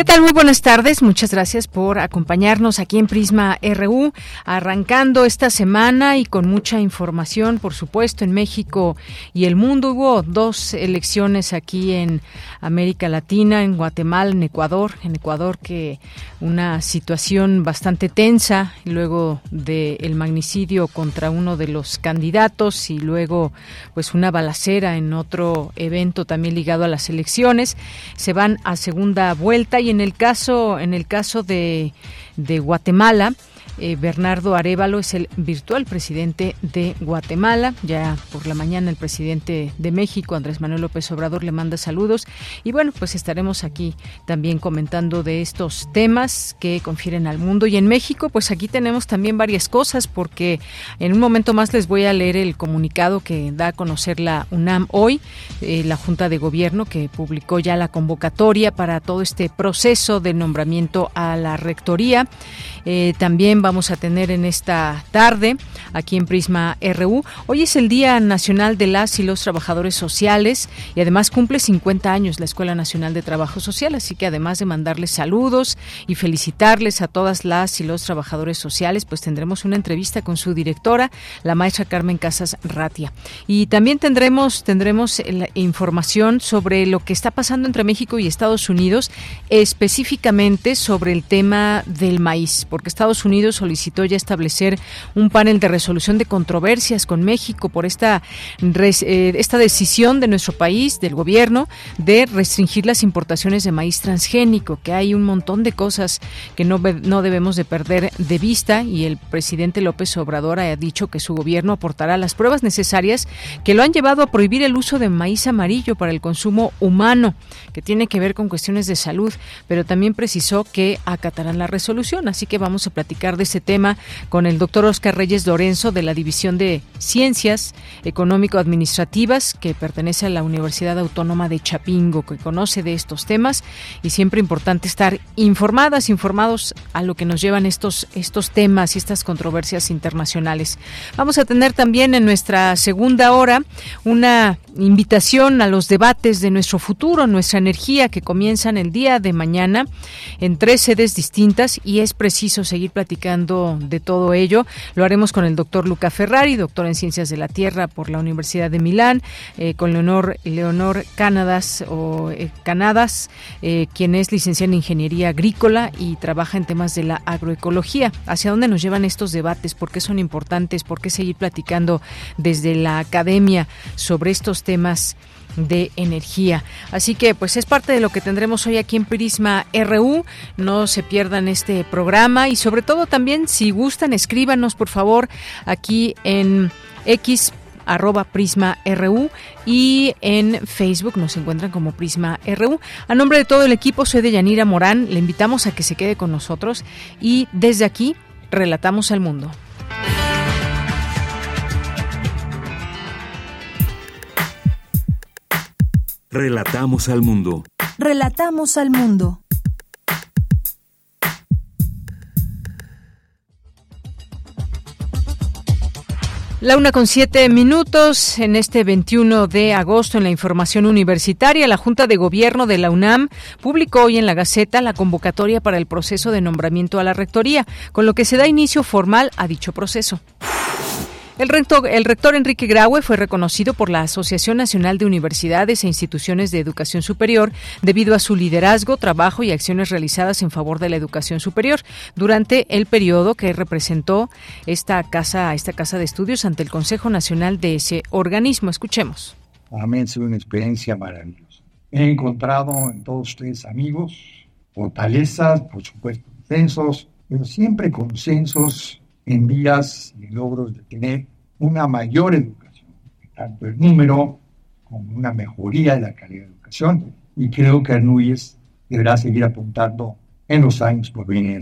¿Qué tal? Muy buenas tardes. Muchas gracias por acompañarnos aquí en Prisma RU, arrancando esta semana y con mucha información, por supuesto, en México y el mundo. Hubo dos elecciones aquí en América Latina, en Guatemala, en Ecuador. En Ecuador que una situación bastante tensa luego del magnicidio contra uno de los candidatos y luego pues una balacera en otro evento también ligado a las elecciones. Se van a segunda vuelta y en el caso, en el caso de, de Guatemala, eh, Bernardo Arevalo es el virtual presidente de Guatemala. Ya por la mañana el presidente de México, Andrés Manuel López Obrador, le manda saludos. Y bueno, pues estaremos aquí también comentando de estos temas que confieren al mundo. Y en México, pues aquí tenemos también varias cosas, porque en un momento más les voy a leer el comunicado que da a conocer la UNAM hoy, eh, la Junta de Gobierno, que publicó ya la convocatoria para todo este proceso de nombramiento a la rectoría. Eh, también vamos a tener en esta tarde aquí en Prisma RU. Hoy es el Día Nacional de las y los Trabajadores Sociales y además cumple 50 años la Escuela Nacional de Trabajo Social, así que además de mandarles saludos y felicitarles a todas las y los trabajadores sociales, pues tendremos una entrevista con su directora, la maestra Carmen Casas Ratia. Y también tendremos tendremos información sobre lo que está pasando entre México y Estados Unidos, específicamente sobre el tema del maíz porque Estados Unidos solicitó ya establecer un panel de resolución de controversias con México por esta, eh, esta decisión de nuestro país, del gobierno, de restringir las importaciones de maíz transgénico, que hay un montón de cosas que no, no debemos de perder de vista y el presidente López Obrador ha dicho que su gobierno aportará las pruebas necesarias que lo han llevado a prohibir el uso de maíz amarillo para el consumo humano, que tiene que ver con cuestiones de salud, pero también precisó que acatarán la resolución, así que vamos a platicar de ese tema con el doctor Oscar Reyes Lorenzo de la División de Ciencias Económico-Administrativas que pertenece a la Universidad Autónoma de Chapingo, que conoce de estos temas y siempre importante estar informadas, informados a lo que nos llevan estos, estos temas y estas controversias internacionales. Vamos a tener también en nuestra segunda hora una invitación a los debates de nuestro futuro, nuestra energía que comienzan el día de mañana en tres sedes distintas y es preciso seguir platicando de todo ello. Lo haremos con el doctor Luca Ferrari, doctor en Ciencias de la Tierra por la Universidad de Milán, eh, con Leonor, Leonor Canadas, o, eh, Canadas eh, quien es licenciada en Ingeniería Agrícola y trabaja en temas de la agroecología. ¿Hacia dónde nos llevan estos debates? ¿Por qué son importantes? ¿Por qué seguir platicando desde la academia sobre estos temas? De energía. Así que pues es parte de lo que tendremos hoy aquí en Prisma RU. No se pierdan este programa y sobre todo también si gustan escríbanos por favor aquí en X arroba Prisma RU y en Facebook nos encuentran como Prisma RU. A nombre de todo el equipo, soy de Yanira Morán. Le invitamos a que se quede con nosotros y desde aquí relatamos al mundo. Relatamos al mundo. Relatamos al mundo. La una con siete minutos en este 21 de agosto en la información universitaria, la Junta de Gobierno de la UNAM publicó hoy en la Gaceta la convocatoria para el proceso de nombramiento a la rectoría, con lo que se da inicio formal a dicho proceso. El rector, el rector Enrique Graue fue reconocido por la Asociación Nacional de Universidades e Instituciones de Educación Superior debido a su liderazgo, trabajo y acciones realizadas en favor de la educación superior durante el periodo que representó esta casa, esta casa de estudios ante el Consejo Nacional de ese organismo. Escuchemos. Para mí sido una experiencia maravillosa. He encontrado en todos ustedes amigos, fortalezas, por supuesto, consensos, pero siempre consensos en vías y logros de tener una mayor educación, tanto el número como una mejoría de la calidad de educación. Y creo que Arnúyez deberá seguir apuntando en los años por venir.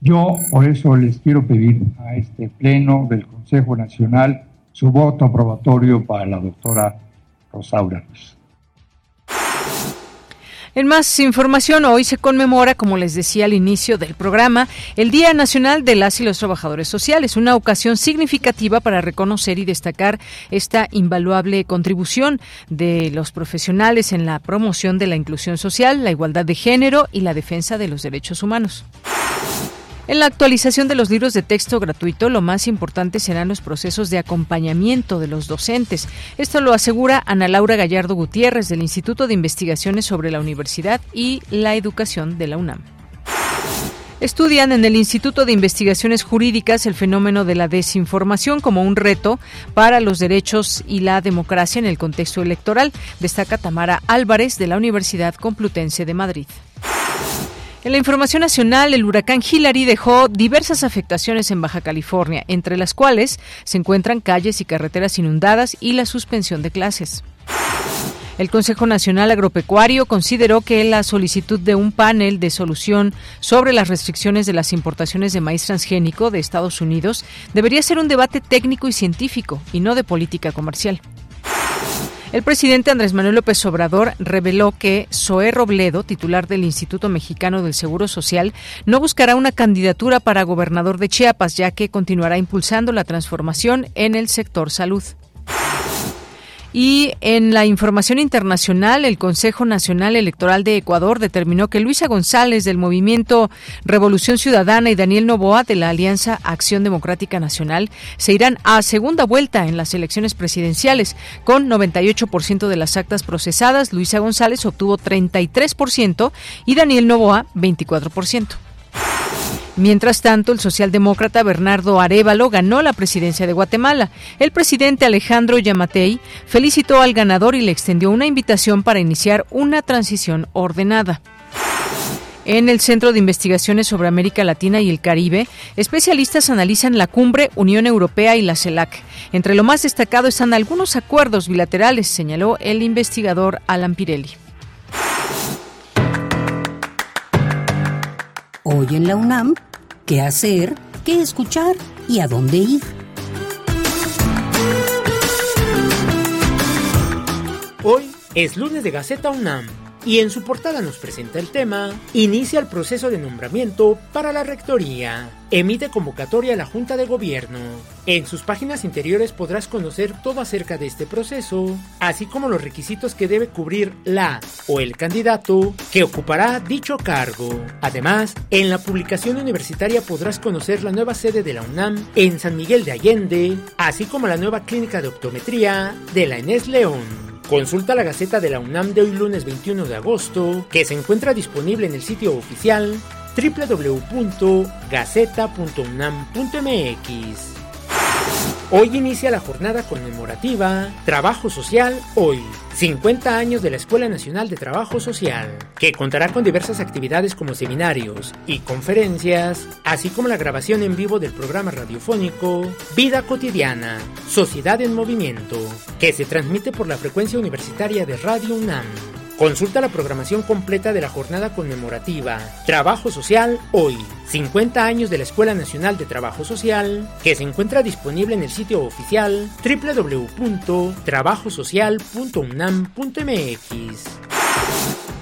Yo por eso les quiero pedir a este pleno del Consejo Nacional su voto aprobatorio para la doctora Rosaura en más información, hoy se conmemora, como les decía al inicio del programa, el Día Nacional de las y los Trabajadores Sociales, una ocasión significativa para reconocer y destacar esta invaluable contribución de los profesionales en la promoción de la inclusión social, la igualdad de género y la defensa de los derechos humanos. En la actualización de los libros de texto gratuito, lo más importante serán los procesos de acompañamiento de los docentes. Esto lo asegura Ana Laura Gallardo Gutiérrez del Instituto de Investigaciones sobre la Universidad y la Educación de la UNAM. Estudian en el Instituto de Investigaciones Jurídicas el fenómeno de la desinformación como un reto para los derechos y la democracia en el contexto electoral, destaca Tamara Álvarez de la Universidad Complutense de Madrid. En la información nacional, el huracán Hillary dejó diversas afectaciones en Baja California, entre las cuales se encuentran calles y carreteras inundadas y la suspensión de clases. El Consejo Nacional Agropecuario consideró que la solicitud de un panel de solución sobre las restricciones de las importaciones de maíz transgénico de Estados Unidos debería ser un debate técnico y científico y no de política comercial. El presidente Andrés Manuel López Obrador reveló que Zoé Robledo, titular del Instituto Mexicano del Seguro Social, no buscará una candidatura para gobernador de Chiapas, ya que continuará impulsando la transformación en el sector salud. Y en la información internacional, el Consejo Nacional Electoral de Ecuador determinó que Luisa González del movimiento Revolución Ciudadana y Daniel Novoa de la Alianza Acción Democrática Nacional se irán a segunda vuelta en las elecciones presidenciales. Con 98% de las actas procesadas, Luisa González obtuvo 33% y Daniel Novoa 24%. Mientras tanto, el socialdemócrata Bernardo Arevalo ganó la presidencia de Guatemala. El presidente Alejandro Yamatei felicitó al ganador y le extendió una invitación para iniciar una transición ordenada. En el Centro de Investigaciones sobre América Latina y el Caribe, especialistas analizan la cumbre Unión Europea y la CELAC. Entre lo más destacado están algunos acuerdos bilaterales, señaló el investigador Alan Pirelli. Hoy en la UNAM, qué hacer, qué escuchar y a dónde ir. Hoy es lunes de Gaceta UNAM y en su portada nos presenta el tema Inicia el proceso de nombramiento para la Rectoría. Emite convocatoria a la Junta de Gobierno. En sus páginas interiores podrás conocer todo acerca de este proceso, así como los requisitos que debe cubrir la o el candidato que ocupará dicho cargo. Además, en la publicación universitaria podrás conocer la nueva sede de la UNAM en San Miguel de Allende, así como la nueva clínica de optometría de la Enes León. Consulta la Gaceta de la UNAM de hoy lunes 21 de agosto, que se encuentra disponible en el sitio oficial www.gaceta.unam.mx. Hoy inicia la jornada conmemorativa Trabajo Social Hoy, 50 años de la Escuela Nacional de Trabajo Social, que contará con diversas actividades como seminarios y conferencias, así como la grabación en vivo del programa radiofónico Vida Cotidiana, Sociedad en Movimiento, que se transmite por la frecuencia universitaria de Radio UNAM. Consulta la programación completa de la jornada conmemorativa Trabajo Social Hoy, 50 años de la Escuela Nacional de Trabajo Social, que se encuentra disponible en el sitio oficial www.trabajosocial.unam.mx.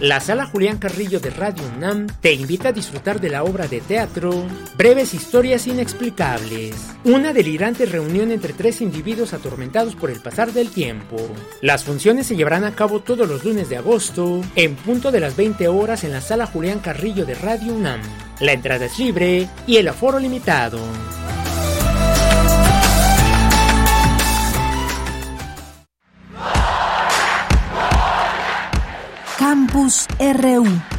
La Sala Julián Carrillo de Radio UNAM te invita a disfrutar de la obra de teatro Breves Historias Inexplicables, una delirante reunión entre tres individuos atormentados por el pasar del tiempo. Las funciones se llevarán a cabo todos los lunes de agosto, en punto de las 20 horas en la Sala Julián Carrillo de Radio UNAM. La entrada es libre y el aforo limitado. Campus RU.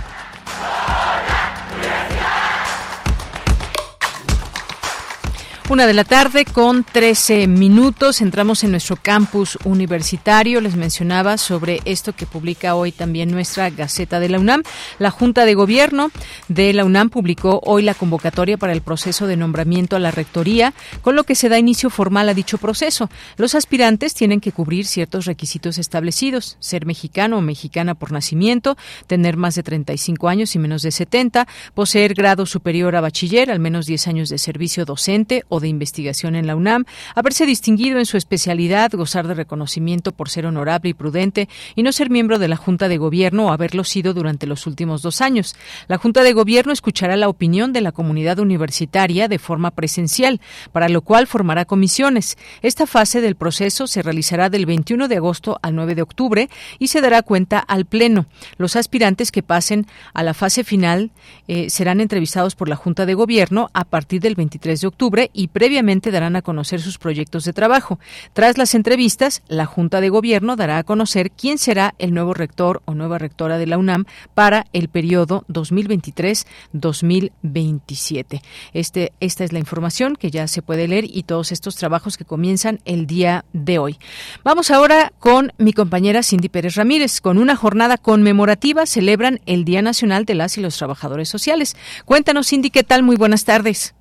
Una de la tarde con 13 minutos. Entramos en nuestro campus universitario. Les mencionaba sobre esto que publica hoy también nuestra Gaceta de la UNAM. La Junta de Gobierno de la UNAM publicó hoy la convocatoria para el proceso de nombramiento a la rectoría, con lo que se da inicio formal a dicho proceso. Los aspirantes tienen que cubrir ciertos requisitos establecidos: ser mexicano o mexicana por nacimiento, tener más de 35 años y menos de 70, poseer grado superior a bachiller, al menos 10 años de servicio docente o de investigación en la UNAM, haberse distinguido en su especialidad, gozar de reconocimiento por ser honorable y prudente y no ser miembro de la Junta de Gobierno o haberlo sido durante los últimos dos años. La Junta de Gobierno escuchará la opinión de la comunidad universitaria de forma presencial, para lo cual formará comisiones. Esta fase del proceso se realizará del 21 de agosto al 9 de octubre y se dará cuenta al Pleno. Los aspirantes que pasen a la fase final eh, serán entrevistados por la Junta de Gobierno a partir del 23 de octubre y previamente darán a conocer sus proyectos de trabajo. Tras las entrevistas, la Junta de Gobierno dará a conocer quién será el nuevo rector o nueva rectora de la UNAM para el periodo 2023-2027. Este, esta es la información que ya se puede leer y todos estos trabajos que comienzan el día de hoy. Vamos ahora con mi compañera Cindy Pérez Ramírez. Con una jornada conmemorativa celebran el Día Nacional de las y los Trabajadores Sociales. Cuéntanos, Cindy, ¿qué tal? Muy buenas tardes.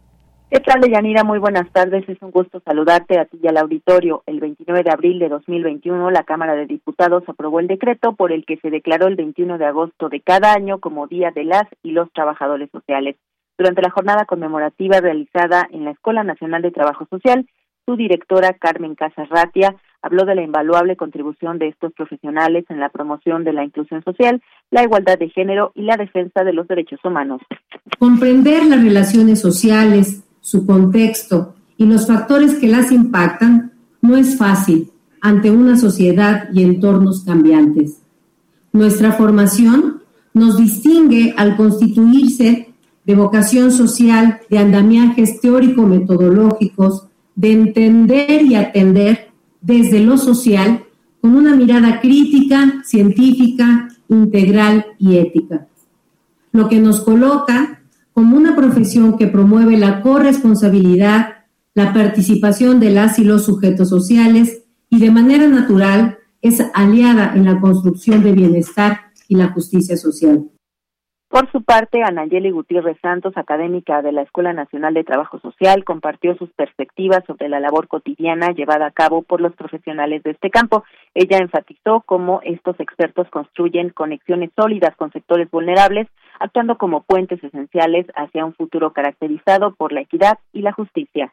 ¿Qué tal, Deyanira? Muy buenas tardes. Es un gusto saludarte a ti y al auditorio. El 29 de abril de 2021, la Cámara de Diputados aprobó el decreto por el que se declaró el 21 de agosto de cada año como Día de las y los Trabajadores Sociales. Durante la jornada conmemorativa realizada en la Escuela Nacional de Trabajo Social, su directora, Carmen Casas Ratia, habló de la invaluable contribución de estos profesionales en la promoción de la inclusión social, la igualdad de género y la defensa de los derechos humanos. Comprender las relaciones sociales, su contexto y los factores que las impactan no es fácil ante una sociedad y entornos cambiantes. Nuestra formación nos distingue al constituirse de vocación social, de andamiajes teórico-metodológicos, de entender y atender desde lo social con una mirada crítica, científica, integral y ética. Lo que nos coloca como una profesión que promueve la corresponsabilidad, la participación de las y los sujetos sociales y de manera natural es aliada en la construcción de bienestar y la justicia social. Por su parte, Anayeli Gutiérrez Santos, académica de la Escuela Nacional de Trabajo Social, compartió sus perspectivas sobre la labor cotidiana llevada a cabo por los profesionales de este campo. Ella enfatizó cómo estos expertos construyen conexiones sólidas con sectores vulnerables, actuando como puentes esenciales hacia un futuro caracterizado por la equidad y la justicia.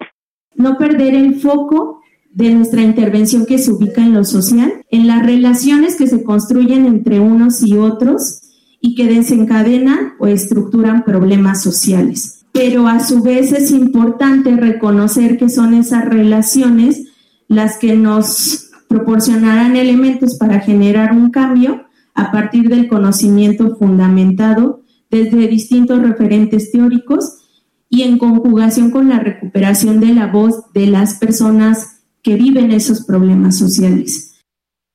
No perder el foco de nuestra intervención que se ubica en lo social, en las relaciones que se construyen entre unos y otros y que desencadenan o estructuran problemas sociales. Pero a su vez es importante reconocer que son esas relaciones las que nos proporcionarán elementos para generar un cambio a partir del conocimiento fundamentado desde distintos referentes teóricos y en conjugación con la recuperación de la voz de las personas que viven esos problemas sociales.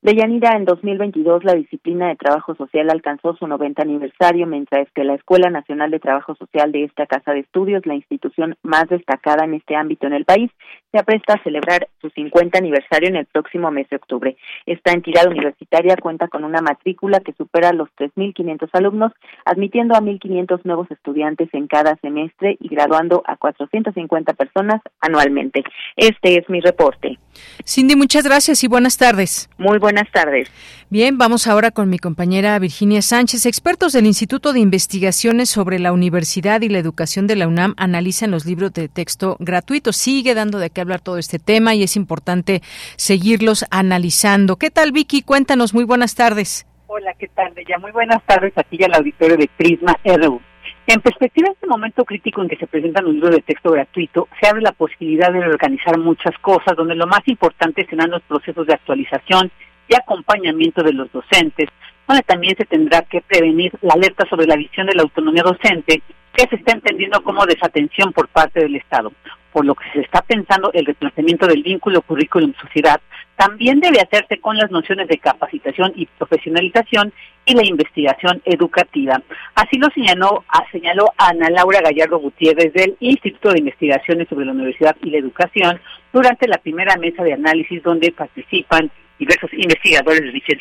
Deyanira, en 2022 la disciplina de trabajo social alcanzó su 90 aniversario, mientras que la Escuela Nacional de Trabajo Social de esta casa de estudios, la institución más destacada en este ámbito en el país, se apresta a celebrar su 50 aniversario en el próximo mes de octubre. Esta entidad universitaria cuenta con una matrícula que supera los 3.500 alumnos, admitiendo a 1.500 nuevos estudiantes en cada semestre y graduando a 450 personas anualmente. Este es mi reporte. Cindy, muchas gracias y buenas tardes. Muy buenas tardes. Bien, vamos ahora con mi compañera Virginia Sánchez. Expertos del Instituto de Investigaciones sobre la Universidad y la Educación de la UNAM analizan los libros de texto gratuitos. Sigue dando de qué hablar todo este tema y es importante seguirlos analizando. ¿Qué tal, Vicky? Cuéntanos. Muy buenas tardes. Hola, ¿qué tal? Ya muy buenas tardes aquí al auditorio de Prisma RU. En perspectiva de este momento crítico en que se presentan los libros de texto gratuito, se abre la posibilidad de reorganizar muchas cosas, donde lo más importante serán los procesos de actualización y acompañamiento de los docentes, donde también se tendrá que prevenir la alerta sobre la visión de la autonomía docente que se está entendiendo como desatención por parte del Estado. Por lo que se está pensando el replanteamiento del vínculo currículum-sociedad también debe hacerse con las nociones de capacitación y profesionalización y la investigación educativa. Así lo señaló, señaló Ana Laura Gallardo Gutiérrez del Instituto de Investigaciones sobre la Universidad y la Educación durante la primera mesa de análisis donde participan diversos investigadores de dicha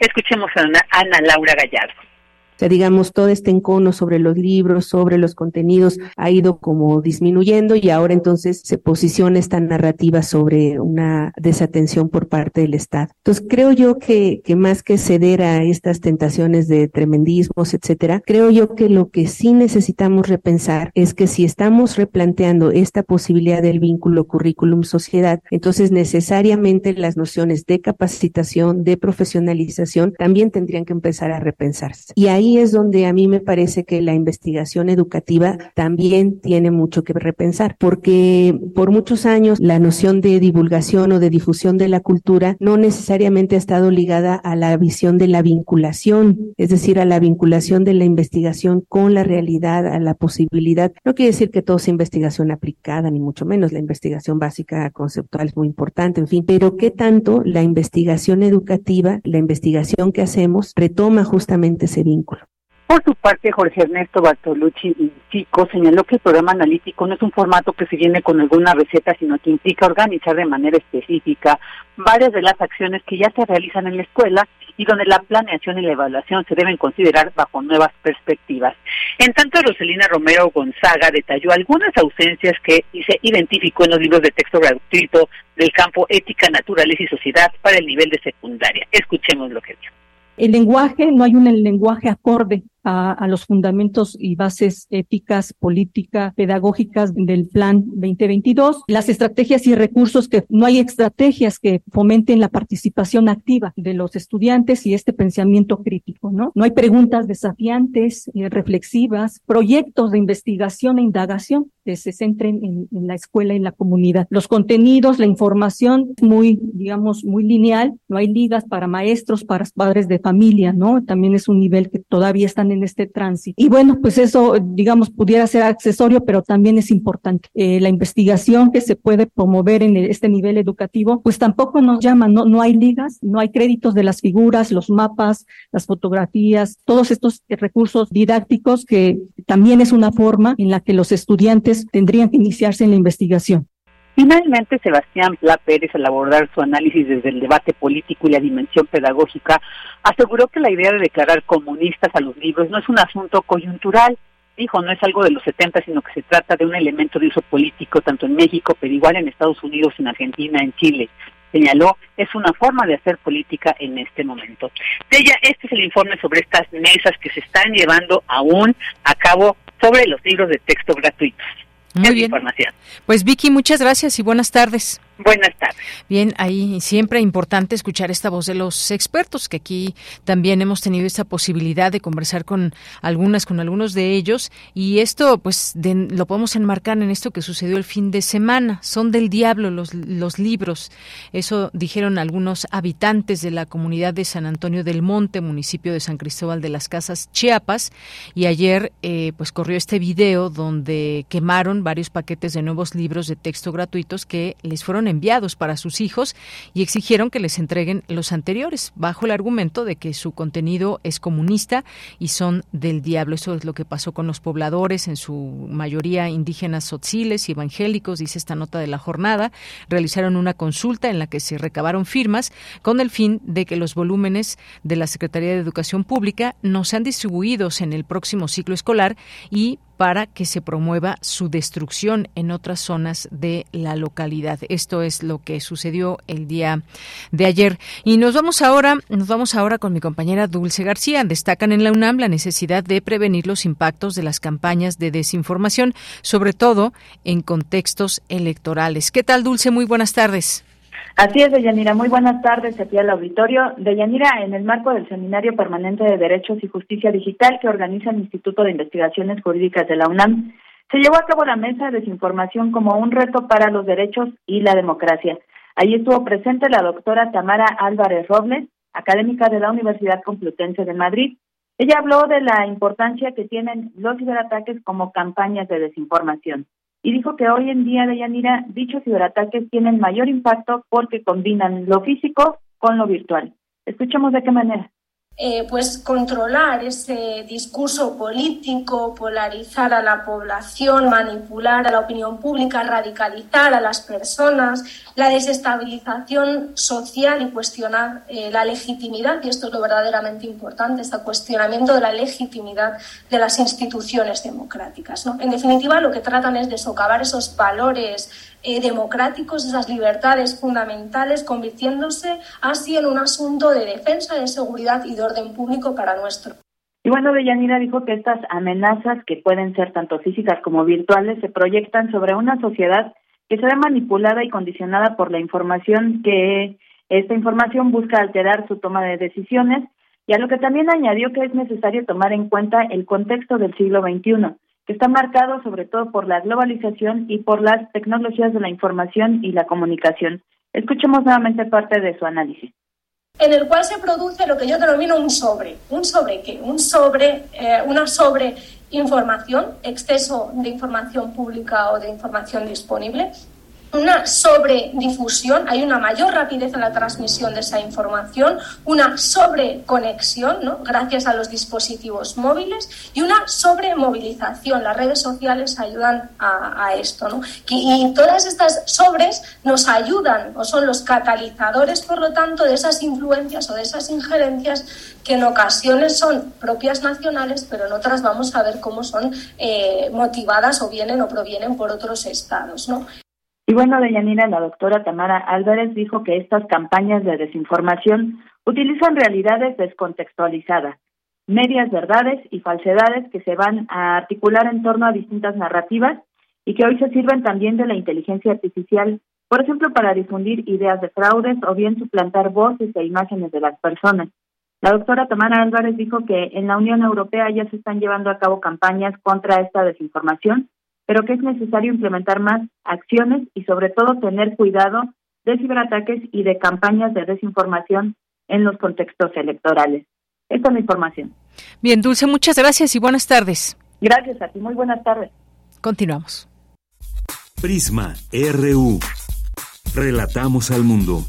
Escuchemos a Ana Laura Gallardo. O sea, digamos, todo este encono sobre los libros, sobre los contenidos, ha ido como disminuyendo y ahora entonces se posiciona esta narrativa sobre una desatención por parte del Estado. Entonces, creo yo que, que más que ceder a estas tentaciones de tremendismos, etcétera, creo yo que lo que sí necesitamos repensar es que si estamos replanteando esta posibilidad del vínculo currículum-sociedad, entonces necesariamente las nociones de capacitación, de profesionalización, también tendrían que empezar a repensarse. Y ahí ahí es donde a mí me parece que la investigación educativa también tiene mucho que repensar, porque por muchos años la noción de divulgación o de difusión de la cultura no necesariamente ha estado ligada a la visión de la vinculación, es decir, a la vinculación de la investigación con la realidad, a la posibilidad. No quiere decir que todo sea investigación aplicada, ni mucho menos. La investigación básica conceptual es muy importante, en fin, pero qué tanto la investigación educativa, la investigación que hacemos, retoma justamente ese vínculo. Por su parte, Jorge Ernesto Bartolucci Chico señaló que el programa analítico no es un formato que se viene con alguna receta, sino que implica organizar de manera específica varias de las acciones que ya se realizan en la escuela y donde la planeación y la evaluación se deben considerar bajo nuevas perspectivas. En tanto, Roselina Romero Gonzaga detalló algunas ausencias que se identificó en los libros de texto gratuito del campo ética, naturales y sociedad para el nivel de secundaria. Escuchemos lo que dijo. El lenguaje, no hay un lenguaje acorde a, los fundamentos y bases éticas, políticas, pedagógicas del Plan 2022. Las estrategias y recursos que no hay estrategias que fomenten la participación activa de los estudiantes y este pensamiento crítico, ¿no? No hay preguntas desafiantes, y reflexivas, proyectos de investigación e indagación que se centren en, en, la escuela y en la comunidad. Los contenidos, la información muy, digamos, muy lineal, no hay ligas para maestros, para padres de familia, ¿no? También es un nivel que todavía están en este tránsito. Y bueno, pues eso, digamos, pudiera ser accesorio, pero también es importante. Eh, la investigación que se puede promover en este nivel educativo, pues tampoco nos llama, no, no hay ligas, no hay créditos de las figuras, los mapas, las fotografías, todos estos recursos didácticos que también es una forma en la que los estudiantes tendrían que iniciarse en la investigación. Finalmente, Sebastián Pla Pérez, al abordar su análisis desde el debate político y la dimensión pedagógica, aseguró que la idea de declarar comunistas a los libros no es un asunto coyuntural, dijo, no es algo de los 70, sino que se trata de un elemento de uso político tanto en México, pero igual en Estados Unidos, en Argentina, en Chile. Señaló, es una forma de hacer política en este momento. Ella, este es el informe sobre estas mesas que se están llevando aún a cabo sobre los libros de texto gratuitos. Muy bien. Pues Vicky, muchas gracias y buenas tardes. Buenas tardes. Bien, ahí siempre importante escuchar esta voz de los expertos, que aquí también hemos tenido esta posibilidad de conversar con algunas, con algunos de ellos, y esto, pues, lo podemos enmarcar en esto que sucedió el fin de semana. Son del diablo los, los libros. Eso dijeron algunos habitantes de la comunidad de San Antonio del Monte, municipio de San Cristóbal de las Casas, Chiapas, y ayer, eh, pues, corrió este video donde quemaron varios paquetes de nuevos libros de texto gratuitos que les fueron enviados para sus hijos y exigieron que les entreguen los anteriores, bajo el argumento de que su contenido es comunista y son del diablo. Eso es lo que pasó con los pobladores, en su mayoría indígenas sotziles y evangélicos, dice esta nota de la jornada. Realizaron una consulta en la que se recabaron firmas con el fin de que los volúmenes de la Secretaría de Educación Pública no sean distribuidos en el próximo ciclo escolar y para que se promueva su destrucción en otras zonas de la localidad. Esto es lo que sucedió el día de ayer. Y nos vamos ahora, nos vamos ahora con mi compañera Dulce García. Destacan en la UNAM la necesidad de prevenir los impactos de las campañas de desinformación, sobre todo en contextos electorales. ¿Qué tal, Dulce? Muy buenas tardes. Así es, Deyanira. Muy buenas tardes aquí al auditorio. Deyanira, en el marco del Seminario Permanente de Derechos y Justicia Digital que organiza el Instituto de Investigaciones Jurídicas de la UNAM, se llevó a cabo la mesa de desinformación como un reto para los derechos y la democracia. Allí estuvo presente la doctora Tamara Álvarez Robles, académica de la Universidad Complutense de Madrid. Ella habló de la importancia que tienen los ciberataques como campañas de desinformación y dijo que hoy en día, de Yanira, dichos ciberataques tienen mayor impacto porque combinan lo físico con lo virtual. Escuchemos de qué manera. Eh, pues controlar ese discurso político, polarizar a la población, manipular a la opinión pública, radicalizar a las personas, la desestabilización social y cuestionar eh, la legitimidad, y esto es lo verdaderamente importante, este cuestionamiento de la legitimidad de las instituciones democráticas. En definitiva, lo que tratan es de socavar esos valores eh, democráticos, esas libertades fundamentales, convirtiéndose así en un asunto de defensa, de seguridad y de orden público para nuestro. Y bueno, Deyanira dijo que estas amenazas, que pueden ser tanto físicas como virtuales, se proyectan sobre una sociedad que se ve manipulada y condicionada por la información que esta información busca alterar su toma de decisiones y a lo que también añadió que es necesario tomar en cuenta el contexto del siglo XXI, que está marcado sobre todo por la globalización y por las tecnologías de la información y la comunicación. Escuchemos nuevamente parte de su análisis. En el cual se produce lo que yo denomino un sobre. ¿Un sobre qué? Un sobre, eh, una sobre información, exceso de información pública o de información disponible, una sobredifusión, hay una mayor rapidez en la transmisión de esa información, una sobreconexión, ¿no? gracias a los dispositivos móviles, y una sobremovilización. Las redes sociales ayudan a, esto. ¿no? Y, todas estas sobres nos ayudan o son los catalizadores, por lo tanto, de esas influencias o de esas injerencias que en ocasiones son propias nacionales, pero en otras vamos a ver cómo son eh, motivadas o vienen o provienen por otros estados. ¿no? Y bueno, Deyanira, la doctora Tamara Álvarez dijo que estas campañas de desinformación utilizan realidades descontextualizadas, medias verdades y falsedades que se van a articular en torno a distintas narrativas y que hoy se sirven también de la inteligencia artificial, por ejemplo, para difundir ideas de fraudes o bien suplantar voces e imágenes de las personas. La doctora Tamara Álvarez dijo que en la Unión Europea ya se están llevando a cabo campañas contra esta desinformación pero que es necesario implementar más acciones y sobre todo tener cuidado de ciberataques y de campañas de desinformación en los contextos electorales. Esta es la información. Bien, Dulce, muchas gracias y buenas tardes. Gracias a ti, muy buenas tardes. Continuamos. Prisma RU. Relatamos al mundo.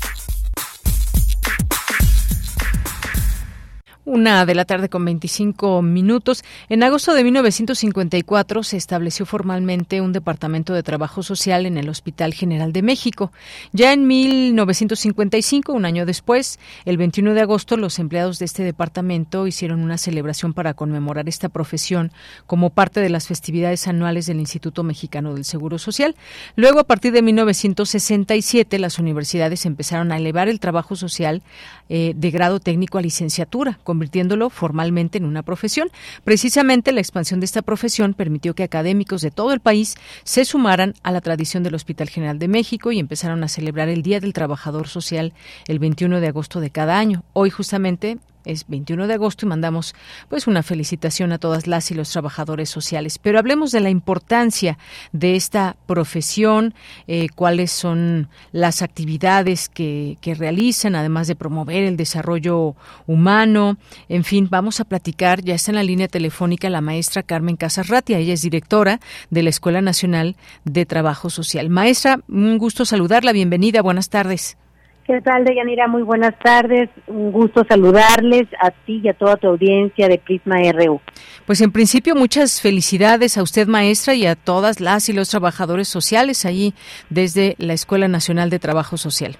Una de la tarde con 25 minutos. En agosto de 1954 se estableció formalmente un departamento de trabajo social en el Hospital General de México. Ya en 1955, un año después, el 21 de agosto, los empleados de este departamento hicieron una celebración para conmemorar esta profesión como parte de las festividades anuales del Instituto Mexicano del Seguro Social. Luego, a partir de 1967, las universidades empezaron a elevar el trabajo social eh, de grado técnico a licenciatura convirtiéndolo formalmente en una profesión. Precisamente la expansión de esta profesión permitió que académicos de todo el país se sumaran a la tradición del Hospital General de México y empezaron a celebrar el Día del Trabajador Social el 21 de agosto de cada año. Hoy justamente es 21 de agosto y mandamos pues una felicitación a todas las y los trabajadores sociales. Pero hablemos de la importancia de esta profesión, eh, cuáles son las actividades que, que realizan, además de promover el desarrollo humano. En fin, vamos a platicar, ya está en la línea telefónica la maestra Carmen Casarratia, ella es directora de la Escuela Nacional de Trabajo Social. Maestra, un gusto saludarla, bienvenida, buenas tardes. ¿Qué tal, Deyanira? Muy buenas tardes. Un gusto saludarles a ti y a toda tu audiencia de Prisma RU. Pues en principio muchas felicidades a usted, maestra, y a todas las y los trabajadores sociales allí desde la Escuela Nacional de Trabajo Social.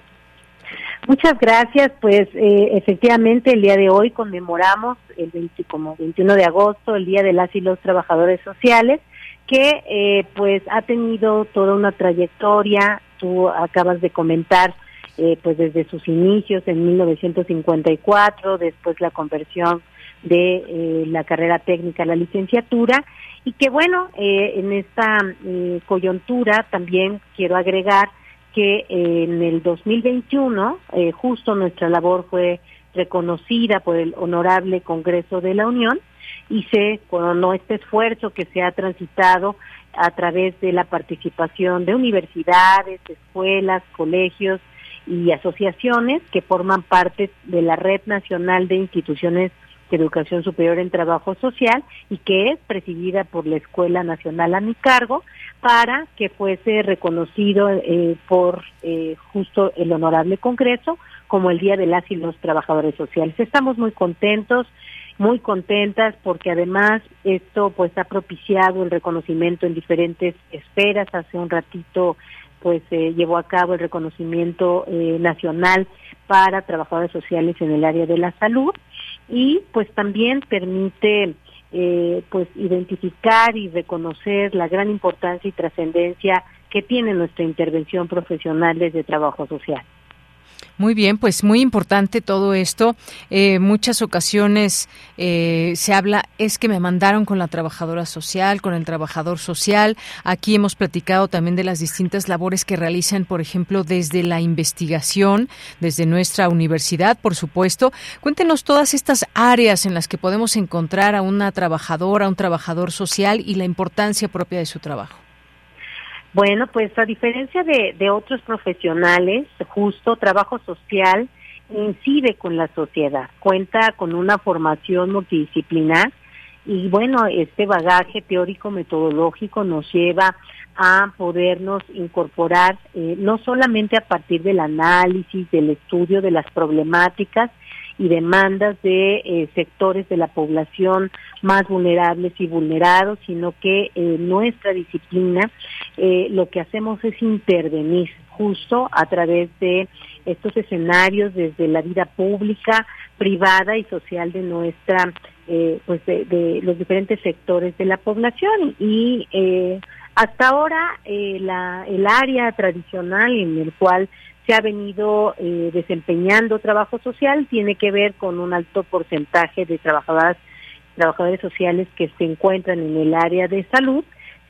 Muchas gracias. Pues eh, efectivamente el día de hoy conmemoramos el 20, como 21 de agosto, el Día de las y los Trabajadores Sociales, que eh, pues ha tenido toda una trayectoria. Tú acabas de comentar eh, pues desde sus inicios en 1954, después la conversión de eh, la carrera técnica a la licenciatura. Y que bueno, eh, en esta coyuntura también quiero agregar que en el 2021 justo nuestra labor fue reconocida por el Honorable Congreso de la Unión y se coronó este esfuerzo que se ha transitado a través de la participación de universidades, escuelas, colegios, y asociaciones que forman parte de la Red Nacional de Instituciones de Educación Superior en Trabajo Social y que es presidida por la Escuela Nacional a mi cargo para que fuese reconocido eh, por eh, justo el Honorable Congreso como el Día de las y los Trabajadores Sociales. Estamos muy contentos, muy contentas porque además esto pues ha propiciado el reconocimiento en diferentes esferas. Hace un ratito pues se llevó a cabo el reconocimiento eh, nacional para trabajadores sociales en el área de la salud y pues también permite eh, pues identificar y reconocer la gran importancia y trascendencia que tiene nuestra intervención profesional desde trabajo social. Muy bien, pues muy importante todo esto. Eh, muchas ocasiones eh, se habla, es que me mandaron con la trabajadora social, con el trabajador social. Aquí hemos platicado también de las distintas labores que realizan, por ejemplo, desde la investigación, desde nuestra universidad, por supuesto. Cuéntenos todas estas áreas en las que podemos encontrar a una trabajadora, a un trabajador social y la importancia propia de su trabajo. Bueno, pues a diferencia de, de otros profesionales, justo trabajo social incide con la sociedad, cuenta con una formación multidisciplinar y bueno, este bagaje teórico metodológico nos lleva a podernos incorporar eh, no solamente a partir del análisis, del estudio de las problemáticas, y demandas de eh, sectores de la población más vulnerables y vulnerados, sino que eh, nuestra disciplina eh, lo que hacemos es intervenir justo a través de estos escenarios desde la vida pública, privada y social de nuestra, pues de, los diferentes sectores de la población. Y hasta ahora el área tradicional en el cual se ha venido eh, desempeñando trabajo social tiene que ver con un alto porcentaje de trabajadoras trabajadores sociales que se encuentran en el área de salud.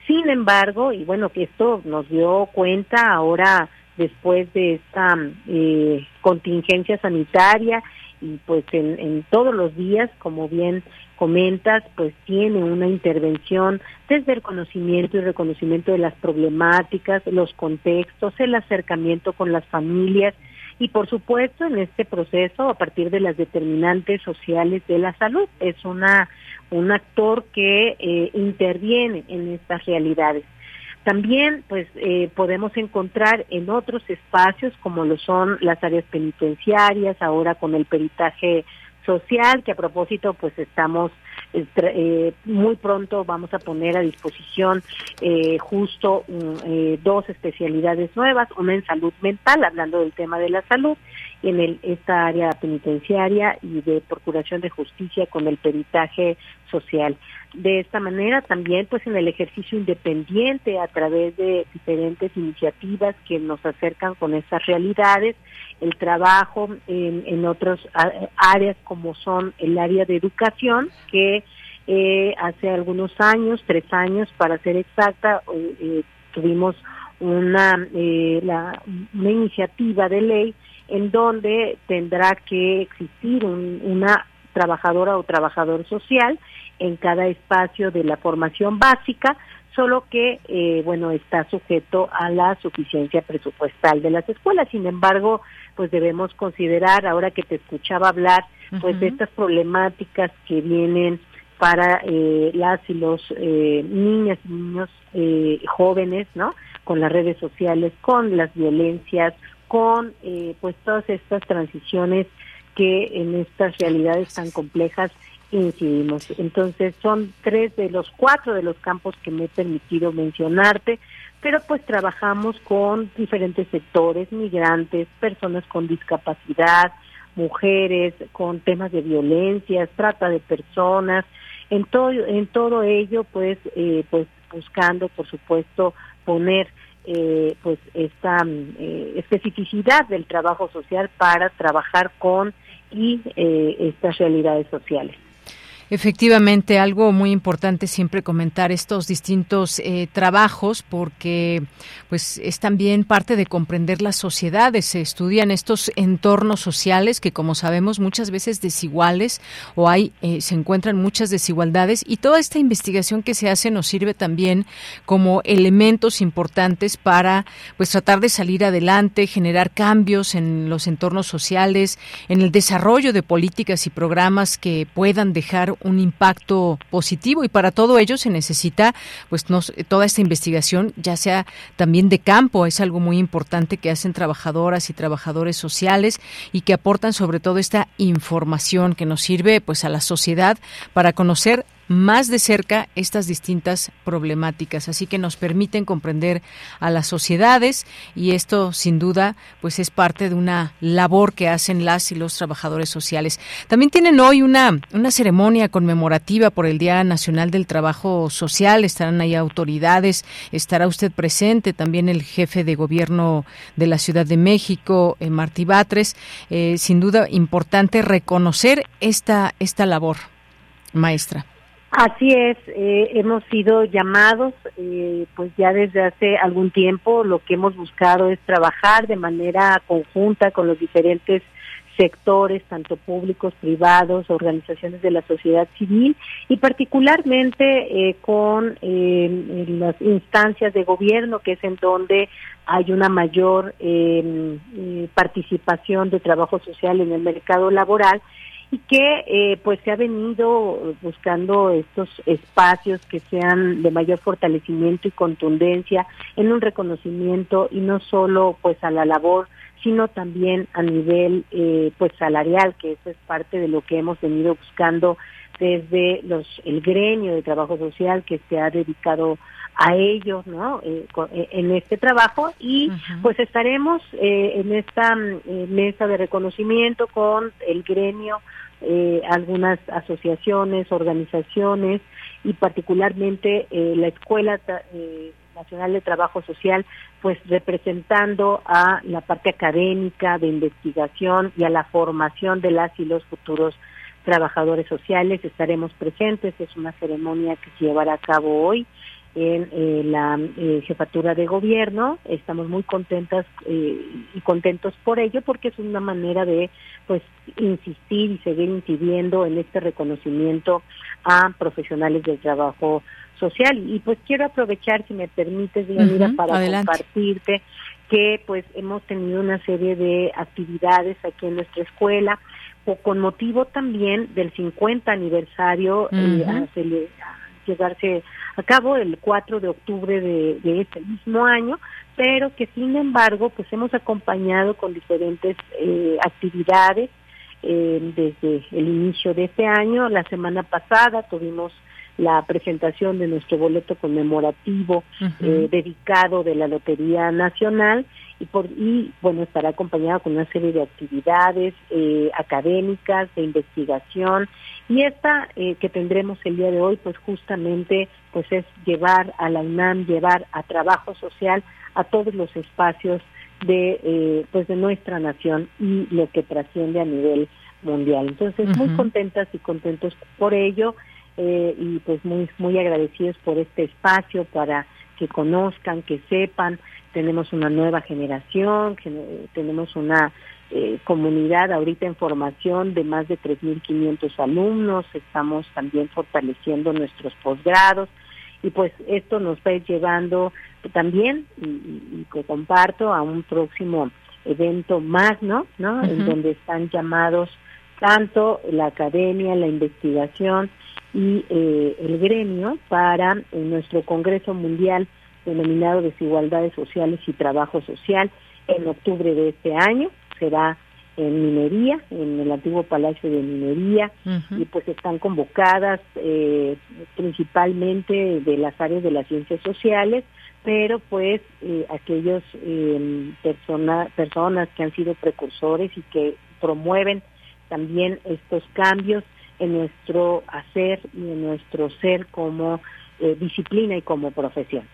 Sin embargo, y bueno, que esto nos dio cuenta ahora después de esta eh, contingencia sanitaria y pues en, en todos los días, como bien comentas, pues tiene una intervención desde el conocimiento y reconocimiento de las problemáticas, los contextos, el acercamiento con las familias y por supuesto en este proceso a partir de las determinantes sociales de la salud. Es una un actor que eh, interviene en estas realidades. También pues eh, podemos encontrar en otros espacios como lo son las áreas penitenciarias, ahora con el peritaje social, que a propósito pues estamos eh, eh, muy pronto vamos a poner a disposición eh, justo mm, dos especialidades nuevas, una en salud mental, hablando del tema de la salud, en el, esta área penitenciaria y de procuración de justicia con el peritaje social. De esta manera también pues en el ejercicio independiente a través de diferentes iniciativas que nos acercan con estas realidades, el trabajo en, en otras áreas como son el área de educación que eh, hace algunos años, tres años para ser exacta, eh, eh, tuvimos una, la, una iniciativa de ley en donde tendrá que existir una trabajadora o trabajador social en cada espacio de la formación básica, solo que, bueno, está sujeto a la suficiencia presupuestal de las escuelas. Sin embargo, pues debemos considerar, ahora que te escuchaba hablar, pues de estas problemáticas que vienen para eh, las y los eh, niñas y niños eh, jóvenes, ¿no? Con las redes sociales, con las violencias, con eh, pues todas estas transiciones que en estas realidades tan complejas incidimos. Entonces son tres de los cuatro de los campos que me he permitido mencionarte, pero pues trabajamos con diferentes sectores, migrantes, personas con discapacidad, mujeres, con temas de violencia, trata de personas, en todo en todo ello pues eh, pues buscando por supuesto poner eh, pues esta eh, especificidad del trabajo social para trabajar con y estas realidades sociales Efectivamente, algo muy importante siempre comentar estos distintos eh, trabajos porque pues es también parte de comprender las sociedades. Se estudian estos entornos sociales que, como sabemos, muchas veces desiguales o hay eh, se encuentran muchas desigualdades y toda esta investigación que se hace nos sirve también como elementos importantes para pues tratar de salir adelante, generar cambios en los entornos sociales, en el desarrollo de políticas y programas que puedan dejar un impacto positivo y para todo ello se necesita pues toda esta investigación ya sea también de campo es algo muy importante que hacen trabajadoras y trabajadores sociales y que aportan sobre todo esta información que nos sirve pues a la sociedad para conocer más de cerca estas distintas problemáticas, así que nos permiten comprender a las sociedades y esto sin duda pues es parte de una labor que hacen las y los trabajadores sociales. También tienen hoy una una ceremonia conmemorativa por el Día Nacional del Trabajo Social, estarán ahí autoridades, estará usted presente, también el jefe de gobierno de la Ciudad de México, eh, Martí Batres, eh, sin duda importante reconocer esta esta labor, maestra. Así es, eh, hemos sido llamados, eh, pues ya desde hace algún tiempo lo que hemos buscado es trabajar de manera conjunta con los diferentes sectores, tanto públicos, privados, organizaciones de la sociedad civil y particularmente eh, con las instancias de gobierno, que es en donde hay una mayor participación de trabajo social en el mercado laboral y que eh, pues se ha venido buscando estos espacios que sean de mayor fortalecimiento y contundencia en un reconocimiento y no solo pues a la labor sino también a nivel eh, pues salarial que eso es parte de lo que hemos venido buscando desde los el gremio de trabajo social que se ha dedicado a ellos no eh, en este trabajo y pues estaremos en esta mesa de reconocimiento con el gremio eh, algunas asociaciones, organizaciones y particularmente eh, la Escuela eh, Nacional de Trabajo Social, pues representando a la parte académica de investigación y a la formación de las y los futuros trabajadores sociales. Estaremos presentes, es una ceremonia que se llevará a cabo hoy en eh, la eh, jefatura de gobierno. Estamos muy contentas eh, y contentos por ello porque es una manera de pues insistir y seguir incidiendo en este reconocimiento a profesionales del trabajo social. Y pues quiero aprovechar si me permites Dianira para compartirte que pues hemos tenido una serie de actividades aquí en nuestra escuela con motivo también del 50 aniversario llegarse a cabo el 4 de octubre de, este mismo año, pero que sin embargo pues hemos acompañado con diferentes eh, actividades eh, desde el inicio de este año. La semana pasada tuvimos la presentación de nuestro boleto conmemorativo eh, dedicado de la Lotería Nacional y, por, y bueno, estará acompañado con una serie de actividades eh, académicas, de investigación y esta eh, que tendremos el día de hoy pues justamente pues es llevar a la UNAM, llevar a trabajo social a todos los espacios de pues de nuestra nación y lo que trasciende a nivel mundial. Entonces, muy contentas y contentos por ello eh, y pues muy muy agradecidos por este espacio para que conozcan, que sepan, tenemos una nueva generación, que tenemos una eh, comunidad ahorita en formación de más de 3.500 alumnos, estamos también fortaleciendo nuestros posgrados y pues esto nos va llevando también, y, que comparto, a un próximo evento magno, ¿no? En donde están llamados tanto la academia, la investigación, y eh, el gremio para nuestro Congreso Mundial denominado Desigualdades Sociales y Trabajo Social en octubre de este año. Será en minería, en el antiguo Palacio de Minería, y pues están convocadas eh, principalmente de las áreas de las ciencias sociales, pero pues eh, aquellos eh, personas que han sido precursores y que promueven también estos cambios en nuestro hacer y en nuestro ser como eh, disciplina y como profesión.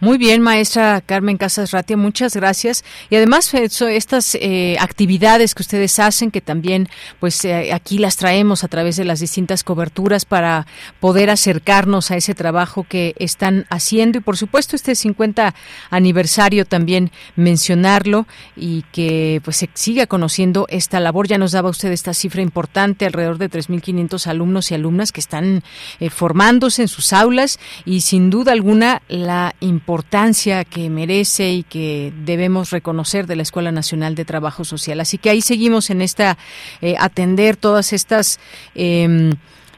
Muy bien, maestra Carmen Casas Ratia, muchas gracias. Y además, eh, estas eh, actividades que ustedes hacen, que también pues eh, aquí las traemos a través de las distintas coberturas para poder acercarnos a ese trabajo que están haciendo. Y por supuesto, este 50 aniversario también mencionarlo y que pues se siga conociendo esta labor. Ya nos daba usted esta cifra importante, alrededor de 3.500 alumnos y alumnas que están formándose en sus aulas y sin duda alguna la importancia que merece y que debemos reconocer de la Escuela Nacional de Trabajo Social. Así que ahí seguimos en esta, eh, atender todas estas... Em,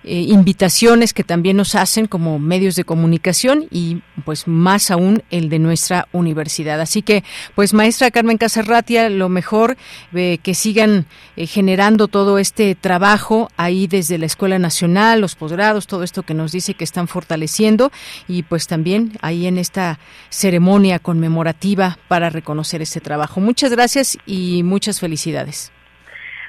eh, invitaciones que también nos hacen como medios de comunicación y pues más aún el de nuestra universidad. Así que pues maestra Carmen Casarratia, lo mejor eh, que sigan eh, generando todo este trabajo ahí desde la Escuela Nacional, los posgrados, todo esto que nos dice que están fortaleciendo y pues también ahí en esta ceremonia conmemorativa para reconocer este trabajo. Muchas gracias y muchas felicidades.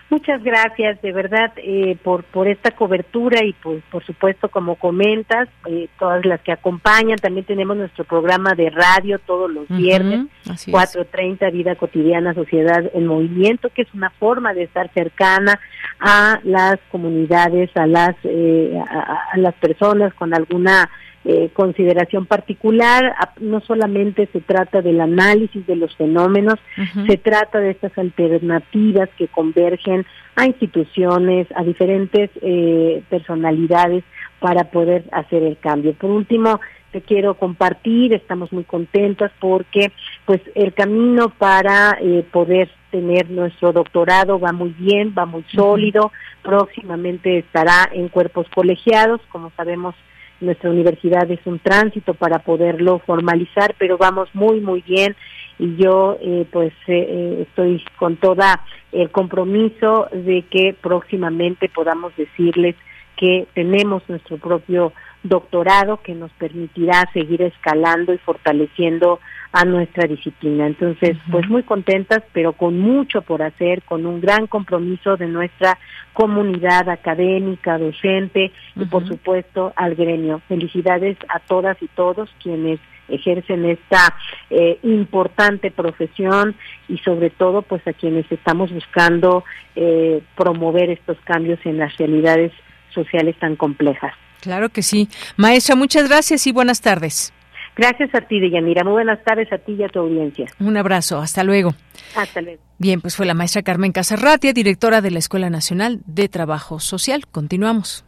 Muchas gracias, de verdad, eh, por, por esta cobertura y pues, por supuesto, como comentas, eh, todas las que acompañan, también tenemos nuestro programa de radio todos los viernes, 4.30, Vida Cotidiana, Sociedad en Movimiento, que es una forma de estar cercana a las comunidades, a las, eh, a las personas con alguna eh, consideración particular. No solamente se trata del análisis de los fenómenos, se trata de estas alternativas que convergen a instituciones, a diferentes eh, personalidades para poder hacer el cambio. Por último, te quiero compartir, estamos muy contentas porque pues el camino para eh, poder tener nuestro doctorado va muy bien, va muy sólido, próximamente estará en cuerpos colegiados, como sabemos nuestra universidad es un tránsito para poderlo formalizar, pero vamos muy, muy bien. Y yo eh, pues eh, eh, estoy con toda el compromiso de que próximamente podamos decirles que tenemos nuestro propio doctorado que nos permitirá seguir escalando y fortaleciendo a nuestra disciplina. Entonces, pues muy contentas, pero con mucho por hacer, con un gran compromiso de nuestra comunidad académica, docente y por supuesto al gremio. Felicidades a todas y todos quienes ejercen esta eh, importante profesión y sobre todo pues a quienes estamos buscando eh, promover estos cambios en las realidades sociales tan complejas. Claro que sí. Maestra, muchas gracias y buenas tardes. Gracias a ti, Deyanira. Muy buenas tardes a ti y a tu audiencia. Un abrazo. Hasta luego. Hasta luego. Bien, pues fue la maestra Carmen Casarratia, directora de la Escuela Nacional de Trabajo Social. Continuamos.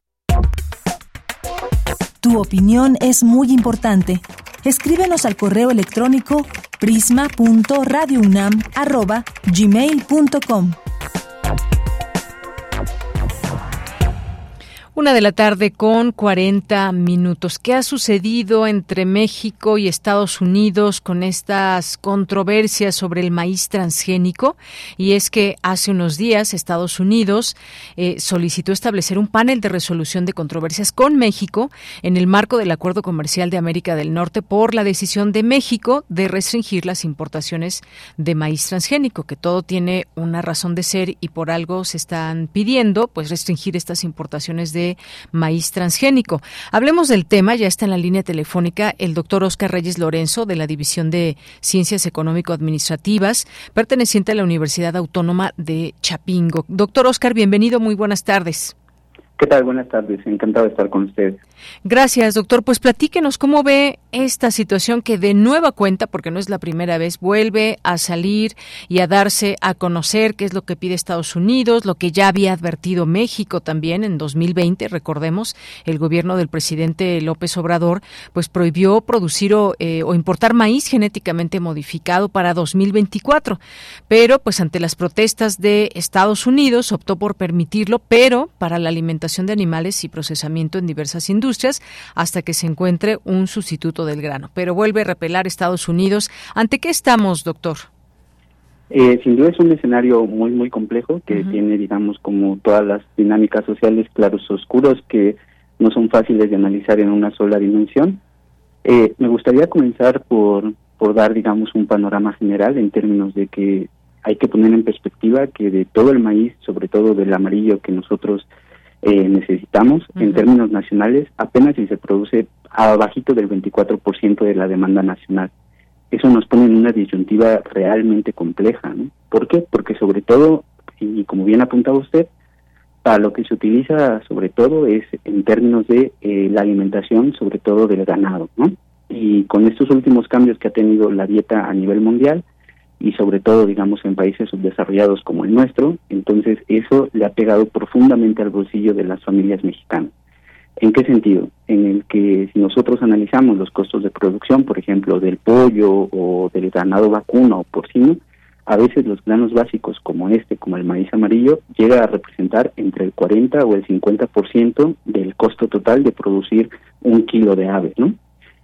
Tu opinión es muy importante. Escríbenos al correo electrónico prisma.radiounam@gmail.com. Una de la tarde con 40 minutos. ¿Qué ha sucedido entre México y Estados Unidos con estas controversias sobre el maíz transgénico? Y es que hace unos días Estados Unidos eh, solicitó establecer un panel de resolución de controversias con México en el marco del Acuerdo Comercial de América del Norte por la decisión de México de restringir las importaciones de maíz transgénico, que todo tiene una razón de ser y por algo se están pidiendo, pues restringir estas importaciones de maíz transgénico. Hablemos del tema, ya está en la línea telefónica el doctor Oscar Reyes Lorenzo de la División de Ciencias Económico-Administrativas, perteneciente a la Universidad Autónoma de Chapingo. Doctor Oscar, bienvenido, muy buenas tardes. ¿Qué tal? Buenas tardes, encantado de estar con ustedes. Gracias, doctor. Pues platíquenos cómo ve esta situación que de nueva cuenta, porque no es la primera vez, vuelve a salir y a darse a conocer qué es lo que pide Estados Unidos, lo que ya había advertido México también en 2020. Recordemos, el gobierno del presidente López Obrador pues prohibió producir o, eh, o importar maíz genéticamente modificado para 2024, pero pues ante las protestas de Estados Unidos optó por permitirlo, pero para la alimentación de animales y procesamiento en diversas industrias hasta que se encuentre un sustituto del grano. Pero vuelve a repelar Estados Unidos. ¿Ante qué estamos, doctor? Eh, sin duda es un escenario muy, muy complejo que tiene, digamos, como todas las dinámicas sociales claros oscuros que no son fáciles de analizar en una sola dimensión. Eh, me gustaría comenzar por, por dar, digamos, un panorama general en términos de que hay que poner en perspectiva que de todo el maíz, sobre todo del amarillo que nosotros eh, necesitamos en términos nacionales apenas si se produce abajito del 24% de la demanda nacional. Eso nos pone en una disyuntiva realmente compleja. ¿no? ¿Por qué? Porque sobre todo, y como bien apuntaba usted, para lo que se utiliza sobre todo es en términos de eh, la alimentación, sobre todo del ganado. ¿no? Y con estos últimos cambios que ha tenido la dieta a nivel mundial, y sobre todo, digamos, en países subdesarrollados como el nuestro, entonces eso le ha pegado profundamente al bolsillo de las familias mexicanas. ¿En qué sentido? En el que si nosotros analizamos los costos de producción, por ejemplo, del pollo o del ganado vacuno o porcino, a veces los granos básicos como este, como el maíz amarillo, llega a representar entre el 40 o el 50% del costo total de producir un kilo de ave, ¿no?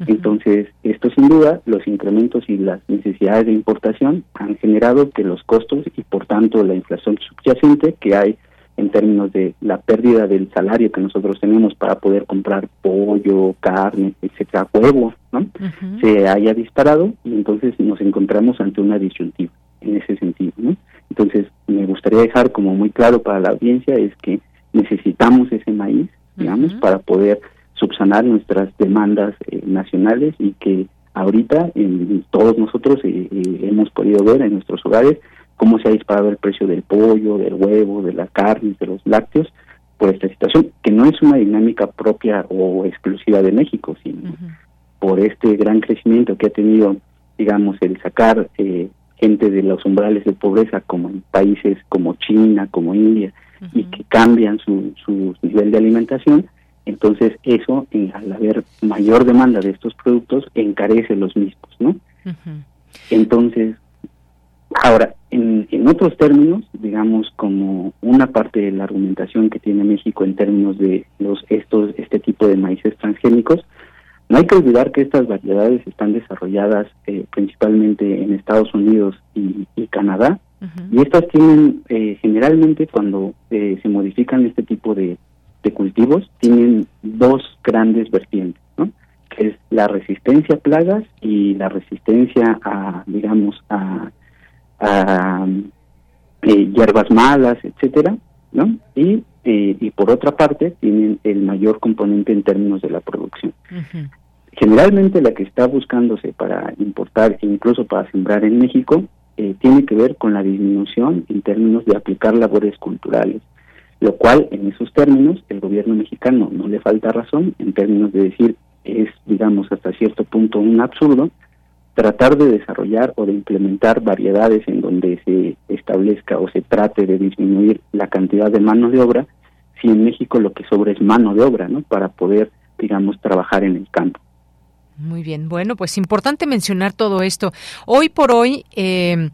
Entonces, esto sin duda, los incrementos y las necesidades de importación han generado que los costos y por tanto la inflación subyacente que hay en términos de la pérdida del salario que nosotros tenemos para poder comprar pollo, carne, etcétera, huevo, ¿no? Se haya disparado y entonces nos encontramos ante una disyuntiva en ese sentido, ¿no? Entonces, me gustaría dejar como muy claro para la audiencia es que necesitamos ese maíz, digamos, para poder subsanar nuestras demandas eh, nacionales y que ahorita en, todos nosotros eh, eh, hemos podido ver en nuestros hogares cómo se ha disparado el precio del pollo, del huevo, de la carne, de los lácteos por esta situación, que no es una dinámica propia o exclusiva de México, sino por este gran crecimiento que ha tenido, digamos, el sacar gente de los umbrales de pobreza como en países como China, como India, y que cambian su, su nivel de alimentación, entonces eso, al haber mayor demanda de estos productos, encarece los mismos, ¿no? Entonces, ahora, en, en otros términos, digamos como una parte de la argumentación que tiene México en términos de los estos este tipo de maíces transgénicos, no hay que olvidar que estas variedades están desarrolladas eh, principalmente en Estados Unidos y, Canadá, y estas tienen eh, generalmente cuando eh, se modifican este tipo de, cultivos tienen dos grandes vertientes, ¿no? que es la resistencia a plagas y la resistencia a, digamos, a, eh, hierbas malas, etcétera, ¿no? Y, eh, y por otra parte tienen el mayor componente en términos de la producción. Generalmente la que está buscándose para importar e incluso para sembrar en México eh, tiene que ver con la disminución en términos de aplicar labores culturales lo cual en esos términos el gobierno mexicano no le falta razón en términos de decir es digamos hasta cierto punto un absurdo tratar de desarrollar o de implementar variedades en donde se establezca o se trate de disminuir la cantidad de mano de obra si en México lo que sobra es mano de obra no para poder digamos trabajar en el campo. Muy bien, bueno, pues importante mencionar todo esto. Hoy por hoy, eh,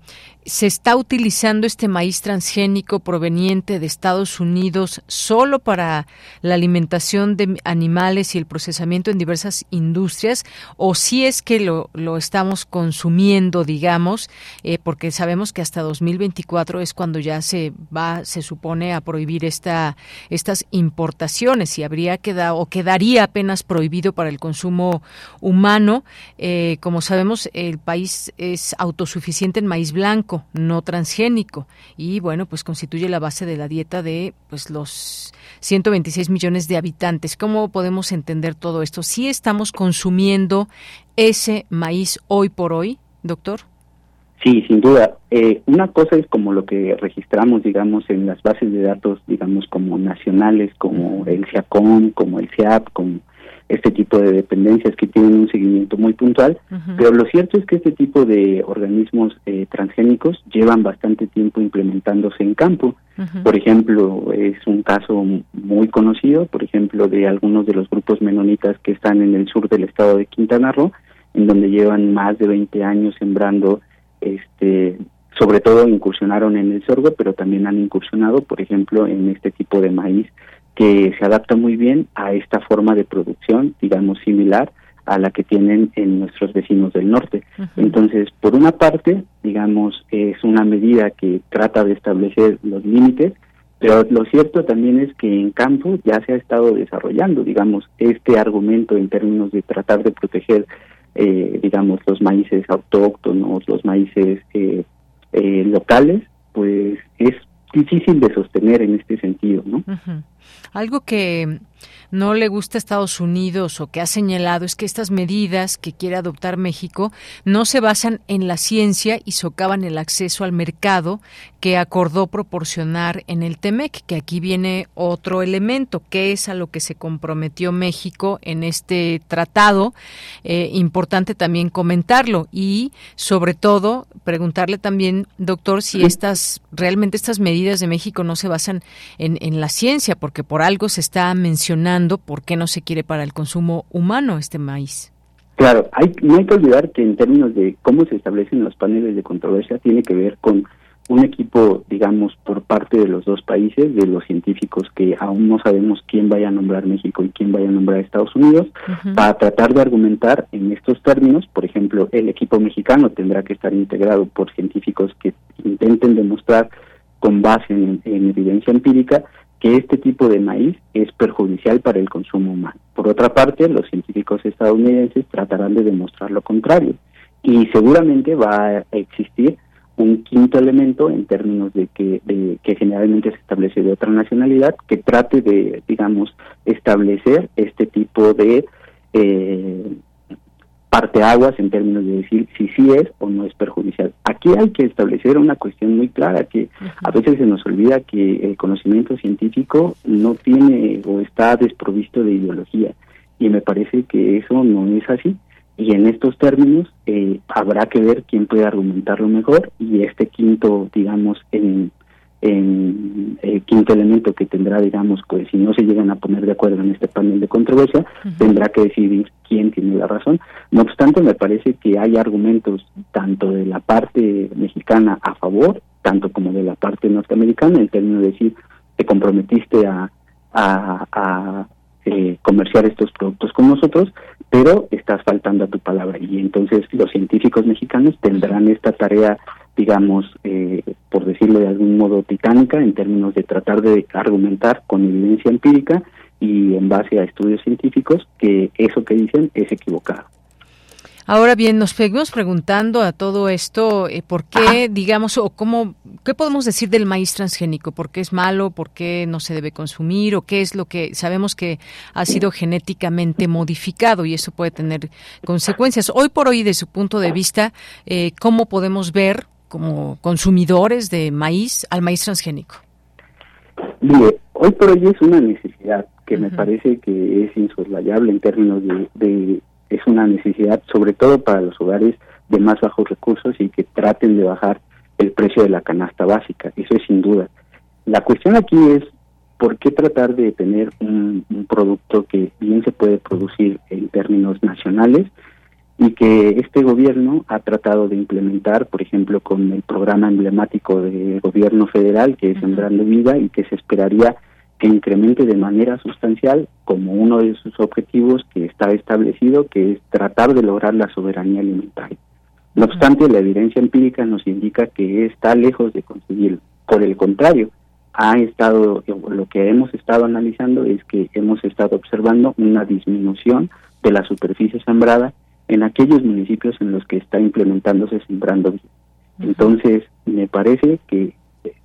se está utilizando este maíz transgénico proveniente de Estados Unidos solo para la alimentación de animales y el procesamiento en diversas industrias o si es que lo, lo estamos consumiendo, digamos, eh, porque sabemos que hasta 2024 es cuando ya se va, se supone a prohibir esta, estas importaciones y habría quedado o quedaría apenas prohibido para el consumo humano. Eh, como sabemos, el país es autosuficiente en maíz blanco no transgénico, y bueno, pues constituye la base de la dieta de pues los 126 millones de habitantes. ¿Cómo podemos entender todo esto? ¿Sí estamos consumiendo ese maíz hoy por hoy, doctor? Sí, sin duda. Eh, una cosa es como lo que registramos, digamos, en las bases de datos, digamos, como nacionales, como el CIACON, como el CIAP, como este tipo de dependencias que tienen un seguimiento muy puntual, pero lo cierto es que este tipo de organismos eh, transgénicos llevan bastante tiempo implementándose en campo. Por ejemplo, es un caso muy conocido, por ejemplo, de algunos de los grupos menonitas que están en el sur del estado de Quintana Roo, en donde llevan más de 20 años sembrando este sobre todo incursionaron en el sorgo, pero también han incursionado, por ejemplo, en este tipo de maíz que se adapta muy bien a esta forma de producción, digamos, similar a la que tienen en nuestros vecinos del norte. Entonces, por una parte, digamos, es una medida que trata de establecer los límites, pero lo cierto también es que en campo ya se ha estado desarrollando, digamos, este argumento en términos de tratar de proteger, eh, digamos, los maíces autóctonos, los maíces eh, eh, locales, pues es difícil de sostener en este sentido, ¿no? Algo que no le gusta a Estados Unidos o que ha señalado es que estas medidas que quiere adoptar México no se basan en la ciencia y socavan el acceso al mercado que acordó proporcionar en el TEMEC, que aquí viene otro elemento, que es a lo que se comprometió México en este tratado. Eh, importante también comentarlo y, sobre todo, preguntarle también, doctor, si estas realmente estas medidas de México no se basan en, en la ciencia, porque por algo se está mencionando por qué no se quiere para el consumo humano este maíz. Claro, hay, no hay que olvidar que en términos de cómo se establecen los paneles de controversia tiene que ver con un equipo, digamos, por parte de los dos países, de los científicos que aún no sabemos quién vaya a nombrar México y quién vaya a nombrar Estados Unidos, para tratar de argumentar en estos términos. Por ejemplo, el equipo mexicano tendrá que estar integrado por científicos que intenten demostrar con base en, en evidencia empírica que este tipo de maíz es perjudicial para el consumo humano. Por otra parte, los científicos estadounidenses tratarán de demostrar lo contrario y seguramente va a existir un quinto elemento en términos de que, de, que generalmente se establece de otra nacionalidad que trate de, digamos, establecer este tipo de eh, parteaguas en términos de decir si sí es o no es perjudicial. Aquí hay que establecer una cuestión muy clara, que a veces se nos olvida que el conocimiento científico no tiene o está desprovisto de ideología y me parece que eso no es así y en estos términos eh, habrá que ver quién puede argumentarlo mejor y este quinto, digamos, en, en el quinto elemento que tendrá, digamos, pues si no se llegan a poner de acuerdo en este panel de controversia, tendrá que decidir quién tiene la razón. No obstante, me parece que hay argumentos tanto de la parte mexicana a favor, tanto como de la parte norteamericana, en términos de decir, te comprometiste a, a, a eh, comerciar estos productos con nosotros, pero estás faltando a tu palabra. Y entonces los científicos mexicanos tendrán esta tarea, digamos, eh, por decirlo de algún modo, titánica en términos de tratar de argumentar con evidencia empírica y en base a estudios científicos que eso que dicen es equivocado. Ahora bien, nos seguimos preguntando a todo esto, eh, ¿por qué, digamos, o cómo, qué podemos decir del maíz transgénico? ¿Por qué es malo? ¿Por qué no se debe consumir? ¿O qué es lo que sabemos que ha sido genéticamente modificado y eso puede tener consecuencias? Hoy por hoy, de su punto de vista, eh, ¿cómo podemos ver como consumidores de maíz al maíz transgénico? Mire, hoy por hoy es una necesidad que me parece que es insoslayable en términos de es una necesidad sobre todo para los hogares de más bajos recursos y que traten de bajar el precio de la canasta básica, eso es sin duda. La cuestión aquí es por qué tratar de tener un, producto que bien se puede producir en términos nacionales y que este gobierno ha tratado de implementar, por ejemplo, con el programa emblemático del gobierno federal, que es Sembrando Vida, y que se esperaría que incremente de manera sustancial como uno de sus objetivos que está establecido, que es tratar de lograr la soberanía alimentaria. No obstante, la evidencia empírica nos indica que está lejos de conseguirlo. Por el contrario, ha estado lo que hemos estado analizando es que hemos estado observando una disminución de la superficie sembrada en aquellos municipios en los que está implementándose sembrando Entonces, me parece que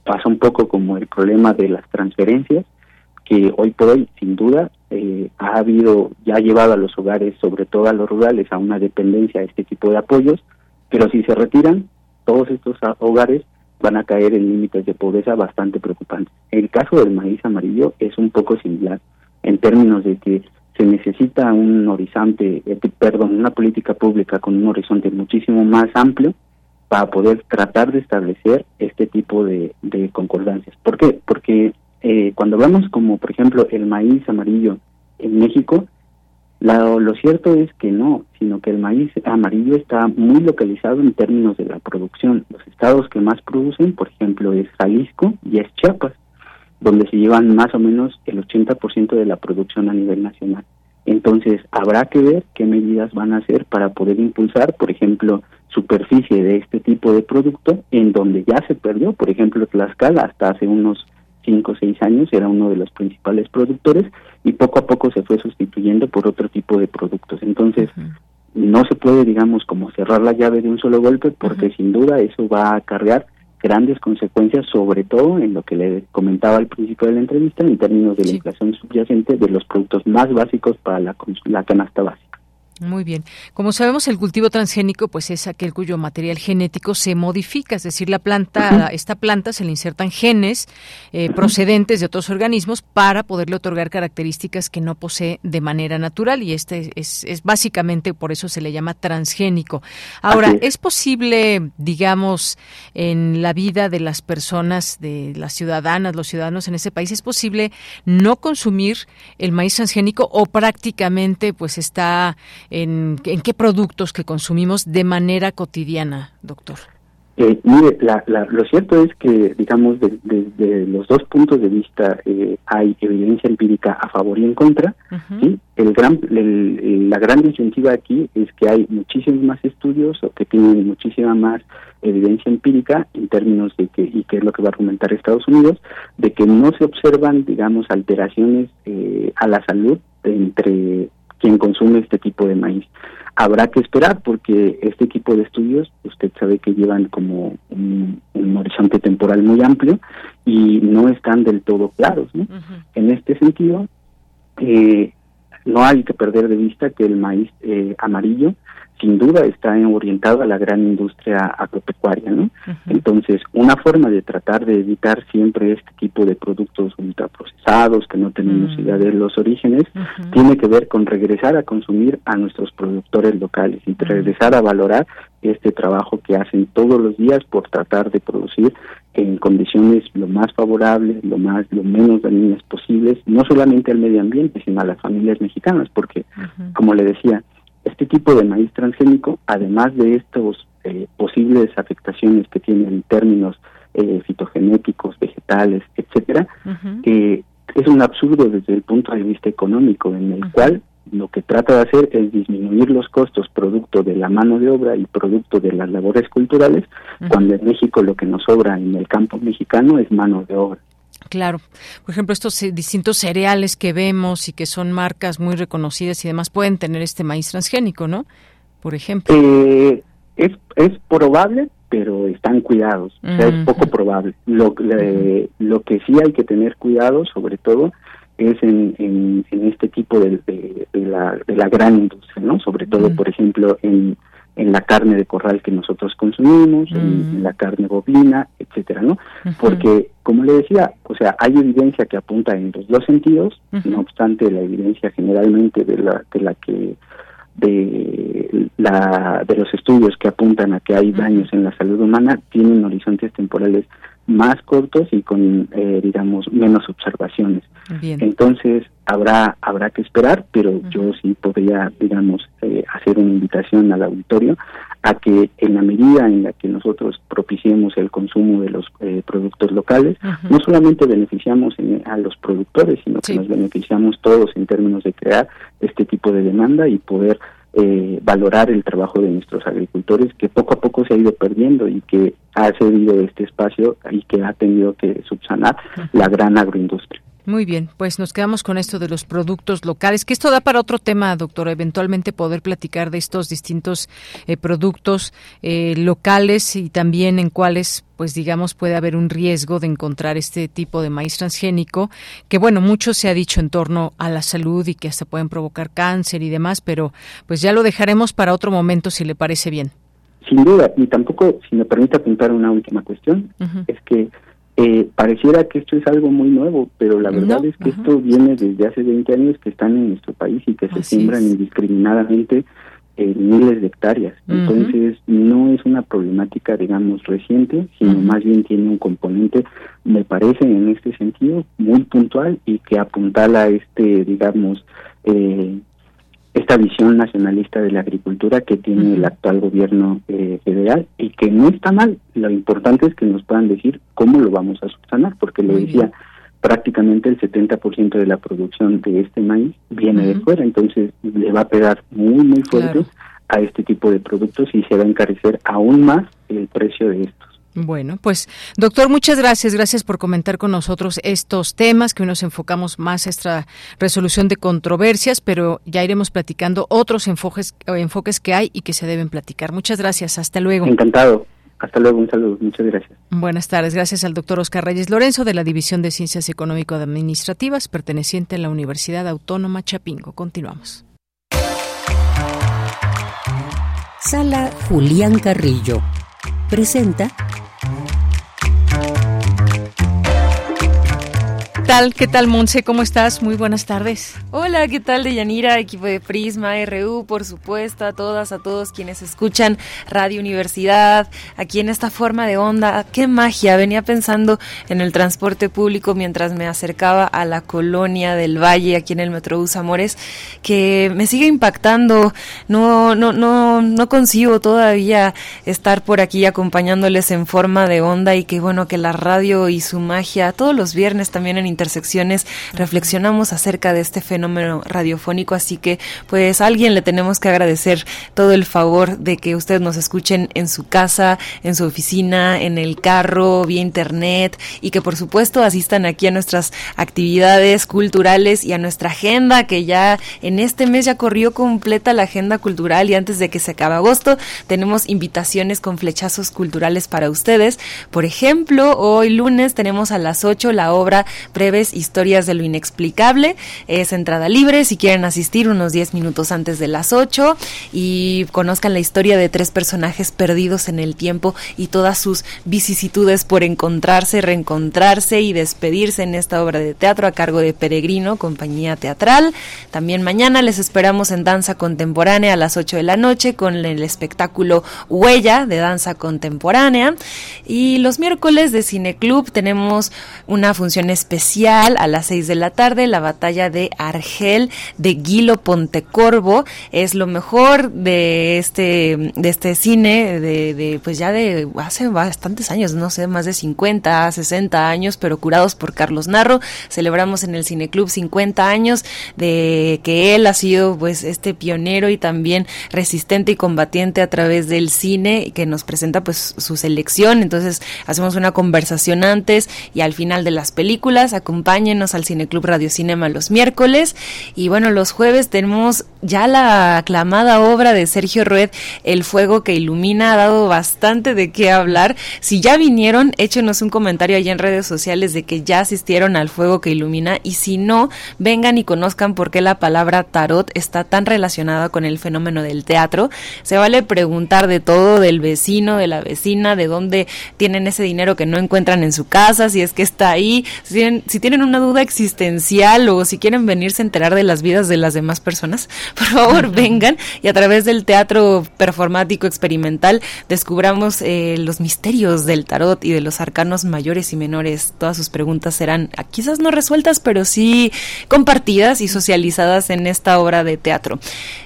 pasa un poco como el problema de las transferencias, que hoy por hoy, sin duda, eh, ha habido, ya ha llevado a los hogares, sobre todo a los rurales, a una dependencia de este tipo de apoyos, pero si se retiran, todos estos hogares van a caer en límites de pobreza bastante preocupantes. El caso del maíz amarillo es un poco similar en términos de que se necesita un horizonte, eh, perdón, una política pública con un horizonte muchísimo más amplio para poder tratar de establecer este tipo de, de concordancias. ¿Por qué? Porque eh, cuando hablamos como por ejemplo el maíz amarillo en México, lo cierto es que no, sino que el maíz amarillo está muy localizado en términos de la producción. Los estados que más producen, por ejemplo, es Jalisco y es Chiapas, donde se llevan más o menos el 80% de la producción a nivel nacional. Entonces, habrá que ver qué medidas van a hacer para poder impulsar, por ejemplo, superficie de este tipo de producto en donde ya se perdió, por ejemplo, Tlaxcala hasta hace unos cinco o seis años era uno de los principales productores y poco a poco se fue sustituyendo por otro tipo de productos. Entonces, no se puede, digamos, como cerrar la llave de un solo golpe porque sin duda eso va a acarrear grandes consecuencias, sobre todo en lo que le comentaba al principio de la entrevista, en términos de la inflación subyacente de los productos más básicos para la, la canasta básica. Muy bien. Como sabemos, el cultivo transgénico pues es aquel cuyo material genético se modifica, es decir, la planta, esta planta se le insertan genes eh, procedentes de otros organismos para poderle otorgar características que no posee de manera natural y este es, es básicamente por eso se le llama transgénico. Ahora, ¿es posible, digamos, en la vida de las personas, de las ciudadanas, los ciudadanos en ese país, es posible no consumir el maíz transgénico o prácticamente pues está en, en qué productos que consumimos de manera cotidiana, doctor. Eh, mire, lo cierto es que, digamos, desde los dos puntos de vista eh, hay evidencia empírica a favor y en contra. el gran, la gran disyuntiva aquí es que hay muchísimos más estudios o que tienen muchísima más evidencia empírica en términos de que, y que es lo que va a argumentar Estados Unidos, de que no se observan, digamos, alteraciones eh, a la salud entre quien consume este tipo de maíz habrá que esperar porque este tipo de estudios, usted sabe que llevan como un, horizonte temporal muy amplio y no están del todo claros. ¿no? En este sentido, eh, no hay que perder de vista que el maíz eh, amarillo sin duda está orientado a la gran industria agropecuaria, ¿no? Entonces, una forma de tratar de evitar siempre este tipo de productos ultraprocesados, que no tenemos mm. idea de los orígenes, tiene que ver con regresar a consumir a nuestros productores locales y regresar a valorar este trabajo que hacen todos los días por tratar de producir en condiciones lo más favorables, lo más, lo menos dañinas posibles, no solamente al medio ambiente, sino a las familias mexicanas, porque, como le decía, este tipo de maíz transgénico, además de estos eh, posibles afectaciones que tiene en términos eh, fitogenéticos, vegetales, etcétera, que es un absurdo desde el punto de vista económico, en el cual lo que trata de hacer es disminuir los costos producto de la mano de obra y producto de las labores culturales, cuando en México lo que nos sobra en el campo mexicano es mano de obra. Claro. Por ejemplo, estos eh, distintos cereales que vemos y que son marcas muy reconocidas y demás pueden tener este maíz transgénico, ¿no? Por ejemplo. Eh, es, es probable, pero están cuidados. o sea, es poco probable. Lo, lo que sí hay que tener cuidado, sobre todo, es en, en, este tipo de, de, la, de la gran industria, ¿no? Sobre todo, por ejemplo, en en la carne de corral que nosotros consumimos, en, mm. la carne bovina, etcétera, ¿no? Porque, como le decía, o sea, hay evidencia que apunta en los dos sentidos, no obstante la evidencia generalmente de la, de la que de la de los estudios que apuntan a que hay daños en la salud humana tienen horizontes temporales más cortos y con, eh, digamos, menos observaciones. Entonces, habrá habrá que esperar, pero yo sí podría, digamos, eh, hacer una invitación al auditorio a que en la medida en la que nosotros propiciemos el consumo de los eh, productos locales, no solamente beneficiamos a los productores, sino que nos beneficiamos todos en términos de crear este tipo de demanda y poder eh, valorar el trabajo de nuestros agricultores que poco a poco se ha ido perdiendo y que ha cedido este espacio y que ha tenido que subsanar la gran agroindustria. Muy bien, pues nos quedamos con esto de los productos locales, que esto da para otro tema, doctor, eventualmente poder platicar de estos distintos eh, productos eh, locales y también en cuáles, pues digamos, puede haber un riesgo de encontrar este tipo de maíz transgénico, que bueno, mucho se ha dicho en torno a la salud y que hasta pueden provocar cáncer y demás, pero pues ya lo dejaremos para otro momento si le parece bien. Sin duda, y tampoco, si me permite apuntar una última cuestión, es que eh, pareciera que esto es algo muy nuevo, pero la verdad es que esto viene desde hace 20 años que están en nuestro país y que se siembran indiscriminadamente en miles de hectáreas. Entonces, no es una problemática, digamos, reciente, sino más bien tiene un componente, me parece, en este sentido, muy puntual y que apuntala a este, digamos, eh, esta visión nacionalista de la agricultura que tiene el actual gobierno eh, federal y que no está mal. Lo importante es que nos puedan decir cómo lo vamos a subsanar, porque le decía, prácticamente el 70% de la producción de este maíz viene de fuera, entonces le va a pegar muy, muy fuerte a este tipo de productos y se va a encarecer aún más el precio de estos. Bueno, pues doctor, muchas gracias. Gracias por comentar con nosotros estos temas que hoy nos enfocamos más a esta resolución de controversias, pero ya iremos platicando otros enfoques, enfoques que hay y que se deben platicar. Muchas gracias. Hasta luego. Encantado. Hasta luego, un saludo. Muchas gracias. Buenas tardes. Gracias al doctor Oscar Reyes Lorenzo de la División de Ciencias Económico-Administrativas, perteneciente a la Universidad Autónoma Chapingo. Continuamos. Sala Julián Carrillo. Presenta tal? ¿Qué tal, Monse? ¿Cómo estás? Muy buenas tardes. Hola, ¿qué tal, Deyanira? Equipo de Prisma, RU, por supuesto, a todas, a todos quienes escuchan Radio Universidad, aquí en esta forma de onda. ¡Qué magia! Venía pensando en el transporte público mientras me acercaba a la colonia del Valle, aquí en el Metrobús Amores, que me sigue impactando. No, no, no, no consigo todavía estar por aquí acompañándoles en forma de onda y que bueno, que la radio y su magia, todos los viernes también en Intersecciones reflexionamos acerca de este fenómeno radiofónico, así que pues a alguien le tenemos que agradecer todo el favor de que ustedes nos escuchen en su casa, en su oficina, en el carro, vía internet y que por supuesto asistan aquí a nuestras actividades culturales y a nuestra agenda que ya en este mes ya corrió completa la agenda cultural y antes de que se acabe agosto tenemos invitaciones con flechazos culturales para ustedes. Por ejemplo, hoy lunes tenemos a las 8 la obra historias de lo inexplicable. Es entrada libre si quieren asistir unos 10 minutos antes de las 8 y conozcan la historia de tres personajes perdidos en el tiempo y todas sus vicisitudes por encontrarse, reencontrarse y despedirse en esta obra de teatro a cargo de Peregrino, compañía teatral. También mañana les esperamos en danza contemporánea a las 8 de la noche con el espectáculo Huella de danza contemporánea. Y los miércoles de Cineclub tenemos una función especial a las 6 de la tarde, la batalla de Argel de Guilo Pontecorvo. Es lo mejor de este, de este cine, de, pues ya de hace bastantes años, no sé, más de 50, 60 años, pero curados por Carlos Narro. Celebramos en el Cineclub 50 años de que él ha sido pues este pionero y también resistente y combatiente a través del cine que nos presenta pues su selección. Entonces hacemos una conversación antes y al final de las películas. Acompáñenos al Cineclub Radio Cinema los miércoles. Y bueno, los jueves tenemos ya la aclamada obra de Sergio Rued, El Fuego que Ilumina, ha dado bastante de qué hablar. Si ya vinieron, échenos un comentario allá en redes sociales de que ya asistieron al Fuego que Ilumina. Y si no, vengan y conozcan por qué la palabra tarot está tan relacionada con el fenómeno del teatro. Se vale preguntar de todo, del vecino, de la vecina, de dónde tienen ese dinero que no encuentran en su casa, si es que está ahí, si tienen, una duda existencial o si quieren venirse a enterar de las vidas de las demás personas, por favor vengan y a través del teatro performático experimental descubramos eh, los misterios del tarot y de los arcanos mayores y menores. Todas sus preguntas serán ah, quizás no resueltas, pero sí compartidas y socializadas en esta obra de teatro.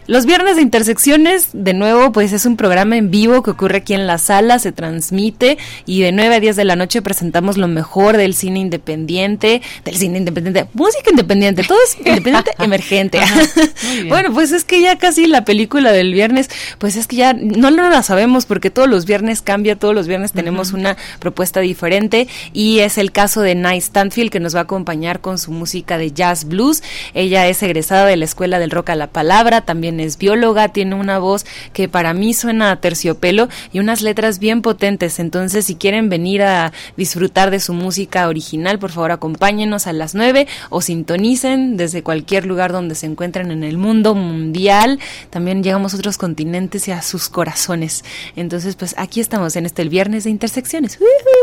Los viernes de intersecciones, de nuevo, pues es un programa en vivo que ocurre aquí en la sala, se transmite y de 9 a 10 de la noche presentamos lo mejor del cine independiente, del cine independiente, música independiente, todo es independiente emergente. bueno, pues es que ya casi la película del viernes, pues es que ya no, no la sabemos porque todos los viernes cambia, todos los viernes tenemos una propuesta diferente y es el caso de Nice Stanfield que nos va a acompañar con su música de jazz blues. Ella es egresada de la Escuela del Rock a la Palabra, también es bióloga, tiene una voz que para mí suena a terciopelo y unas letras bien potentes. Entonces, si quieren venir a disfrutar de su música original, por favor acompáñenos a las 9 o sintonicen desde cualquier lugar donde se encuentren en el mundo mundial. También llegamos a otros continentes y a sus corazones. Entonces, pues aquí estamos en este el viernes de intersecciones.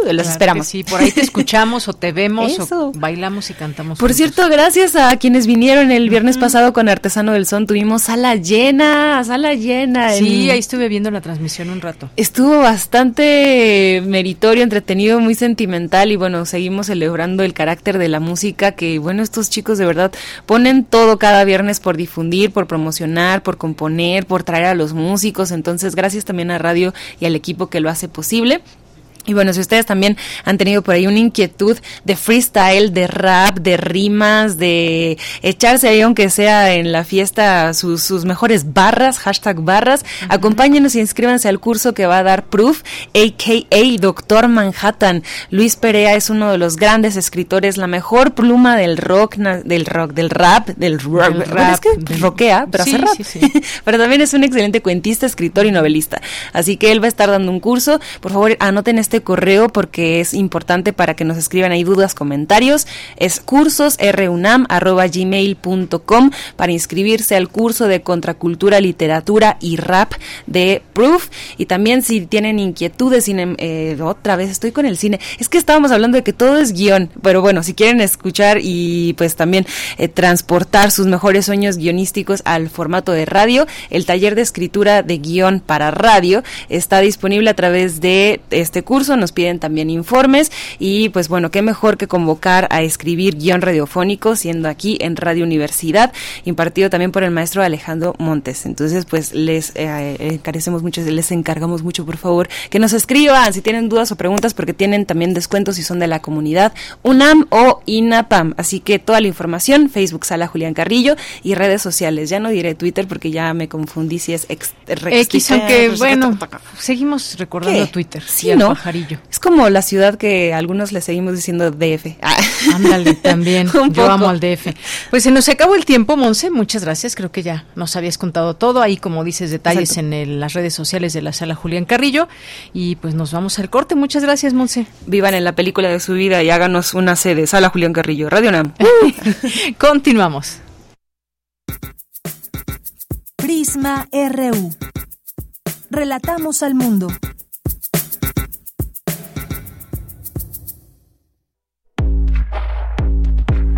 Los esperamos. Sí, por ahí te escuchamos o te vemos o bailamos y cantamos. Por cierto, gracias a quienes vinieron el viernes pasado con Artesano del Son, tuvimos sala llena, sala llena. Sí, ahí estuve viendo la transmisión un rato. Estuvo bastante meritorio, entretenido, muy sentimental y bueno, seguimos celebrando el carácter de la música que bueno, estos chicos de verdad ponen todo cada viernes por difundir, por promocionar, por componer, por traer a los músicos. Entonces, gracias también a Radio y al equipo que lo hace posible. Y bueno, si ustedes también han tenido por ahí una inquietud de freestyle, de rap, de rimas, de echarse ahí, aunque sea en la fiesta, sus, sus mejores barras, hashtag barras, acompáñenos y inscríbanse al curso que va a dar Proof, a.k.a. Doctor Manhattan. Luis Perea es uno de los grandes escritores, la mejor pluma del rock, del rock, del rap, del rock, rap, es que rockea, pero hace rap. pero también es un excelente cuentista, escritor y novelista. Así que él va a estar dando un curso. Por favor, anoten este este correo porque es importante para que nos escriban ahí dudas, comentarios. Es cursosrunam.gmail.com para inscribirse al curso de Contracultura, Literatura y Rap de Proof. Y también si tienen inquietudes, eh, otra vez estoy con el cine. Es que estábamos hablando de que todo es guion, pero bueno, si quieren escuchar y pues también eh, transportar sus mejores sueños guionísticos al formato de radio, el taller de escritura de guion para radio está disponible a través de este curso. Nos piden también informes y pues bueno, qué mejor que convocar a escribir guion radiofónico siendo aquí en Radio Universidad, impartido también por el maestro Alejandro Montes. Entonces, pues les eh, encarecemos mucho, les encargamos mucho, por favor, que nos escriban si tienen dudas o preguntas, porque tienen también descuentos si son de la comunidad UNAM o INAPAM. Así que toda la información, Facebook Sala Julián Carrillo y redes sociales. Ya no diré Twitter porque ya me confundí si es ex, X, aunque bueno, seguimos recordando Twitter. Sí, ¿no? Es como la ciudad que algunos le seguimos diciendo DF. Ah. Ándale, también. Yo amo al DF. Pues se nos acabó el tiempo, Monse. Muchas gracias. Creo que ya nos habías contado todo. Ahí, como dices, detalles en las redes sociales de la sala Julián Carrillo. Y pues nos vamos al corte. Muchas gracias, Monse. Vivan en la película de su vida y háganos una sede. Sala Julián Carrillo, Radio Nam. Continuamos. Prisma RU. Relatamos al mundo.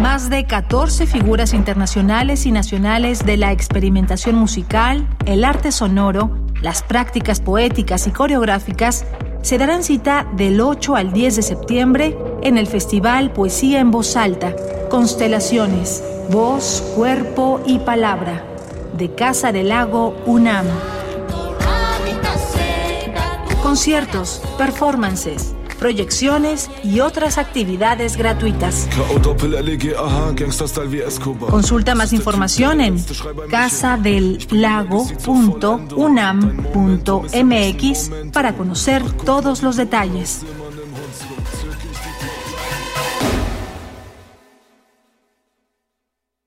Más de 14 figuras internacionales y nacionales de la experimentación musical, el arte sonoro, las prácticas poéticas y coreográficas se darán cita del 8 al 10 de septiembre en el Festival Poesía en Voz Alta, Constelaciones, Voz, Cuerpo y Palabra, de Casa del Lago UNAM. Conciertos, performances, proyecciones y otras actividades gratuitas. Consulta más información en casadelago.unam.mx para conocer todos los detalles.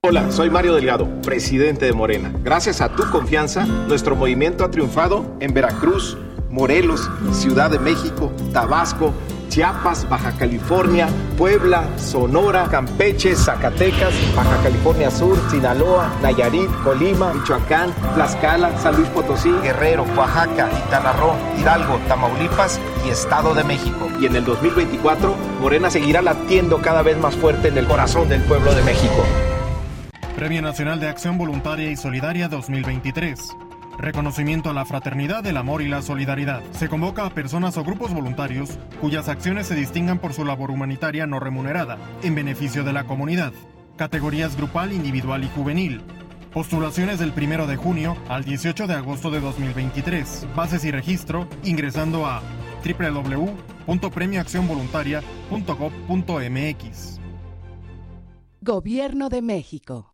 Hola, soy Mario Delgado, presidente de Morena. Gracias a tu confianza, nuestro movimiento ha triunfado en Veracruz, Morelos, Ciudad de México, Tabasco, Chiapas, Baja California, Puebla, Sonora, Campeche, Zacatecas, Baja California Sur, Sinaloa, Nayarit, Colima, Michoacán, Tlaxcala, San Luis Potosí, Guerrero, Oaxaca, Quintana Hidalgo, Tamaulipas y Estado de México. Y en el 2024, Morena seguirá latiendo cada vez más fuerte en el corazón del pueblo de México. Premio Nacional de Acción Voluntaria y Solidaria 2023. Reconocimiento a la fraternidad, el amor y la solidaridad. Se convoca a personas o grupos voluntarios cuyas acciones se distingan por su labor humanitaria no remunerada, en beneficio de la comunidad. Categorías grupal, individual y juvenil. Postulaciones del 1 de junio al 18 de agosto de 2023. Bases y registro ingresando a www.premioaccionvoluntaria.gov.mx. Gobierno de México.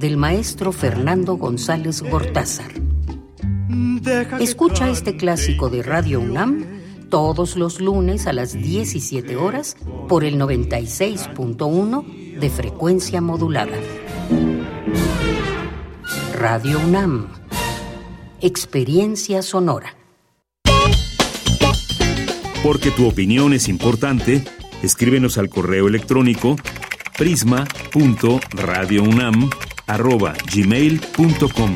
del maestro Fernando González Gortázar. Escucha este clásico de Radio UNAM todos los lunes a las 17 horas por el 96.1 de frecuencia modulada. Radio UNAM. Experiencia sonora. Porque tu opinión es importante, escríbenos al correo electrónico prisma.radiounam@gmail.com.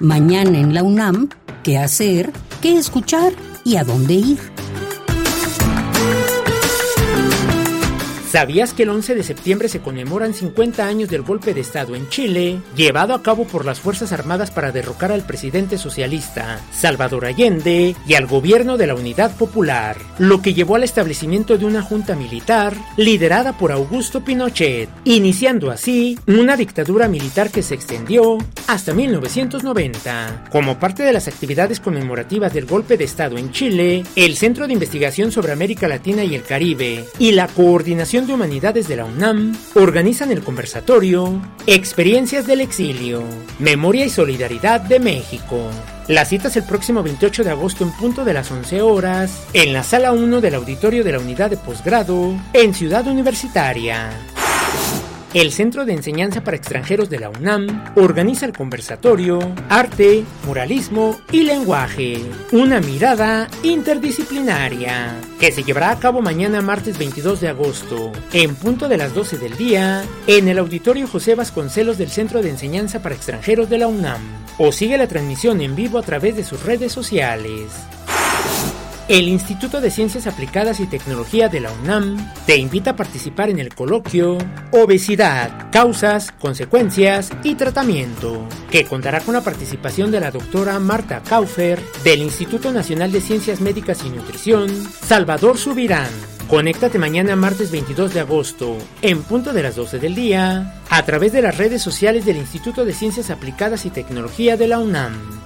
Mañana en la UNAM, ¿qué hacer? ¿Qué escuchar? ¿Y a dónde ir? ¿Sabías que el 11 de septiembre se conmemoran 50 años del golpe de Estado en Chile, llevado a cabo por las Fuerzas Armadas para derrocar al presidente socialista Salvador Allende y al gobierno de la Unidad Popular, lo que llevó al establecimiento de una junta militar liderada por Augusto Pinochet, iniciando así una dictadura militar que se extendió hasta 1990. Como parte de las actividades conmemorativas del golpe de Estado en Chile, el Centro de Investigación sobre América Latina y el Caribe y la Coordinación de Humanidades de la UNAM organizan el conversatorio Experiencias del Exilio, Memoria y Solidaridad de México. La cita es el próximo 28 de agosto en punto de las 11 horas en la sala 1 del auditorio de la unidad de posgrado en Ciudad Universitaria. El Centro de Enseñanza para Extranjeros de la UNAM organiza el conversatorio Arte, Muralismo y Lenguaje, una mirada interdisciplinaria, que se llevará a cabo mañana martes 22 de agosto, en punto de las 12 del día, en el Auditorio José Vasconcelos del Centro de Enseñanza para Extranjeros de la UNAM, o sigue la transmisión en vivo a través de sus redes sociales. El Instituto de Ciencias Aplicadas y Tecnología de la UNAM te invita a participar en el coloquio Obesidad, causas, consecuencias y tratamiento, que contará con la participación de la doctora Marta Kaufer del Instituto Nacional de Ciencias Médicas y Nutrición, Salvador Subirán. Conéctate mañana martes 22 de agosto, en punto de las 12 del día, a través de las redes sociales del Instituto de Ciencias Aplicadas y Tecnología de la UNAM.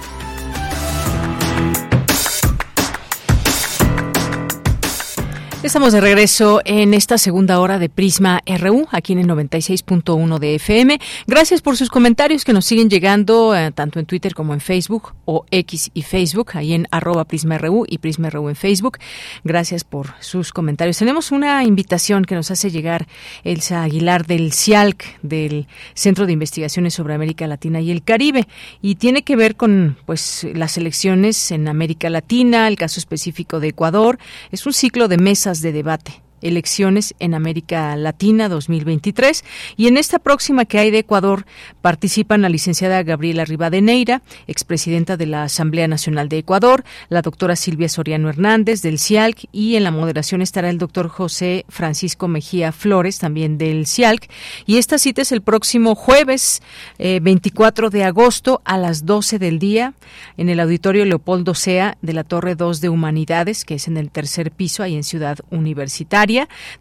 Estamos de regreso en esta segunda hora de Prisma RU, aquí en el 96.1 de FM. Gracias por sus comentarios que nos siguen llegando eh, tanto en Twitter como en Facebook o X y Facebook, ahí en arroba Prisma RU y Prisma RU en Facebook. Gracias por sus comentarios. Tenemos una invitación que nos hace llegar Elsa Aguilar del CIALC, del Centro de Investigaciones sobre América Latina y el Caribe, y tiene que ver con pues las elecciones en América Latina, el caso específico de Ecuador. Es un ciclo de mesas de debate elecciones en América Latina 2023 y en esta próxima que hay de Ecuador participan la licenciada Gabriela Rivadeneira, expresidenta de la Asamblea Nacional de Ecuador, la doctora Silvia Soriano Hernández del CIALC y en la moderación estará el doctor José Francisco Mejía Flores también del CIALC y esta cita es el próximo jueves 24 eh, de agosto a las 12 del día en el auditorio Leopoldo Sea de la Torre 2 de Humanidades que es en el tercer piso ahí en Ciudad Universitaria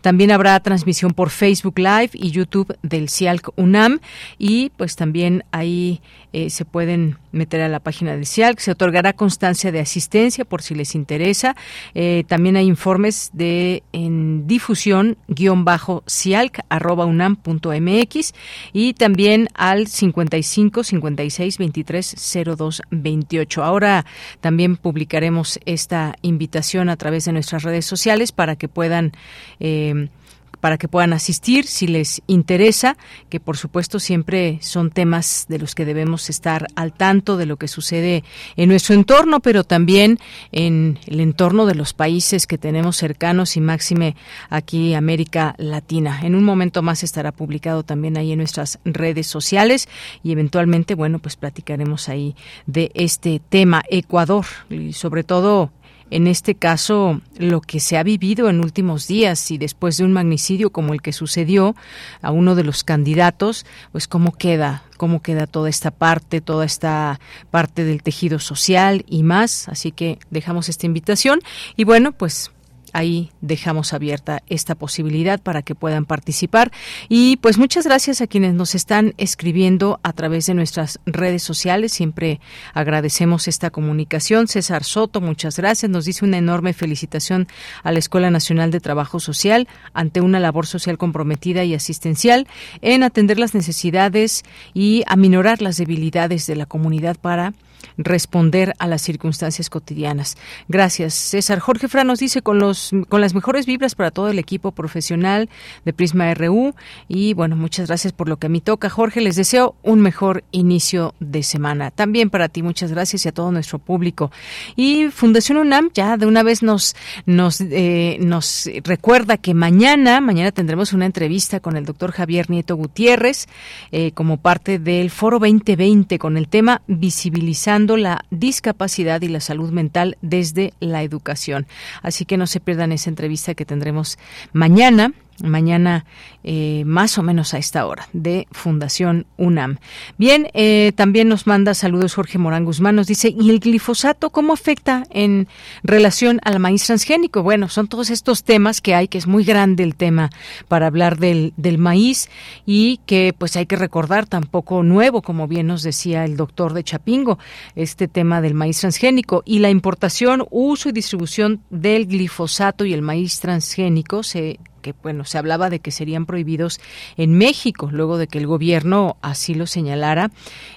también habrá transmisión por Facebook Live y YouTube del CIALC UNAM y pues también ahí eh, se pueden meter a la página del CIALC. Se otorgará constancia de asistencia por si les interesa. Eh, también hay informes de en difusión guion bajo CIALC arroba unam punto mx y también al 55 56 23 02 28. Ahora también publicaremos esta invitación a través de nuestras redes sociales para que puedan eh, para que puedan asistir si les interesa, que por supuesto siempre son temas de los que debemos estar al tanto de lo que sucede en nuestro entorno, pero también en el entorno de los países que tenemos cercanos y máxime aquí América Latina. En un momento más estará publicado también ahí en nuestras redes sociales y eventualmente, bueno, pues platicaremos ahí de este tema Ecuador y sobre todo en este caso lo que se ha vivido en últimos días y después de un magnicidio como el que sucedió a uno de los candidatos, pues cómo queda, cómo queda toda esta parte, toda esta parte del tejido social y más. Así que dejamos esta invitación y bueno, pues ahí dejamos abierta esta posibilidad para que puedan participar. Y pues muchas gracias a quienes nos están escribiendo a través de nuestras redes sociales. Siempre agradecemos esta comunicación. César Soto, muchas gracias. Nos dice una enorme felicitación a la Escuela Nacional de Trabajo Social ante una labor social comprometida y asistencial en atender las necesidades y aminorar las debilidades de la comunidad para responder a las circunstancias cotidianas. Gracias, César. Jorge Fran nos dice con los con las mejores vibras para todo el equipo profesional de Prisma RU y bueno, muchas gracias por lo que a mí toca. Jorge, les deseo un mejor inicio de semana. También para ti, muchas gracias y a todo nuestro público. Y Fundación UNAM ya de una vez nos nos eh, nos recuerda que mañana mañana tendremos una entrevista con el doctor Javier Nieto Gutiérrez eh, como parte del Foro 2020 con el tema visibilizar la discapacidad y la salud mental desde la educación. Así que no se pierdan esa entrevista que tendremos mañana mañana eh, más o menos a esta hora de Fundación UNAM. Bien, eh, también nos manda saludos Jorge Morán Guzmán, nos dice, ¿y el glifosato cómo afecta en relación al maíz transgénico? Bueno, son todos estos temas que hay, que es muy grande el tema para hablar del, del maíz y que pues hay que recordar tampoco nuevo, como bien nos decía el doctor de Chapingo, este tema del maíz transgénico y la importación, uso y distribución del glifosato y el maíz transgénico se que bueno, se hablaba de que serían prohibidos en México, luego de que el gobierno así lo señalara.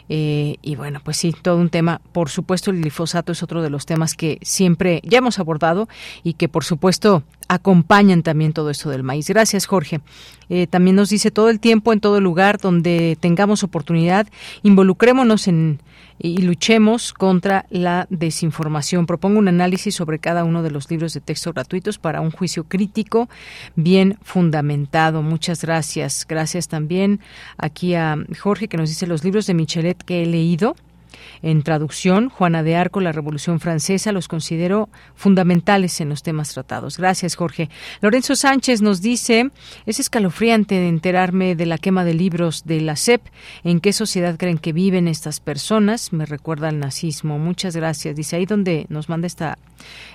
Eh, y bueno, pues sí, todo un tema. Por supuesto, el glifosato es otro de los temas que siempre ya hemos abordado y que por supuesto acompañan también todo esto del maíz. Gracias, Jorge. Eh, también nos dice todo el tiempo, en todo lugar donde tengamos oportunidad, involucrémonos en y luchemos contra la desinformación. Propongo un análisis sobre cada uno de los libros de texto gratuitos para un juicio crítico bien fundamentado. Muchas gracias. Gracias también aquí a Jorge que nos dice los libros de Michelet que he leído en traducción, Juana de Arco, la Revolución Francesa, los considero fundamentales en los temas tratados. Gracias, Jorge. Lorenzo Sánchez nos dice, es escalofriante enterarme de la quema de libros de la SEP. ¿En qué sociedad creen que viven estas personas? Me recuerda al nazismo. Muchas gracias. Dice ahí donde nos manda esta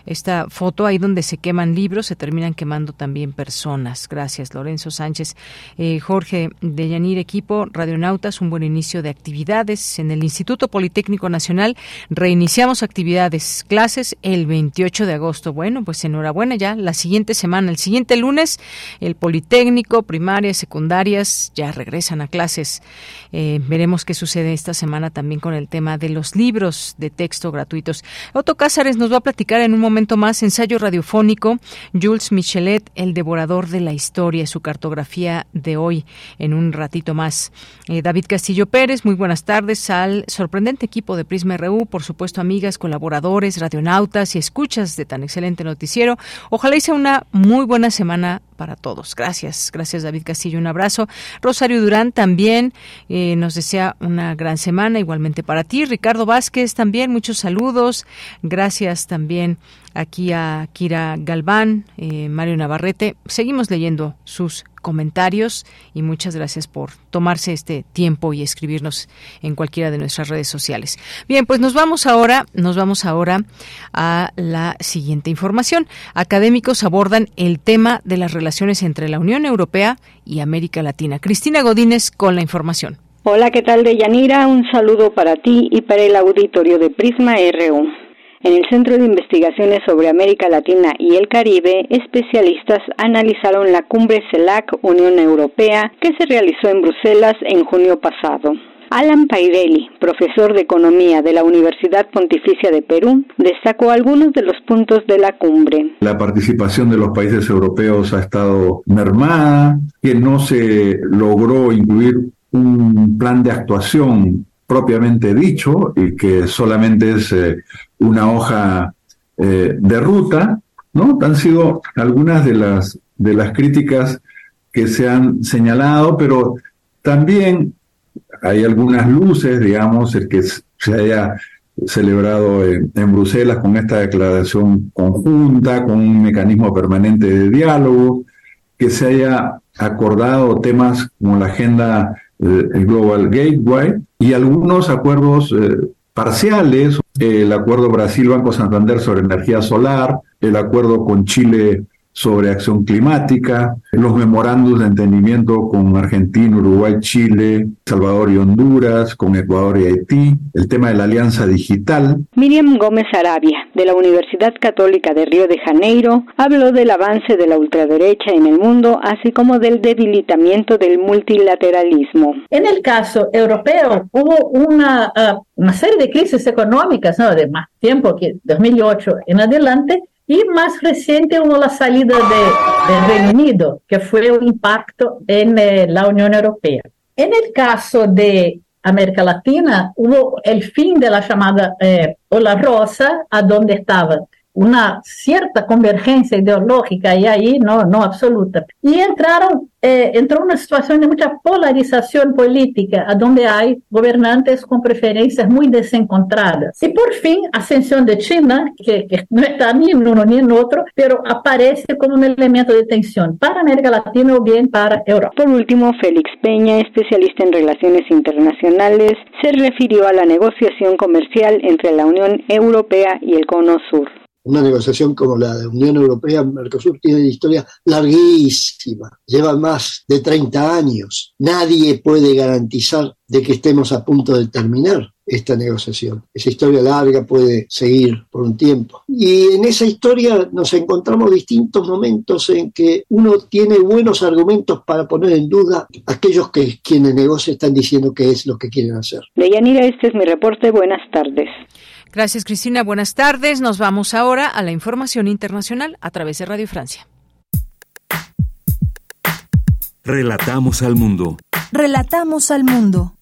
esta foto, ahí donde se queman libros, se terminan quemando también personas. Gracias, Lorenzo Sánchez. Eh, Jorge de Yanir, equipo Radionautas, un buen inicio de actividades. En el Instituto Politécnico Nacional reiniciamos actividades, clases el 28 de agosto. Bueno, pues enhorabuena ya. La siguiente semana, el siguiente lunes, el Politécnico, primarias, secundarias, ya regresan a clases. Eh, veremos qué sucede esta semana también con el tema de los libros de texto gratuitos. Otto Cázares nos va a platicar en un momento más ensayo radiofónico Jules Michelet, el devorador de la historia, su cartografía de hoy en un ratito más. Eh, David Castillo Pérez, muy buenas tardes al sorprendente equipo de Prisma RU, por supuesto amigas, colaboradores, radionautas y escuchas de tan excelente noticiero. Ojalá hice una muy buena semana para todos. Gracias, gracias David Castillo, un abrazo. Rosario Durán también eh, nos desea una gran semana, igualmente para ti. Ricardo Vázquez también, muchos saludos. Gracias también aquí a Kira Galván, eh, Mario Navarrete. Seguimos leyendo sus comentarios y muchas gracias por tomarse este tiempo y escribirnos en cualquiera de nuestras redes sociales. Bien, pues nos vamos ahora, nos vamos ahora a la siguiente información. Académicos abordan el tema de las relaciones entre la Unión Europea y América Latina. Cristina Godínez con la información. Hola, ¿qué tal, Deyanira? Un saludo para ti y para el auditorio de Prisma RU. En el Centro de Investigaciones sobre América Latina y el Caribe, especialistas analizaron la cumbre CELAC Unión Europea que se realizó en Bruselas en junio pasado. Alan Pairelli, profesor de Economía de la Universidad Pontificia de Perú, destacó algunos de los puntos de la cumbre. La participación de los países europeos ha estado mermada, que no se logró incluir un plan de actuación propiamente dicho y que solamente es eh, una hoja eh, de ruta, ¿no? Han sido algunas de las, de las críticas que se han señalado, pero también hay algunas luces, digamos, el que se haya celebrado en, Bruselas con esta declaración conjunta, con un mecanismo permanente de diálogo, que se haya acordado temas como la agenda eh, Global Gateway y algunos acuerdos eh, parciales, el acuerdo Brasil-Banco Santander sobre energía solar, el acuerdo con Chile sobre acción climática, los memorandos de entendimiento con Argentina, Uruguay, Chile, Salvador y Honduras, con Ecuador y Haití, el tema de la alianza digital. Miriam Gómez Arabia, de la Universidad Católica de Río de Janeiro, habló del avance de la ultraderecha en el mundo, así como del debilitamiento del multilateralismo. En el caso europeo hubo una, uh, una serie de crisis económicas ¿no? de más tiempo que 2008 en adelante, y más reciente hubo la salida de, del Reino Unido, que fue un impacto en eh, la Unión Europea. En el caso de América Latina, hubo el fin de la llamada eh, Ola Rosa, a donde estaban una cierta convergencia ideológica y ahí no, no absoluta. Y entraron eh, entró una situación de mucha polarización política, donde hay gobernantes con preferencias muy desencontradas. Y por fin, ascensión de China, que, que, no está ni en uno ni en otro, pero aparece como un elemento de tensión para América Latina o bien para Europa. Por último, Félix Peña, especialista en relaciones internacionales, se refirió a la negociación comercial entre la Unión Europea y el Cono Sur una negociación como la de Unión Europea-Mercosur tiene una historia larguísima, lleva más de 30 años. Nadie puede garantizar de que estemos a punto de terminar esta negociación. Esa historia larga puede seguir por un tiempo. Y en esa historia nos encontramos distintos momentos en que uno tiene buenos argumentos para poner en duda aquellos que quienes negocian están diciendo que es lo que quieren hacer. Deyanira, este es mi reporte. Buenas tardes. Gracias, Cristina. Buenas tardes. Nos vamos ahora a la información internacional a través de Radio Francia. Relatamos al mundo. Relatamos al mundo.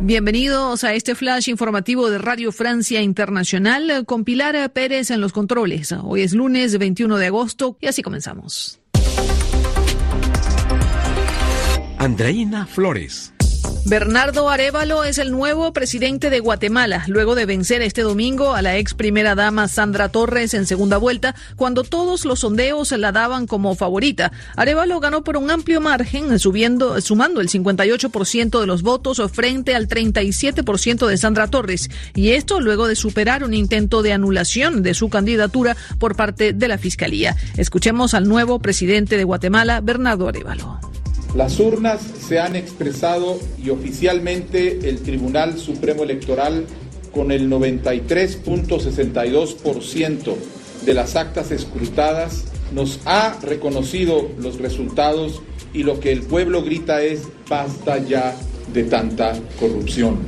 Bienvenidos a este flash informativo de Radio Francia Internacional con Pilar Pérez en los controles. Hoy es lunes 21 de agosto y así comenzamos. Andreina Flores. Bernardo Arevalo es el nuevo presidente de Guatemala, luego de vencer este domingo a la ex primera dama Sandra Torres en segunda vuelta, cuando todos los sondeos la daban como favorita. Arevalo ganó por un amplio margen, subiendo, sumando el 58% de los votos frente al 37% de Sandra Torres, y esto luego de superar un intento de anulación de su candidatura por parte de la Fiscalía. Escuchemos al nuevo presidente de Guatemala, Bernardo Arevalo. Las urnas se han expresado y oficialmente el Tribunal Supremo Electoral con el 93.62% de las actas escrutadas nos ha reconocido los resultados y lo que el pueblo grita es basta ya de tanta corrupción.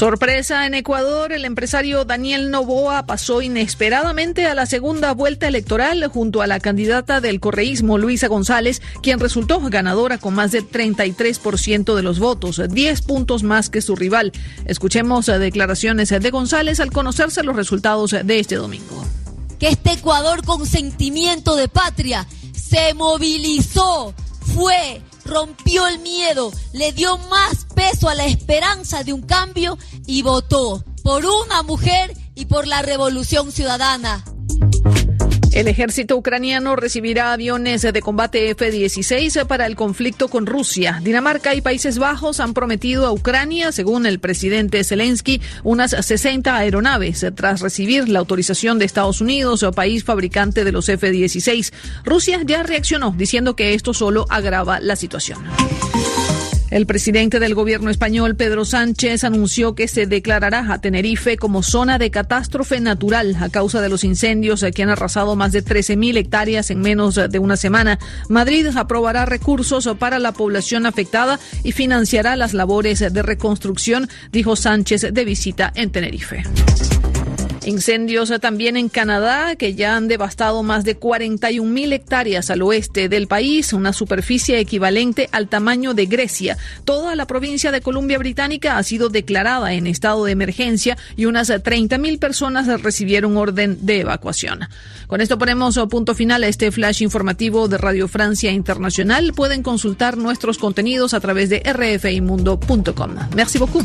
Sorpresa en Ecuador, el empresario Daniel Novoa pasó inesperadamente a la segunda vuelta electoral junto a la candidata del correísmo Luisa González, quien resultó ganadora con más de 33% de los votos, 10 puntos más que su rival. Escuchemos declaraciones de González al conocerse los resultados de este domingo. Que este Ecuador con sentimiento de patria se movilizó, fue rompió el miedo, le dio más peso a la esperanza de un cambio y votó por una mujer y por la revolución ciudadana. El ejército ucraniano recibirá aviones de combate F-16 para el conflicto con Rusia. Dinamarca y Países Bajos han prometido a Ucrania, según el presidente Zelensky, unas 60 aeronaves tras recibir la autorización de Estados Unidos, país fabricante de los F-16. Rusia ya reaccionó diciendo que esto solo agrava la situación. El presidente del gobierno español, Pedro Sánchez, anunció que se declarará a Tenerife como zona de catástrofe natural a causa de los incendios que han arrasado más de 13.000 hectáreas en menos de una semana. Madrid aprobará recursos para la población afectada y financiará las labores de reconstrucción, dijo Sánchez de visita en Tenerife. Incendios también en Canadá que ya han devastado más de 41 mil hectáreas al oeste del país, una superficie equivalente al tamaño de Grecia. Toda la provincia de Columbia Británica ha sido declarada en estado de emergencia y unas 30 mil personas recibieron orden de evacuación. Con esto ponemos punto final a este flash informativo de Radio Francia Internacional. Pueden consultar nuestros contenidos a través de rfimundo.com. Merci beaucoup.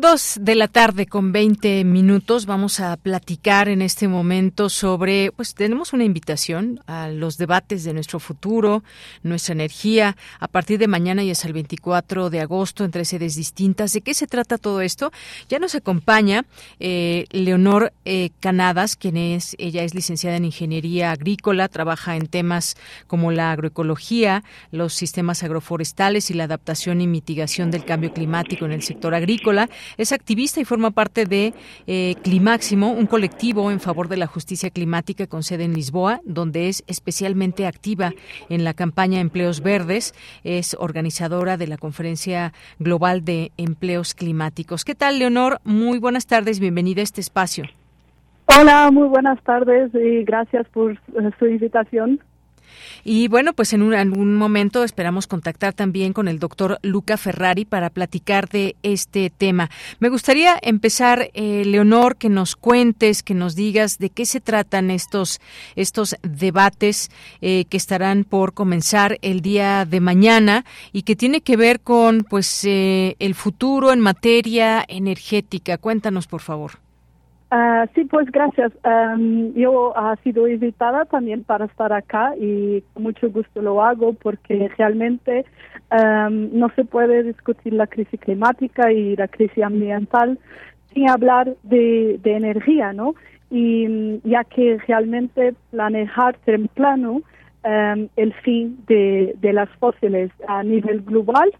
Dos de la tarde con 20 minutos. Vamos a platicar en este momento sobre, pues tenemos una invitación a los debates de nuestro futuro, nuestra energía, a partir de mañana y hasta el 24 de agosto en tres sedes distintas. ¿De qué se trata todo esto? Ya nos acompaña eh, Leonor eh, Canadas, quien es, ella es licenciada en Ingeniería Agrícola, trabaja en temas como la agroecología, los sistemas agroforestales y la adaptación y mitigación del cambio climático en el sector agrícola Es activista y forma parte de eh, Climáximo, un colectivo en favor de la justicia climática con sede en Lisboa, donde es especialmente activa en la campaña Empleos Verdes. Es organizadora de la Conferencia Global de Empleos Climáticos. ¿Qué tal, Leonor? Muy buenas tardes. Bienvenida a este espacio. Hola, muy buenas tardes y gracias por su invitación. Y bueno, pues en un, algún momento esperamos contactar también con el doctor Luca Ferrari para platicar de este tema. Me gustaría empezar, eh, Leonor, que nos cuentes, que nos digas de qué se tratan estos, estos debates eh, que estarán por comenzar el día de mañana y que tiene que ver con pues eh, el futuro en materia energética. Cuéntanos, por favor. Uh, sí, pues gracias. Um, yo he sido invitada también para estar acá y con mucho gusto lo hago porque realmente um, no se puede discutir la crisis climática y la crisis ambiental sin hablar de, energía, ¿no? Y ya que realmente planear temprano el fin de las fósiles a nivel global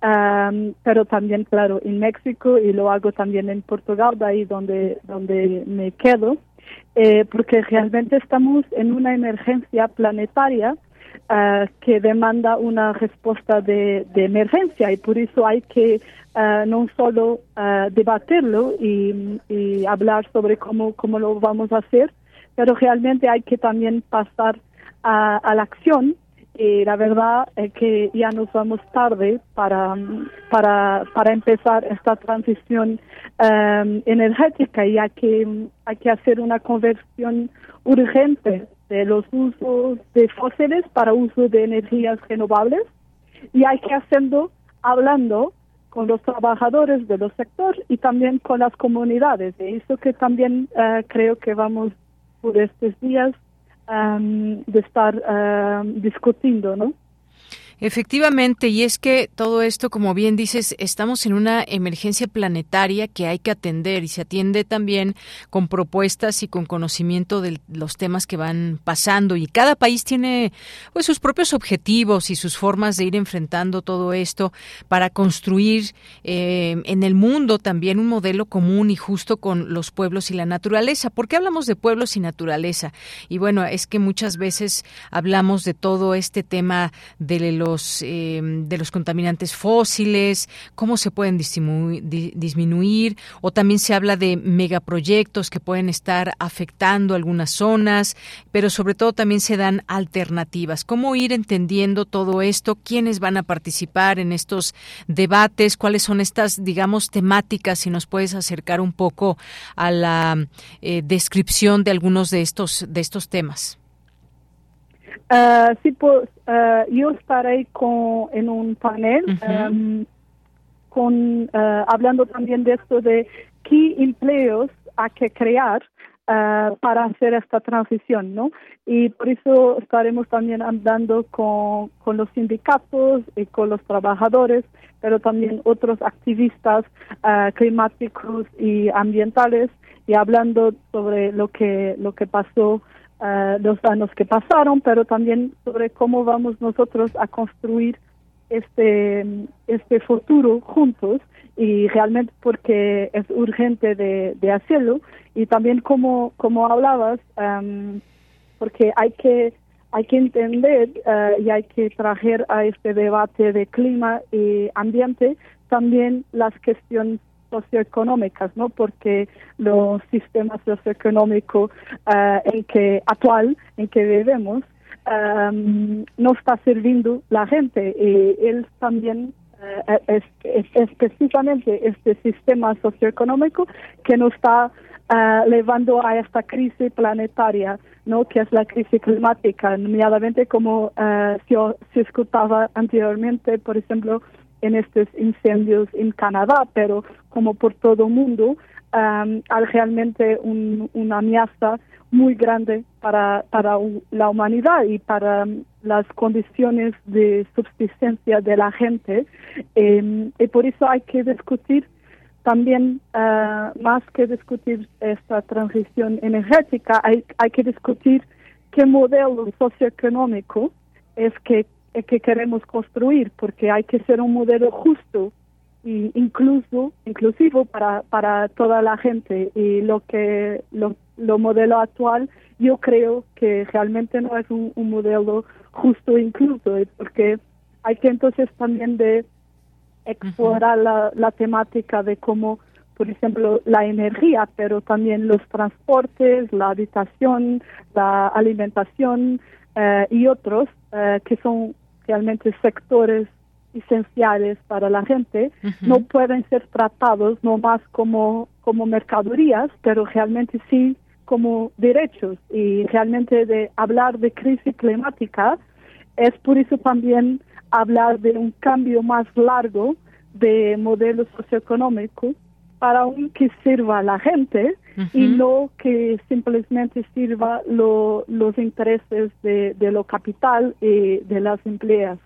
pero también, claro, en México y lo hago también en Portugal, de ahí donde, donde me quedo, eh, porque realmente estamos en una emergencia planetaria ah, que demanda una respuesta de, de, emergencia y por eso hay que ah, no solo uh, debatirlo y, y, hablar sobre cómo, cómo lo vamos a hacer, pero realmente hay que también pasar a, a la acción y la verdad es que ya nos vamos tarde para, para, para empezar esta transición um, energética y hay que, hay que hacer una conversión urgente de los usos de fósiles para uso de energías renovables y hay que hacerlo hablando con los trabajadores de los sectores y también con las comunidades. Y eso que también uh, creo que vamos por estos días de estar discutiendo, ¿no? Efectivamente, y es que todo esto, como bien dices, estamos en una emergencia planetaria que hay que atender y se atiende también con propuestas y con conocimiento de los temas que van pasando y cada país tiene pues sus propios objetivos y sus formas de ir enfrentando todo esto para construir eh, en el mundo también un modelo común y justo con los pueblos y la naturaleza. ¿Por qué hablamos de pueblos y naturaleza? Y bueno, es que muchas veces hablamos de todo este tema de eh, de los contaminantes fósiles, cómo se pueden disminuir, o también se habla de megaproyectos que pueden estar afectando algunas zonas, pero sobre todo también se dan alternativas. ¿Cómo ir entendiendo todo esto? ¿Quiénes van a participar en estos debates? ¿Cuáles son estas, digamos, temáticas? Si nos puedes acercar un poco a la eh, descripción de algunos de estos, de estos temas. Uh, sí, pues uh, yo estaré con, en un panel um, con, uh, hablando también de esto de qué empleos hay que crear para hacer esta transición, ¿no? Y por eso estaremos también andando con, con los sindicatos y con los trabajadores, pero también otros activistas climáticos y ambientales y hablando sobre lo que lo que pasó uh, los años que pasaron, pero también sobre cómo vamos nosotros a construir este, este futuro juntos y realmente porque es urgente de, hacerlo. Y también como, como hablabas, um, porque hay que hay que entender uh, y hay que traer a este debate de clima y ambiente también las cuestiones socioeconómicas, ¿no? Porque los sistemas socioeconómicos uh, en que actual en que vivimos um, no está sirviendo la gente y él también uh, es, es, este sistema socioeconómico que nos está uh, llevando a esta crisis planetaria, ¿no? Que es la crisis climática, inmediatamente como se, se escuchaba anteriormente, por ejemplo, en estos incendios en Canadá, pero como por todo el mundo, um, hay realmente una amenaza muy grande para, para la humanidad y para las condiciones de subsistencia de la gente. Em, y por eso hay que discutir también, uh, más que discutir esta transición energética, hay, hay que discutir qué modelo socioeconómico es que que queremos construir, porque hay que ser un modelo justo y incluso inclusivo para para toda la gente. Y lo que lo, lo modelo actual yo creo que realmente no es un, un modelo justo incluso porque hay que entonces también de explorar la, la temática de cómo por ejemplo, la energía, pero también los transportes, la habitación, la alimentación eh, y otros eh, que son realmente sectores esenciales para la gente, no pueden ser tratados no más como, como mercaderías, pero realmente sí como derechos. Y realmente de hablar de crisis climática es por eso también hablar de un cambio más largo de modelo socioeconómico para un que sirva a la gente y no que simplemente sirva los intereses de, de, lo capital y de las empleas.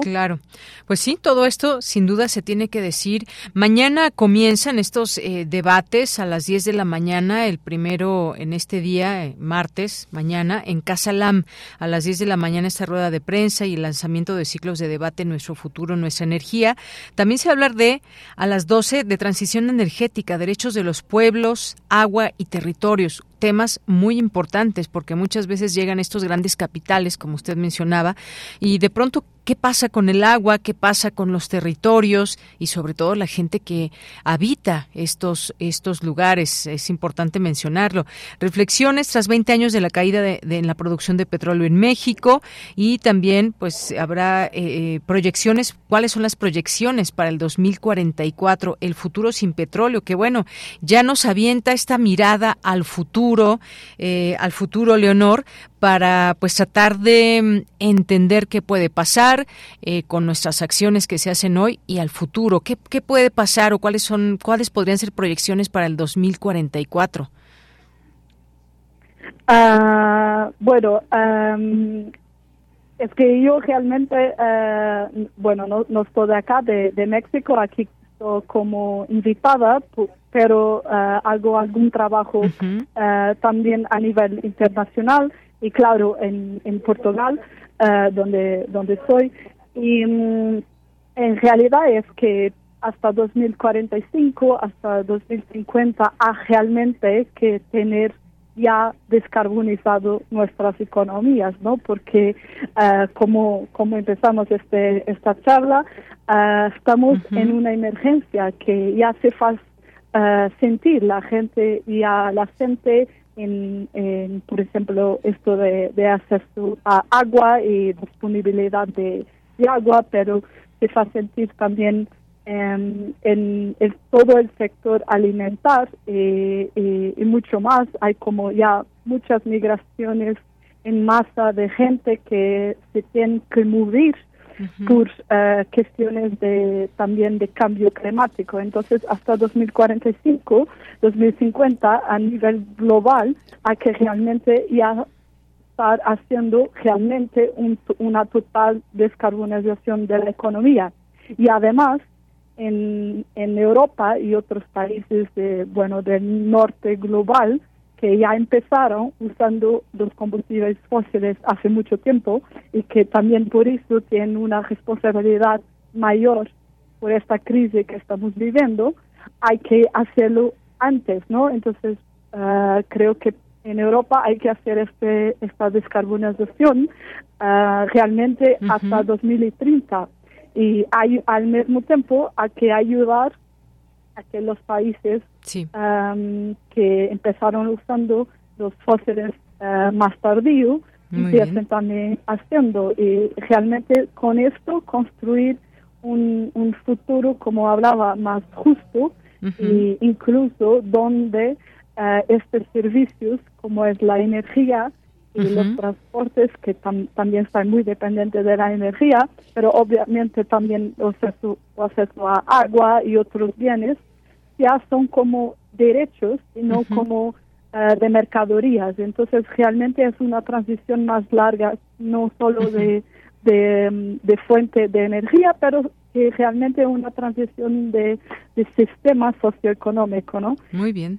Claro. Pues sí, todo esto sin duda se tiene que decir. Mañana comienzan estos eh, debates a las 10 de la mañana, el primero en este día, eh, martes, mañana, en Casa LAM, a las 10 de la mañana esta rueda de prensa y el lanzamiento de ciclos de debate Nuestro futuro, nuestra energía. También se va a hablar de, a las 12, de transición energética, derechos de los pueblos, agua y territorios temas muy importantes porque muchas veces llegan estos grandes capitales, como usted mencionaba, y de pronto qué pasa con el agua, qué pasa con los territorios y sobre todo la gente que habita estos, estos lugares. Es importante mencionarlo. Reflexiones tras 20 años de la caída de, en la producción de petróleo en México y también pues habrá eh, eh, proyecciones. ¿Cuáles son las proyecciones para el 2044? El futuro sin petróleo, que bueno, ya nos avienta esta mirada al futuro, eh, al futuro, Leonor, para pues tratar de mm, entender qué puede pasar eh, con nuestras acciones que se hacen hoy y al futuro. ¿Qué, ¿Qué, puede pasar o cuáles son cuáles podrían ser proyecciones para el 2044? Uh, bueno, es que yo realmente, uh, bueno, no, no, estoy acá, de México, aquí como invitada, pero uh, hago algún trabajo también a nivel internacional y claro, en, en Portugal, uh, donde, donde soy. Y um, en realidad es que hasta 2045, hasta 2050, hay realmente que tener ya descarbonizado nuestras economías, ¿no? Porque uh, como, como empezamos este, esta charla, uh, estamos uh -huh. en una emergencia que ya se hace sentir la gente, ya la gente en, en, por ejemplo, esto de, de acceso a agua y disponibilidad de, de agua, pero se a sentir también en, en, todo el sector alimentar y, y, y, mucho más. Hay como ya muchas migraciones en masa de gente que se tienen que mover uh -huh. por uh, cuestiones de también de cambio climático. Entonces, hasta 2045, 2050, a nivel global, hay que realmente ya estar haciendo realmente un, una total descarbonización de la economía. Y además, en, en Europa y otros países de, bueno, del norte global, que ya empezaron usando los combustibles fósiles hace mucho tiempo y que también por eso tienen una responsabilidad mayor por esta crisis que estamos viviendo, hay que hacerlo antes, ¿no? Entonces, uh, creo que en Europa hay que hacer este, esta descarbonización uh, realmente uh -huh. hasta 2030 y hay, al mismo tiempo hay que ayudar a que los países sí. um, que empezaron usando los fósiles uh, más tardío empiecen también haciendo y realmente con esto construir un, un futuro como hablaba más justo uh -huh. e incluso donde uh, estos servicios como es la energía y uh -huh. los transportes que tam también están muy dependientes de la energía, pero obviamente también el acceso, acceso a agua y otros bienes ya son como derechos y no uh -huh. como uh, de mercaderías. Entonces realmente es una transición más larga, no solo de, de, de, fuente de energía, pero que realmente una transición de, de sistema socioeconómico, ¿no? Muy bien.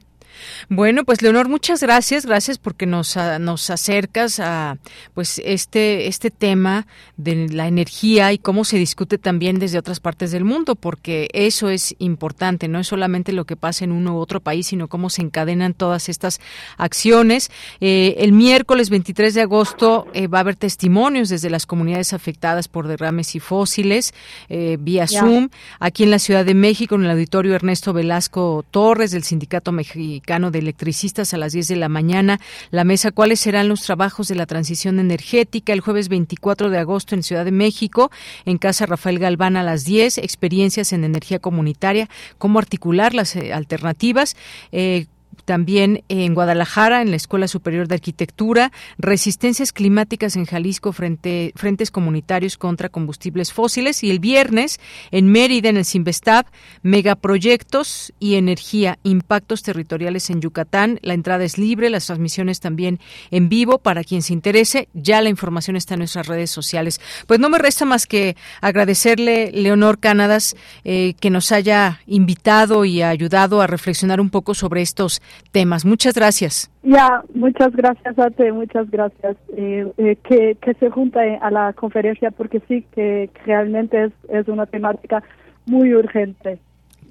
Bueno, pues Leonor, muchas gracias, gracias porque nos, a, nos acercas a pues este este tema de la energía y cómo se discute también desde otras partes del mundo, porque eso es importante, no es solamente lo que pasa en uno u otro país, sino cómo se encadenan todas estas acciones. Eh, el miércoles 23 de agosto eh, va a haber testimonios desde las comunidades afectadas por derrames y fósiles eh, vía Zoom, aquí en la Ciudad de México, en el auditorio Ernesto Velasco Torres del Sindicato Mexicano de Electricistas a las 10 de la mañana. La mesa, ¿cuáles serán los trabajos de la transición energética? El jueves 24 de agosto en Ciudad de México, en Casa Rafael Galván a las 10, experiencias en energía comunitaria, cómo articular las eh, alternativas. Eh, también en Guadalajara, en la Escuela Superior de Arquitectura, resistencias climáticas en Jalisco frente frentes comunitarios contra combustibles fósiles y el viernes en Mérida en el Sinvestab, megaproyectos y energía, impactos territoriales en Yucatán. La entrada es libre, las transmisiones también en vivo para quien se interese. Ya la información está en nuestras redes sociales. Pues no me resta más que agradecerle Leonor Cánadas eh, que nos haya invitado y ayudado a reflexionar un poco sobre estos temas. Muchas gracias. Ya, muchas gracias a ti, muchas gracias. Eh, eh, que, que se junte a la conferencia porque sí que realmente es, es una temática muy urgente.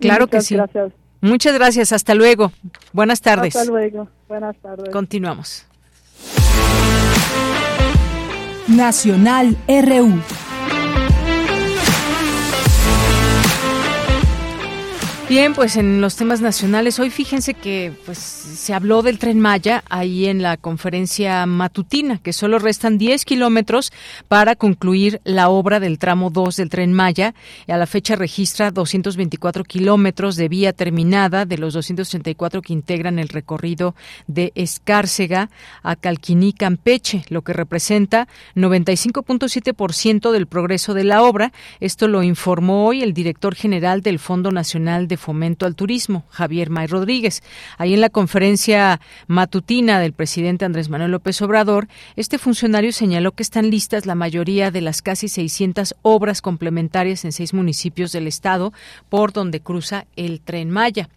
Claro que sí. Gracias. Muchas gracias. Hasta luego. Buenas tardes. Hasta luego. Buenas tardes. Continuamos. Nacional RU. Bien, pues en los temas nacionales, hoy fíjense que pues se habló del tren Maya ahí en la conferencia matutina, que solo restan 10 kilómetros para concluir la obra del tramo 2 del tren Maya. Y a la fecha registra 224 kilómetros de vía terminada de los 234 que integran el recorrido de Escárcega a Calquiní, Campeche, lo que representa 95.7% del progreso de la obra. Esto lo informó hoy el director general del Fondo Nacional de Fomento al Turismo, Javier May Rodríguez. Ahí en la conferencia matutina del presidente Andrés Manuel López Obrador, este funcionario señaló que están listas la mayoría de las casi 600 obras complementarias en seis municipios del estado por donde cruza el tren Maya.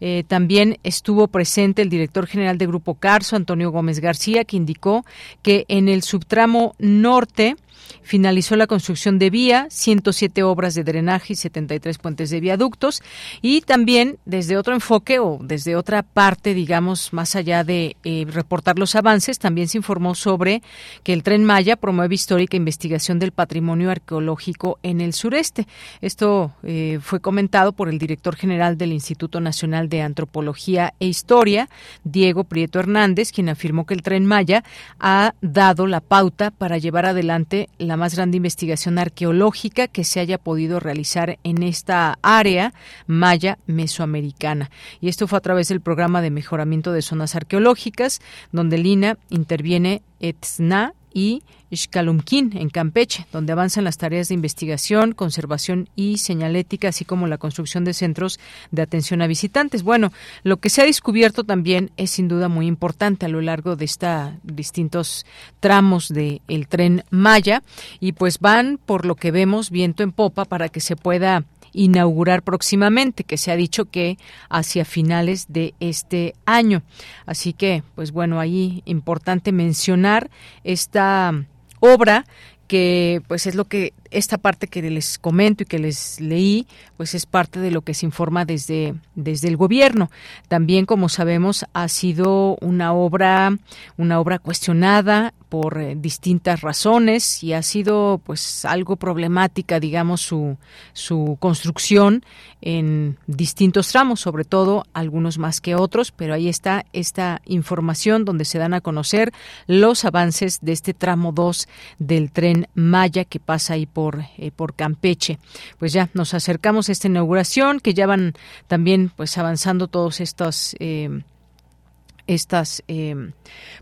Eh, también estuvo presente el director general de Grupo Carso, Antonio Gómez García, que indicó que en el subtramo norte finalizó la construcción de vía, 107 obras de drenaje y 73 puentes de viaductos y también desde otro enfoque o desde otra parte, digamos, más allá de eh, reportar los avances, también se informó sobre que el tren Maya promueve histórica investigación del patrimonio arqueológico en el sureste. Esto eh, fue comentado por el director general del Instituto Nacional de Antropología e Historia, Diego Prieto Hernández, quien afirmó que el tren Maya ha dado la pauta para llevar adelante la más grande investigación arqueológica que se haya podido realizar en esta área maya mesoamericana. Y esto fue a través del programa de mejoramiento de zonas arqueológicas, donde Lina interviene ETSNA y Xcalumquín, en Campeche, donde avanzan las tareas de investigación, conservación y señalética, así como la construcción de centros de atención a visitantes. Bueno, lo que se ha descubierto también es sin duda muy importante a lo largo de estos distintos tramos del tren Maya y pues van, por lo que vemos, viento en popa para que se pueda inaugurar próximamente, que se ha dicho que hacia finales de este año. Así que, pues bueno, ahí importante mencionar esta obra que pues es lo que esta parte que les comento y que les leí, pues es parte de lo que se informa desde, desde el gobierno. También, como sabemos, ha sido una obra, una obra cuestionada por eh, distintas razones y ha sido pues algo problemática, digamos, su, su construcción en distintos tramos, sobre todo algunos más que otros, pero ahí está esta información donde se dan a conocer los avances de este tramo 2 del tren Maya que pasa ahí por, eh, por Campeche. Pues ya nos acercamos a esta inauguración, que ya van también pues avanzando todos estos eh, estas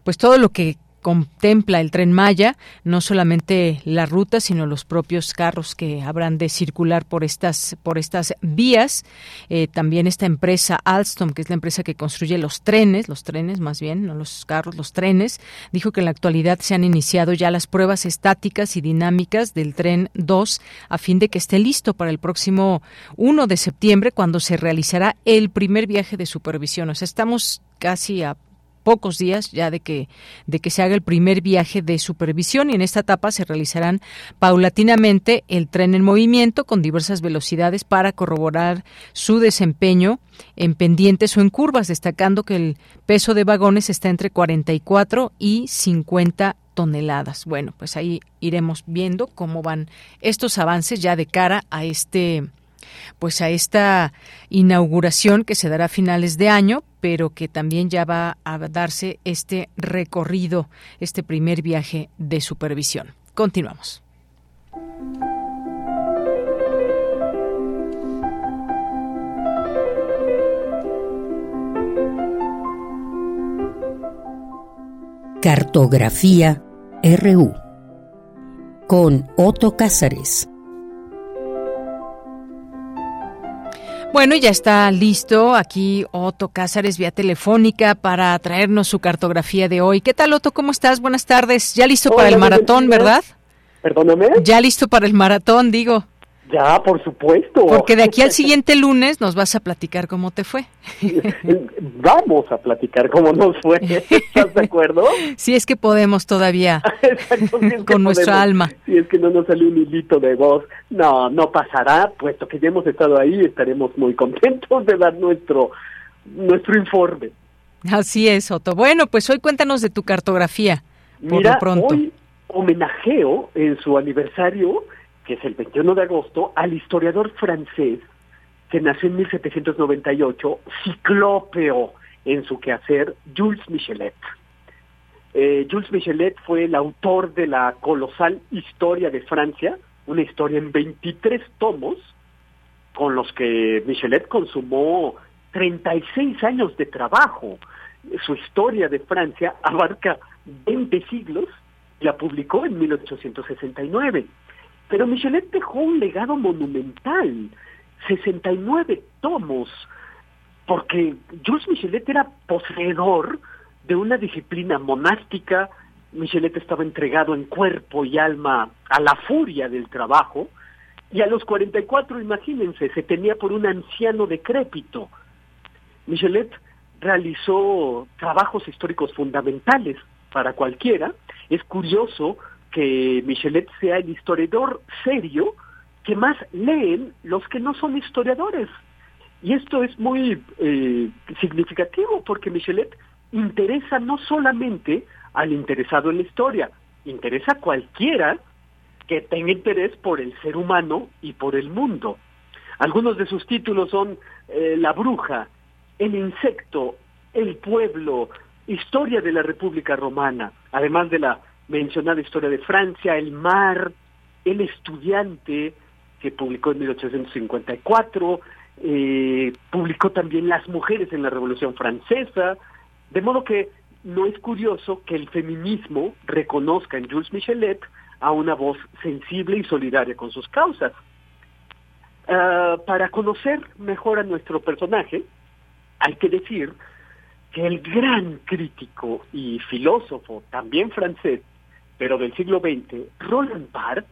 pues todo lo que contempla el tren Maya, no solamente la ruta, sino los propios carros que habrán de circular por estas, por estas vías. Eh, también esta empresa Alstom, que es la empresa que construye los trenes, los trenes más bien, no los carros, los trenes, dijo que en la actualidad se han iniciado ya las pruebas estáticas y dinámicas del tren 2 a fin de que esté listo para el próximo 1 de septiembre, cuando se realizará el primer viaje de supervisión. O sea, estamos casi a pocos días ya de que, de que se haga el primer viaje de supervisión y en esta etapa se realizarán paulatinamente el tren en movimiento con diversas velocidades para corroborar su desempeño en pendientes o en curvas, destacando que el peso de vagones está entre 44 y 50 toneladas. Bueno, pues ahí iremos viendo cómo van estos avances ya de cara a este pues a esta inauguración que se dará a finales de año, pero que también ya va a darse este recorrido, este primer viaje de supervisión. Continuamos. Cartografía RU con Otto Cázares. Bueno, ya está listo aquí Otto Cázares vía telefónica para traernos su cartografía de hoy. ¿Qué tal, Otto? ¿Cómo estás? Buenas tardes. Ya listo para el maratón, ¿verdad? Perdóname. Ya listo para el maratón, digo. Ya, por supuesto. Porque de aquí al siguiente lunes nos vas a platicar cómo te fue. Vamos a platicar cómo nos fue. ¿Estás de acuerdo? Si es que podemos todavía. con nuestra alma. Si es que no nos salió un hilito de voz. No, no pasará, puesto que ya hemos estado ahí, estaremos muy contentos de dar nuestro, nuestro informe. Así es, Otto. Bueno, pues hoy cuéntanos de tu cartografía. Por Mira, lo pronto. hoy homenajeo en su aniversario que es el 21 de agosto, al historiador francés que nació en 1798, ciclópeo en su quehacer, Jules Michelet. Eh, Jules Michelet fue el autor de la colosal Historia de Francia, una historia en 23 tomos, con los que Michelet consumó 36 años de trabajo. Su historia de Francia abarca 20 siglos y la publicó en 1869. Pero Michelet dejó un legado monumental, 69 tomos, porque Jules Michelet era poseedor de una disciplina monástica, Michelet estaba entregado en cuerpo y alma a la furia del trabajo, y a los 44, imagínense, se tenía por un anciano decrépito. Michelet realizó trabajos históricos fundamentales para cualquiera. Es curioso que Michelet sea el historiador serio que más leen los que no son historiadores. Y esto es muy eh, significativo porque Michelet interesa no solamente al interesado en la historia, interesa a cualquiera que tenga interés por el ser humano y por el mundo. Algunos de sus títulos son eh, La bruja, El insecto, El pueblo, Historia de la República Romana, además de la mencionada historia de Francia, El mar, El estudiante, que publicó en 1854, eh, publicó también Las mujeres en la Revolución Francesa, de modo que no es curioso que el feminismo reconozca en Jules Michelet a una voz sensible y solidaria con sus causas. Ah, para conocer mejor a nuestro personaje, hay que decir que el gran crítico y filósofo, también francés, pero del siglo XX, Roland Barthes,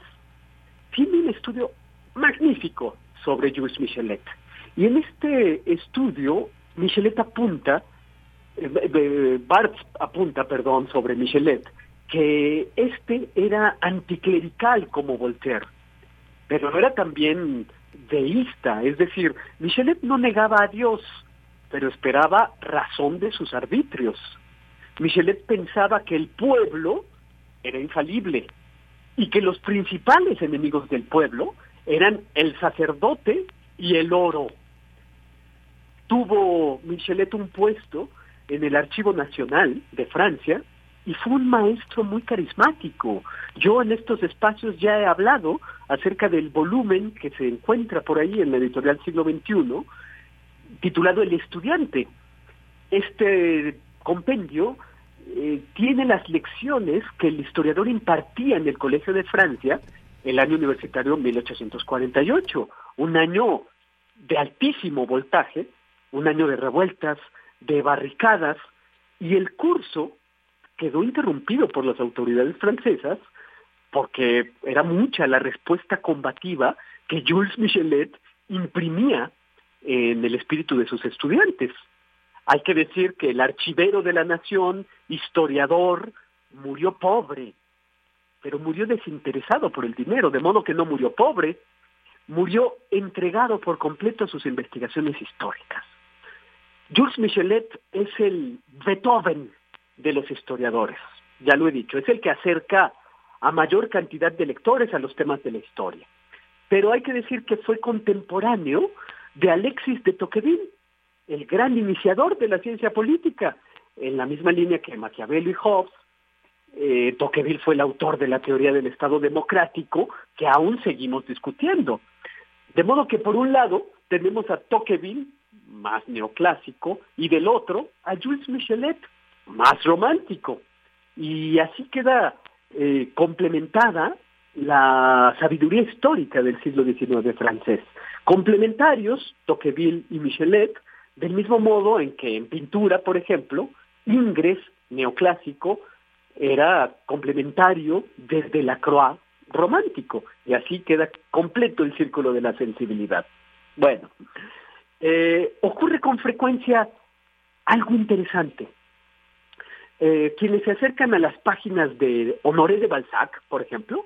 tiene un estudio magnífico sobre Jules Michelet. Y en este estudio, Michelet apunta, eh, eh, Barthes apunta, perdón, sobre Michelet, que este era anticlerical como Voltaire, pero era también deísta, es decir, Michelet no negaba a Dios, pero esperaba razón de sus arbitrios. Michelet pensaba que el pueblo era infalible y que los principales enemigos del pueblo eran el sacerdote y el oro. Tuvo Michelet un puesto en el Archivo Nacional de Francia y fue un maestro muy carismático. Yo en estos espacios ya he hablado acerca del volumen que se encuentra por ahí en la editorial siglo XXI, titulado El estudiante. Este compendio eh, tiene las lecciones que el historiador impartía en el Colegio de Francia el año universitario 1848, un año de altísimo voltaje, un año de revueltas, de barricadas, y el curso quedó interrumpido por las autoridades francesas porque era mucha la respuesta combativa que Jules Michelet imprimía en el espíritu de sus estudiantes. Hay que decir que el archivero de la nación, historiador, murió pobre, pero murió desinteresado por el dinero, de modo que no murió pobre, murió entregado por completo a sus investigaciones históricas. Jules Michelet es el Beethoven de los historiadores, ya lo he dicho, es el que acerca a mayor cantidad de lectores a los temas de la historia. Pero hay que decir que fue contemporáneo de Alexis de Tocqueville, el gran iniciador de la ciencia política, en la misma línea que Maquiavelo y Hobbes. Eh, Tocqueville fue el autor de la teoría del Estado democrático que aún seguimos discutiendo. De modo que por un lado tenemos a Tocqueville, más neoclásico, y del otro a Jules Michelet, más romántico. Y así queda eh, complementada la sabiduría histórica del siglo XIX francés. Complementarios, Tocqueville y Michelet, del mismo modo en que en pintura, por ejemplo, Ingres, neoclásico, era complementario desde la Croix romántico, y así queda completo el círculo de la sensibilidad. Bueno, eh, ocurre con frecuencia algo interesante. Eh, quienes se acercan a las páginas de Honoré de Balzac, por ejemplo,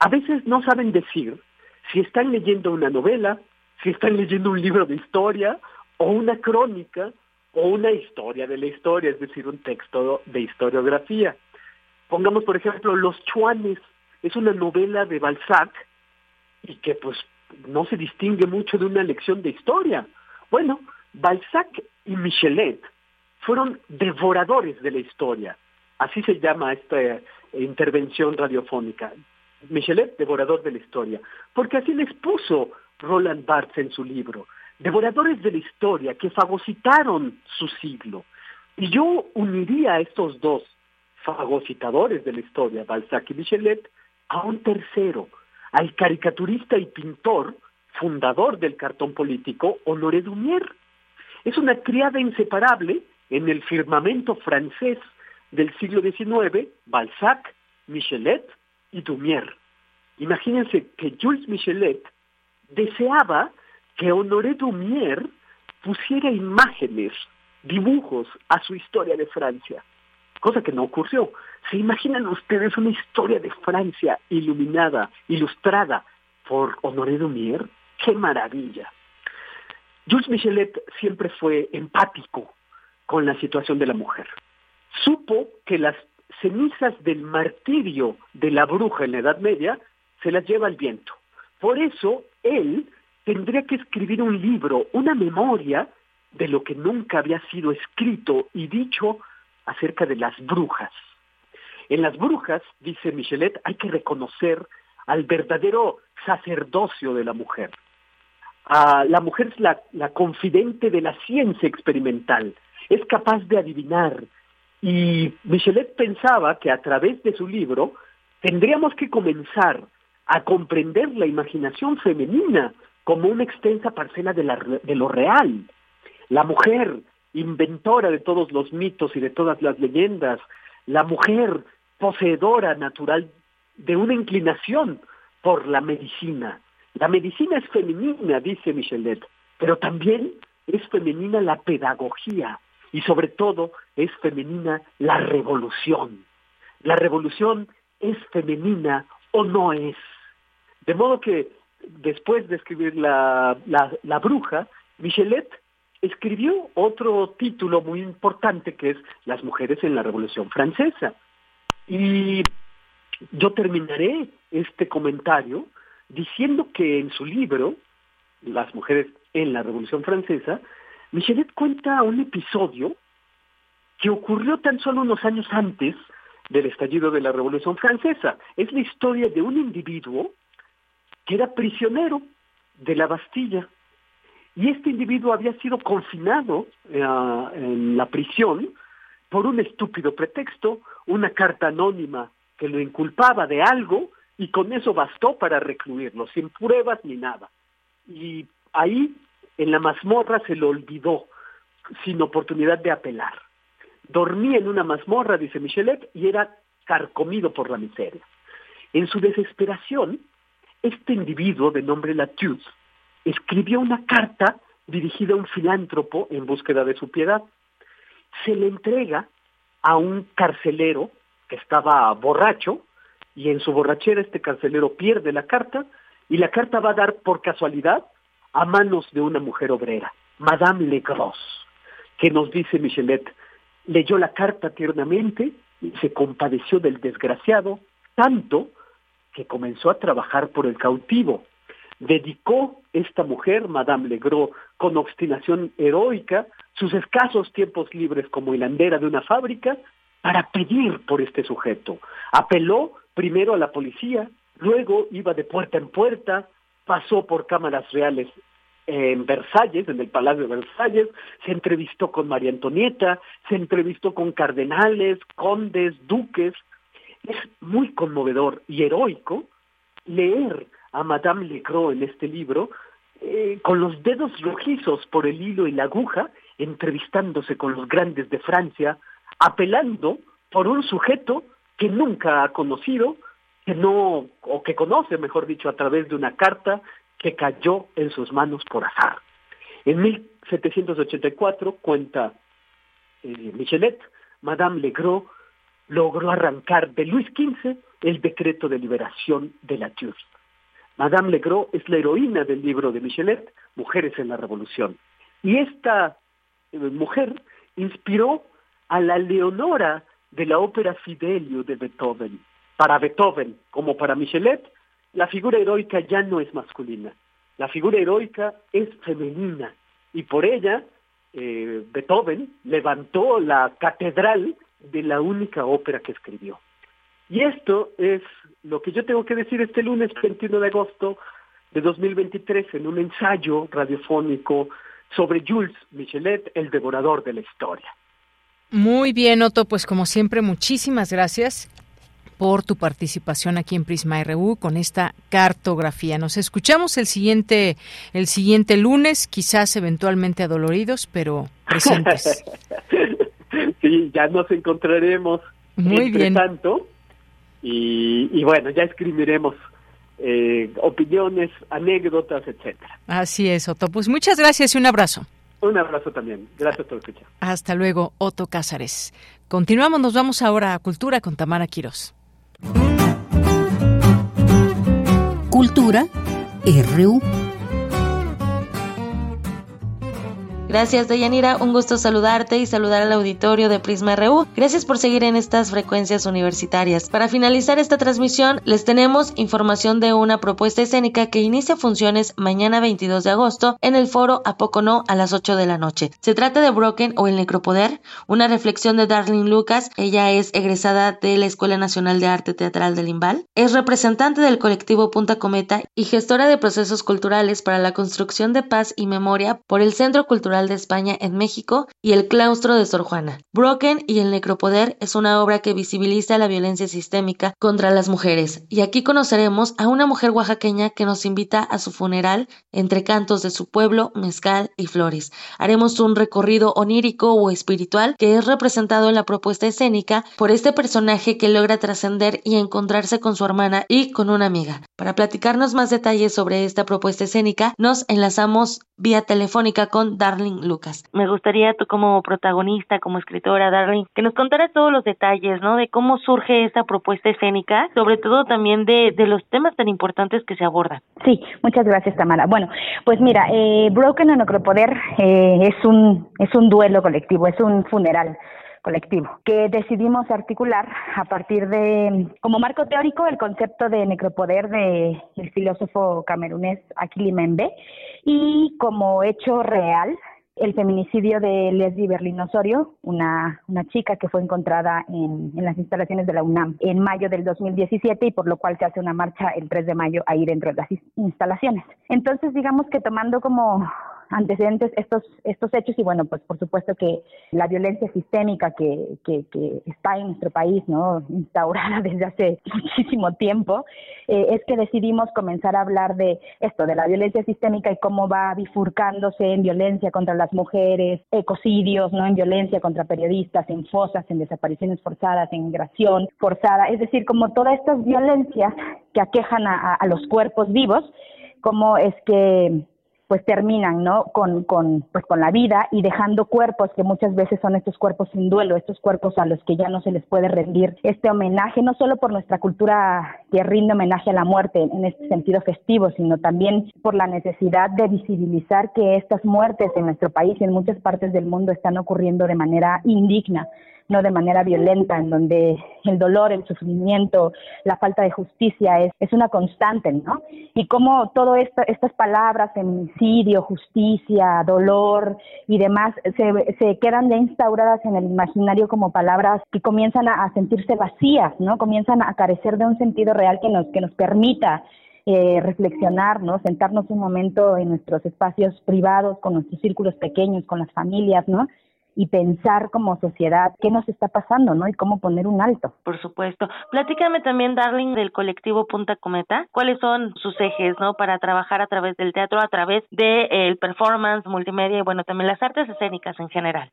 a veces no saben decir si están leyendo una novela, si están leyendo un libro de historia, o una crónica, o una historia de la historia, es decir, un texto de historiografía. Pongamos, por ejemplo, Los Chuanes, es una novela de Balzac y que pues no se distingue mucho de una lección de historia. Bueno, Balzac y Michelet fueron devoradores de la historia. Así se llama esta eh, intervención radiofónica. Michelet, devorador de la historia. Porque así les puso Roland Barthes en su libro. Devoradores de la historia que fagocitaron su siglo. Y yo uniría a estos dos fagocitadores de la historia, Balzac y Michelet, a un tercero, al caricaturista y pintor, fundador del cartón político, Honoré Dumier. Es una criada inseparable en el firmamento francés del siglo XIX, Balzac, Michelet y Dumier. Imagínense que Jules Michelet deseaba que Honoré Dumier pusiera imágenes, dibujos a su historia de Francia, cosa que no ocurrió. ¿Se imaginan ustedes una historia de Francia iluminada, ilustrada por Honoré Dumier? ¡Qué maravilla! Jules Michelet siempre fue empático con la situación de la mujer. Supo que las cenizas del martirio de la bruja en la Edad Media se las lleva el viento. Por eso él tendría que escribir un libro, una memoria de lo que nunca había sido escrito y dicho acerca de las brujas. En las brujas, dice Michelet, hay que reconocer al verdadero sacerdocio de la mujer. La mujer es la confidente de la ciencia experimental, es capaz de adivinar. Y Michelet pensaba que a través de su libro tendríamos que comenzar a comprender la imaginación femenina como una extensa parcela de, la, de lo real. La mujer, inventora de todos los mitos y de todas las leyendas, la mujer poseedora natural de una inclinación por la medicina. La medicina es femenina, dice Michelet, pero también es femenina la pedagogía y sobre todo es femenina la revolución. La revolución es femenina o no es. De modo que después de escribir La, la, bruja, Michelet escribió otro título muy importante que es Las mujeres en la Revolución Francesa. Y yo terminaré este comentario diciendo que en su libro, Las mujeres en la Revolución Francesa, Michelet cuenta un episodio que ocurrió tan solo unos años antes del estallido de la Revolución Francesa. Es la historia de un individuo que era prisionero de la Bastilla. Y este individuo había sido confinado eh, en la prisión por un estúpido pretexto, una carta anónima que lo inculpaba de algo y con eso bastó para recluirlo, sin pruebas ni nada. Y ahí, en la mazmorra, se lo olvidó, sin oportunidad de apelar. Dormía en una mazmorra, dice Michelet, y era carcomido por la miseria. En su desesperación, este individuo de nombre Latius escribió una carta dirigida a un filántropo en búsqueda de su piedad. se le entrega a un carcelero que estaba borracho y en su borrachera este carcelero pierde la carta y la carta va a dar por casualidad a manos de una mujer obrera, Madame Legros, que nos dice Michelet, leyó la carta tiernamente y se compadeció del desgraciado tanto que comenzó a trabajar por el cautivo. Dedicó esta mujer, Madame Legros, con obstinación heroica, sus escasos tiempos libres como hilandera de una fábrica para pedir por este sujeto. Apeló primero a la policía, luego iba de puerta en puerta, pasó por cámaras reales en Versalles, en el Palacio de Versalles, se entrevistó con María Antonieta, se entrevistó con cardenales, condes, duques. Es muy conmovedor y heroico leer a Madame Legros en este libro eh, con los dedos rojizos por el hilo y la aguja, entrevistándose con los grandes de Francia, apelando por un sujeto que nunca ha conocido, que no, o que conoce, mejor dicho, a través de una carta que cayó en sus manos por azar. En 1784, cuenta eh, Michelet, Madame Legros logró arrancar de Luis XV el decreto de liberación de la Tierra. Madame Legros es la heroína del libro de Michelet, Mujeres en la Revolución. Y esta eh, mujer inspiró a la Leonora de la ópera Fidelio de Beethoven. Para Beethoven, como para Michelet, la figura heroica ya no es masculina, la figura heroica es femenina y por ella eh, Beethoven levantó la catedral de la única ópera que escribió. Y esto es lo que yo tengo que decir este lunes 21 de agosto de 2023 en un ensayo radiofónico sobre Jules Michelet, el devorador de la historia. Muy bien, Otto, pues como siempre, muchísimas gracias por tu participación aquí en Prisma RU con esta cartografía. Nos escuchamos el siguiente el siguiente lunes, quizás eventualmente adoloridos, pero presentes. sí, ya nos encontraremos. Muy bien. Tanto, y, bueno, ya escribiremos eh, opiniones, anécdotas, etcétera. Así es, Otto. Pues muchas gracias y un abrazo. Un abrazo también. Gracias por escuchar. Hasta luego, Otto Cázares. Continuamos, nos vamos ahora a Cultura con Tamara Quirós. Cultura RU. Gracias, Deyanira. Un gusto saludarte y saludar al auditorio de Prisma RU. Gracias por seguir en estas frecuencias universitarias. Para finalizar esta transmisión, les tenemos información de una propuesta escénica que inicia funciones mañana 22 de agosto en el foro A Poco No a las 8 de la noche. Se trata de Broken o El Necropoder, una reflexión de Darlene Lucas. Ella es egresada de la Escuela Nacional de Arte Teatral del Imbal. Es representante del colectivo Punta Cometa y gestora de procesos culturales para la construcción de paz y memoria por el Centro Cultural de España en México y El claustro de Sor Juana. Broken y el necropoder es una obra que visibiliza la violencia sistémica contra las mujeres y aquí conoceremos a una mujer oaxaqueña que nos invita a su funeral entre cantos de su pueblo, mezcal y flores. Haremos un recorrido onírico o espiritual que es representado en la propuesta escénica por este personaje que logra trascender y encontrarse con su hermana y con una amiga. Para platicarnos más detalles sobre esta propuesta escénica, nos enlazamos vía telefónica con Lucas. Me gustaría tú como protagonista, como escritora, Darling, que nos contaras todos los detalles, ¿no? De cómo surge esta propuesta escénica, sobre todo también de, de los temas tan importantes que se abordan. Sí, muchas gracias, Tamara. Bueno, pues mira, eh, Broken en Necropoder eh, es un es un duelo colectivo, es un funeral colectivo, que decidimos articular a partir de, como marco teórico, el concepto de necropoder de el filósofo camerunés Akili Membe y como hecho real el feminicidio de Leslie Berlín Osorio, una, una chica que fue encontrada en, en, las instalaciones de la UNAM en mayo del 2017 y por lo cual se hace una marcha el 3 de mayo ahí dentro de las instalaciones. Entonces, digamos que tomando como antecedentes estos, estos hechos y bueno, pues por supuesto que la violencia sistémica que, que, que está en nuestro país, ¿no? Instaurada desde hace muchísimo tiempo, eh, es que decidimos comenzar a hablar de esto, de la violencia sistémica y cómo va bifurcándose en violencia contra las mujeres, ecocidios, ¿no? En violencia contra periodistas, en fosas, en desapariciones forzadas, en migración forzada, es decir, como todas estas violencias que aquejan a, los cuerpos vivos, cómo es que pues terminan, ¿no? Con, con, pues con la vida y dejando cuerpos que muchas veces son estos cuerpos sin duelo, estos cuerpos a los que ya no se les puede rendir este homenaje, no solo por nuestra cultura que rinde homenaje a la muerte en este sentido festivo, sino también por la necesidad de visibilizar que estas muertes en nuestro país y en muchas partes del mundo están ocurriendo de manera indigna no de manera violenta, en donde el dolor, el sufrimiento, la falta de justicia es, es una constante, ¿no? Y cómo todas estas palabras, feminicidio, justicia, dolor y demás, se, se quedan ya instauradas en el imaginario como palabras que comienzan a, a sentirse vacías, ¿no? Comienzan a carecer de un sentido real que nos, que nos permita eh, reflexionar, ¿no? Sentarnos un momento en nuestros espacios privados, con nuestros círculos pequeños, con las familias, ¿no? Y pensar como sociedad qué nos está pasando, ¿no? Y cómo poner un alto. Por supuesto. Platícame también, Darling, del colectivo Punta Cometa. ¿Cuáles son sus ejes, ¿no? Para trabajar a través del teatro, a través del de, performance, multimedia y, bueno, también las artes escénicas en general.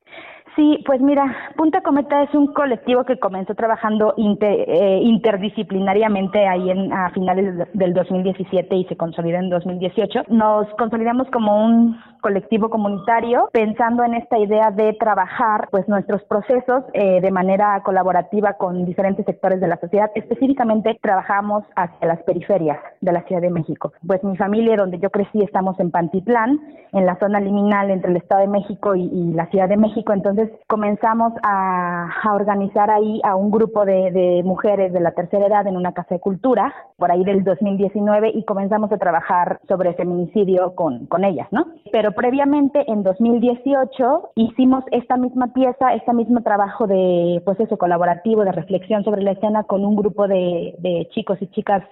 Sí, pues mira, Punta Cometa es un colectivo que comenzó trabajando eh, interdisciplinariamente ahí en, a finales del 2017 y se consolidó en 2018. Nos consolidamos como un colectivo comunitario pensando en esta idea de trabajar pues nuestros procesos eh, de manera colaborativa con diferentes sectores de la sociedad. Específicamente trabajamos hacia las periferias de la Ciudad de México. Pues mi familia, donde yo crecí, estamos en Pantitlán, en la zona liminal entre el Estado de México y, la Ciudad de México. Entonces comenzamos a, organizar ahí a un grupo de, de mujeres de la tercera edad en una casa de cultura, por ahí del 2019, y comenzamos a trabajar sobre feminicidio con, con ellas, ¿no? Pero previamente en 2018 hicimos esta misma pieza, este mismo trabajo de pues eso colaborativo, de reflexión sobre la escena con un grupo de, chicos y chicas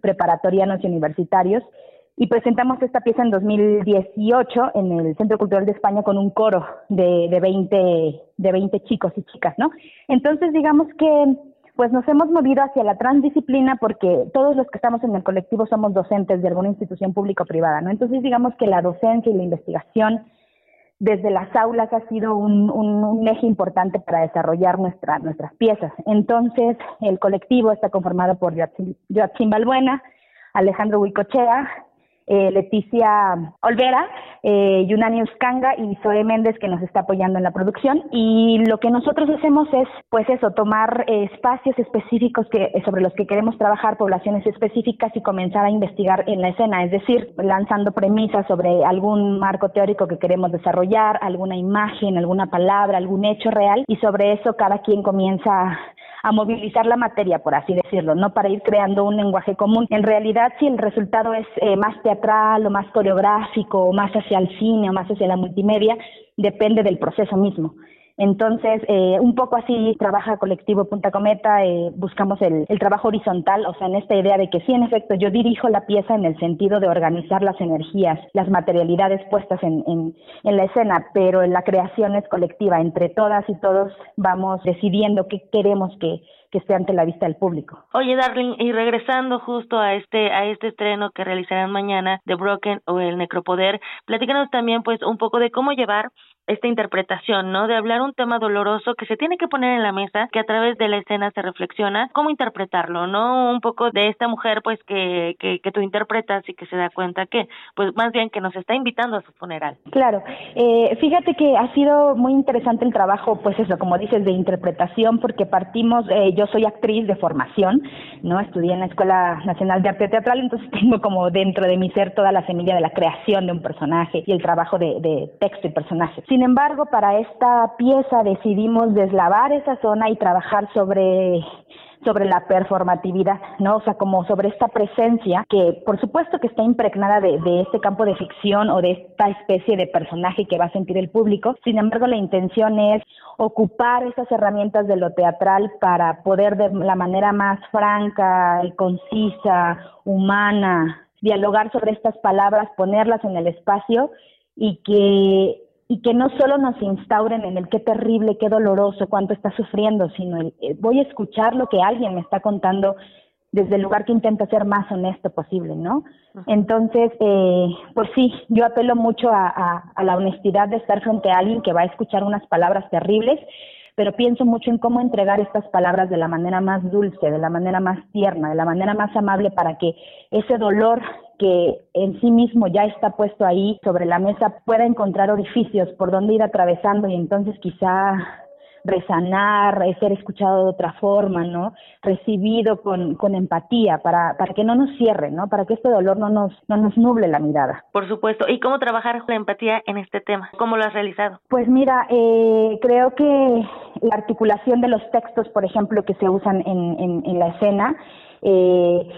preparatorianos y universitarios y presentamos esta pieza en 2018 en el Centro Cultural de España con un coro de, de 20 de 20 chicos y chicas, ¿no? Entonces, digamos que pues nos hemos movido hacia la transdisciplina porque todos los que estamos en el colectivo somos docentes de alguna institución pública o privada, ¿no? Entonces digamos que la docencia y la investigación desde las aulas ha sido un, un, un eje importante para desarrollar nuestra, nuestras piezas. Entonces el colectivo está conformado por Joaquín Balbuena, Alejandro Huicochea, eh, Leticia Olvera, eh, Yunani Uskanga y Zoe Méndez que nos está apoyando en la producción. Y lo que nosotros hacemos es, pues eso, tomar eh, espacios específicos que, eh, sobre los que queremos trabajar, poblaciones específicas y comenzar a investigar en la escena, es decir, lanzando premisas sobre algún marco teórico que queremos desarrollar, alguna imagen, alguna palabra, algún hecho real y sobre eso cada quien comienza a movilizar la materia, por así decirlo, no para ir creando un lenguaje común. En realidad, si el resultado es eh, más teatral o más coreográfico o más hacia el cine o más hacia la multimedia, depende del proceso mismo. Entonces, eh, un poco así trabaja Colectivo Punta Cometa, eh, buscamos el, el, trabajo horizontal, o sea, en esta idea de que sí, en efecto, yo dirijo la pieza en el sentido de organizar las energías, las materialidades puestas en, en, en la escena, pero la creación es colectiva, entre todas y todos vamos decidiendo qué queremos que, que esté ante la vista del público. Oye, Darling, y regresando justo a este a este estreno que realizarán mañana de Broken o el Necropoder, platícanos también pues un poco de cómo llevar esta interpretación, ¿no? De hablar un tema doloroso que se tiene que poner en la mesa, que a través de la escena se reflexiona, cómo interpretarlo, ¿no? Un poco de esta mujer, pues, que, que, que tú interpretas y que se da cuenta que, pues, más bien que nos está invitando a su funeral. Claro. Eh, fíjate que ha sido muy interesante el trabajo, pues eso, como dices, de interpretación, porque partimos, eh, yo soy actriz de formación, ¿no? Estudié en la Escuela Nacional de Arte Teatral, entonces tengo como dentro de mi ser toda la semilla de la creación de un personaje y el trabajo de, de texto y personaje. Sin embargo, para esta pieza decidimos deslavar esa zona y trabajar sobre sobre la performatividad, ¿no? O sea, como sobre esta presencia que por supuesto que está impregnada de, de, este campo de ficción o de esta especie de personaje que va a sentir el público. Sin embargo, la intención es ocupar esas herramientas de lo teatral para poder de la manera más franca y concisa, humana, dialogar sobre estas palabras, ponerlas en el espacio y que y que no solo nos instauren en el qué terrible, qué doloroso, cuánto está sufriendo, sino el eh, voy a escuchar lo que alguien me está contando desde el lugar que intenta ser más honesto posible, ¿no? Entonces, eh, pues sí, yo apelo mucho a, a, a, la honestidad de estar frente a alguien que va a escuchar unas palabras terribles, pero pienso mucho en cómo entregar estas palabras de la manera más dulce, de la manera más tierna, de la manera más amable para que ese dolor que en sí mismo ya está puesto ahí sobre la mesa pueda encontrar orificios por donde ir atravesando y entonces quizá resanar, ser escuchado de otra forma, ¿no? Recibido con, con empatía para, para que no nos cierre, ¿no? Para que este dolor no nos, no nos nuble la mirada. Por supuesto. ¿Y cómo trabajar la empatía en este tema? ¿Cómo lo has realizado? Pues mira, eh, creo que la articulación de los textos, por ejemplo, que se usan en, en, en la escena, eh,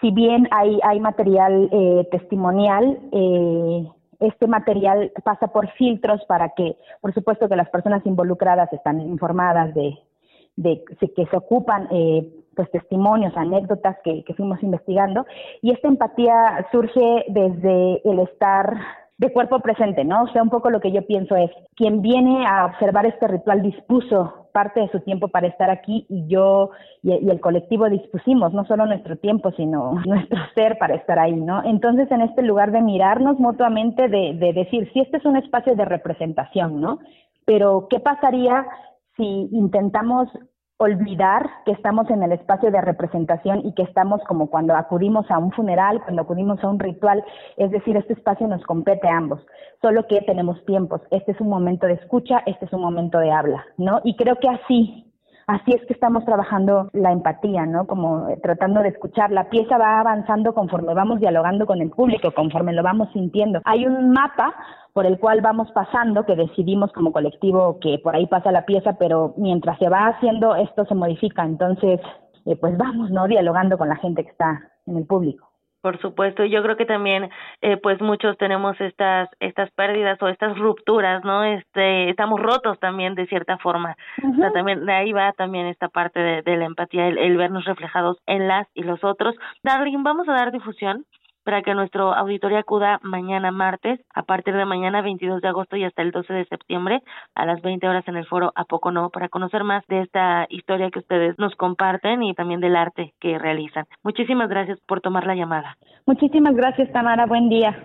si bien hay, hay material eh, testimonial, eh, este material pasa por filtros para que, por supuesto, que las personas involucradas están informadas de, de que se ocupan eh, pues testimonios, anécdotas que, que fuimos investigando y esta empatía surge desde el estar de cuerpo presente, ¿no? O sea, un poco lo que yo pienso es, quien viene a observar este ritual dispuso parte de su tiempo para estar aquí y yo y, el colectivo dispusimos no solo nuestro tiempo, sino nuestro ser para estar ahí, ¿no? Entonces, en este lugar de mirarnos mutuamente, de, de decir, si este es un espacio de representación, ¿no? Pero, ¿qué pasaría si intentamos olvidar que estamos en el espacio de representación y que estamos como cuando acudimos a un funeral, cuando acudimos a un ritual, es decir, este espacio nos compete a ambos, solo que tenemos tiempos, este es un momento de escucha, este es un momento de habla, ¿no? Y creo que así así es que estamos trabajando la empatía, ¿no? Como eh, tratando de escuchar. La pieza va avanzando conforme vamos dialogando con el público, conforme lo vamos sintiendo. Hay un mapa por el cual vamos pasando, que decidimos como colectivo que por ahí pasa la pieza, pero mientras se va haciendo esto se modifica, entonces eh, pues vamos, ¿no? Dialogando con la gente que está en el público. Por supuesto, yo creo que también, eh, pues muchos tenemos estas estas pérdidas o estas rupturas, ¿no? Este, estamos rotos también de cierta forma. O sea, también de ahí va también esta parte de, de la empatía, el, el, vernos reflejados en las y los otros. Darling, vamos a dar difusión para que nuestro auditorio acuda mañana martes, a partir de mañana 22 de agosto y hasta el 12 de septiembre, a las 20 horas en el foro A Poco No, para conocer más de esta historia que ustedes nos comparten y también del arte que realizan. Muchísimas gracias por tomar la llamada. Muchísimas gracias, Tamara. Buen día.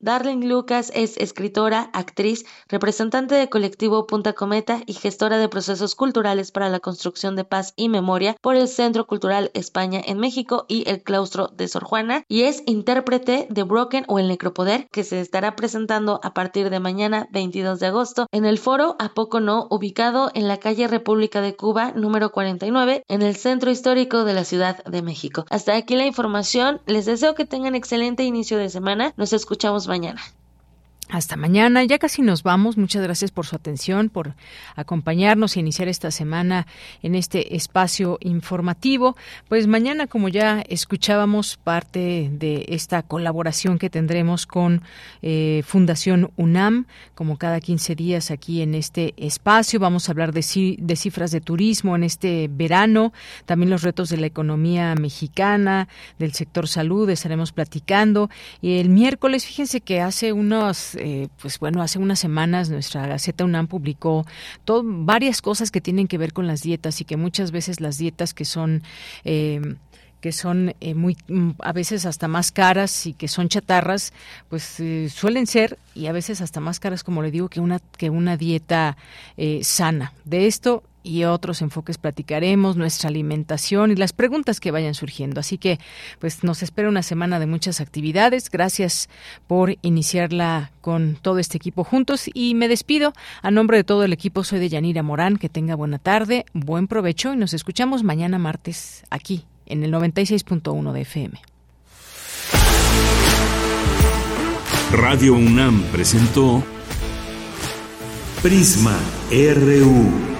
Darlene Lucas es escritora, actriz, representante de colectivo Punta Cometa y gestora de procesos culturales para la construcción de paz y memoria por el Centro Cultural España en México y el Claustro de Sor Juana y es intérprete de Broken o El Necropoder que se estará presentando a partir de mañana 22 de agosto en el foro A Poco No ubicado en la calle República de Cuba número 49 en el Centro Histórico de la Ciudad de México. Hasta aquí la información. Les deseo que tengan excelente inicio de semana. Nos escuchamos mañana. Hasta mañana, ya casi nos vamos. Muchas gracias por su atención, por acompañarnos e iniciar esta semana en este espacio informativo. Pues mañana, como ya escuchábamos, parte de esta colaboración que tendremos con eh, Fundación UNAM, como cada 15 días aquí en este espacio. Vamos a hablar de, de cifras de turismo en este verano, también los retos de la economía mexicana, del sector salud, estaremos platicando. Y el miércoles, fíjense que hace unos eh, pues bueno, hace unas semanas nuestra Gaceta UNAM publicó varias cosas que tienen que ver con las dietas y que muchas veces las dietas que son... Eh, que son eh, muy mm, a veces hasta más caras y que son chatarras pues eh, suelen ser y a veces hasta más caras como le digo que una que una dieta eh, sana. De esto y otros enfoques platicaremos, nuestra alimentación y las preguntas que vayan surgiendo. Así que, pues nos espera una semana de muchas actividades. Gracias por iniciarla con todo este equipo juntos y me despido. A nombre de todo el equipo soy de Yanira Morán. Que tenga buena tarde, buen provecho y nos escuchamos mañana martes aquí en el 96.1 de FM. Radio UNAM presentó Prisma RU.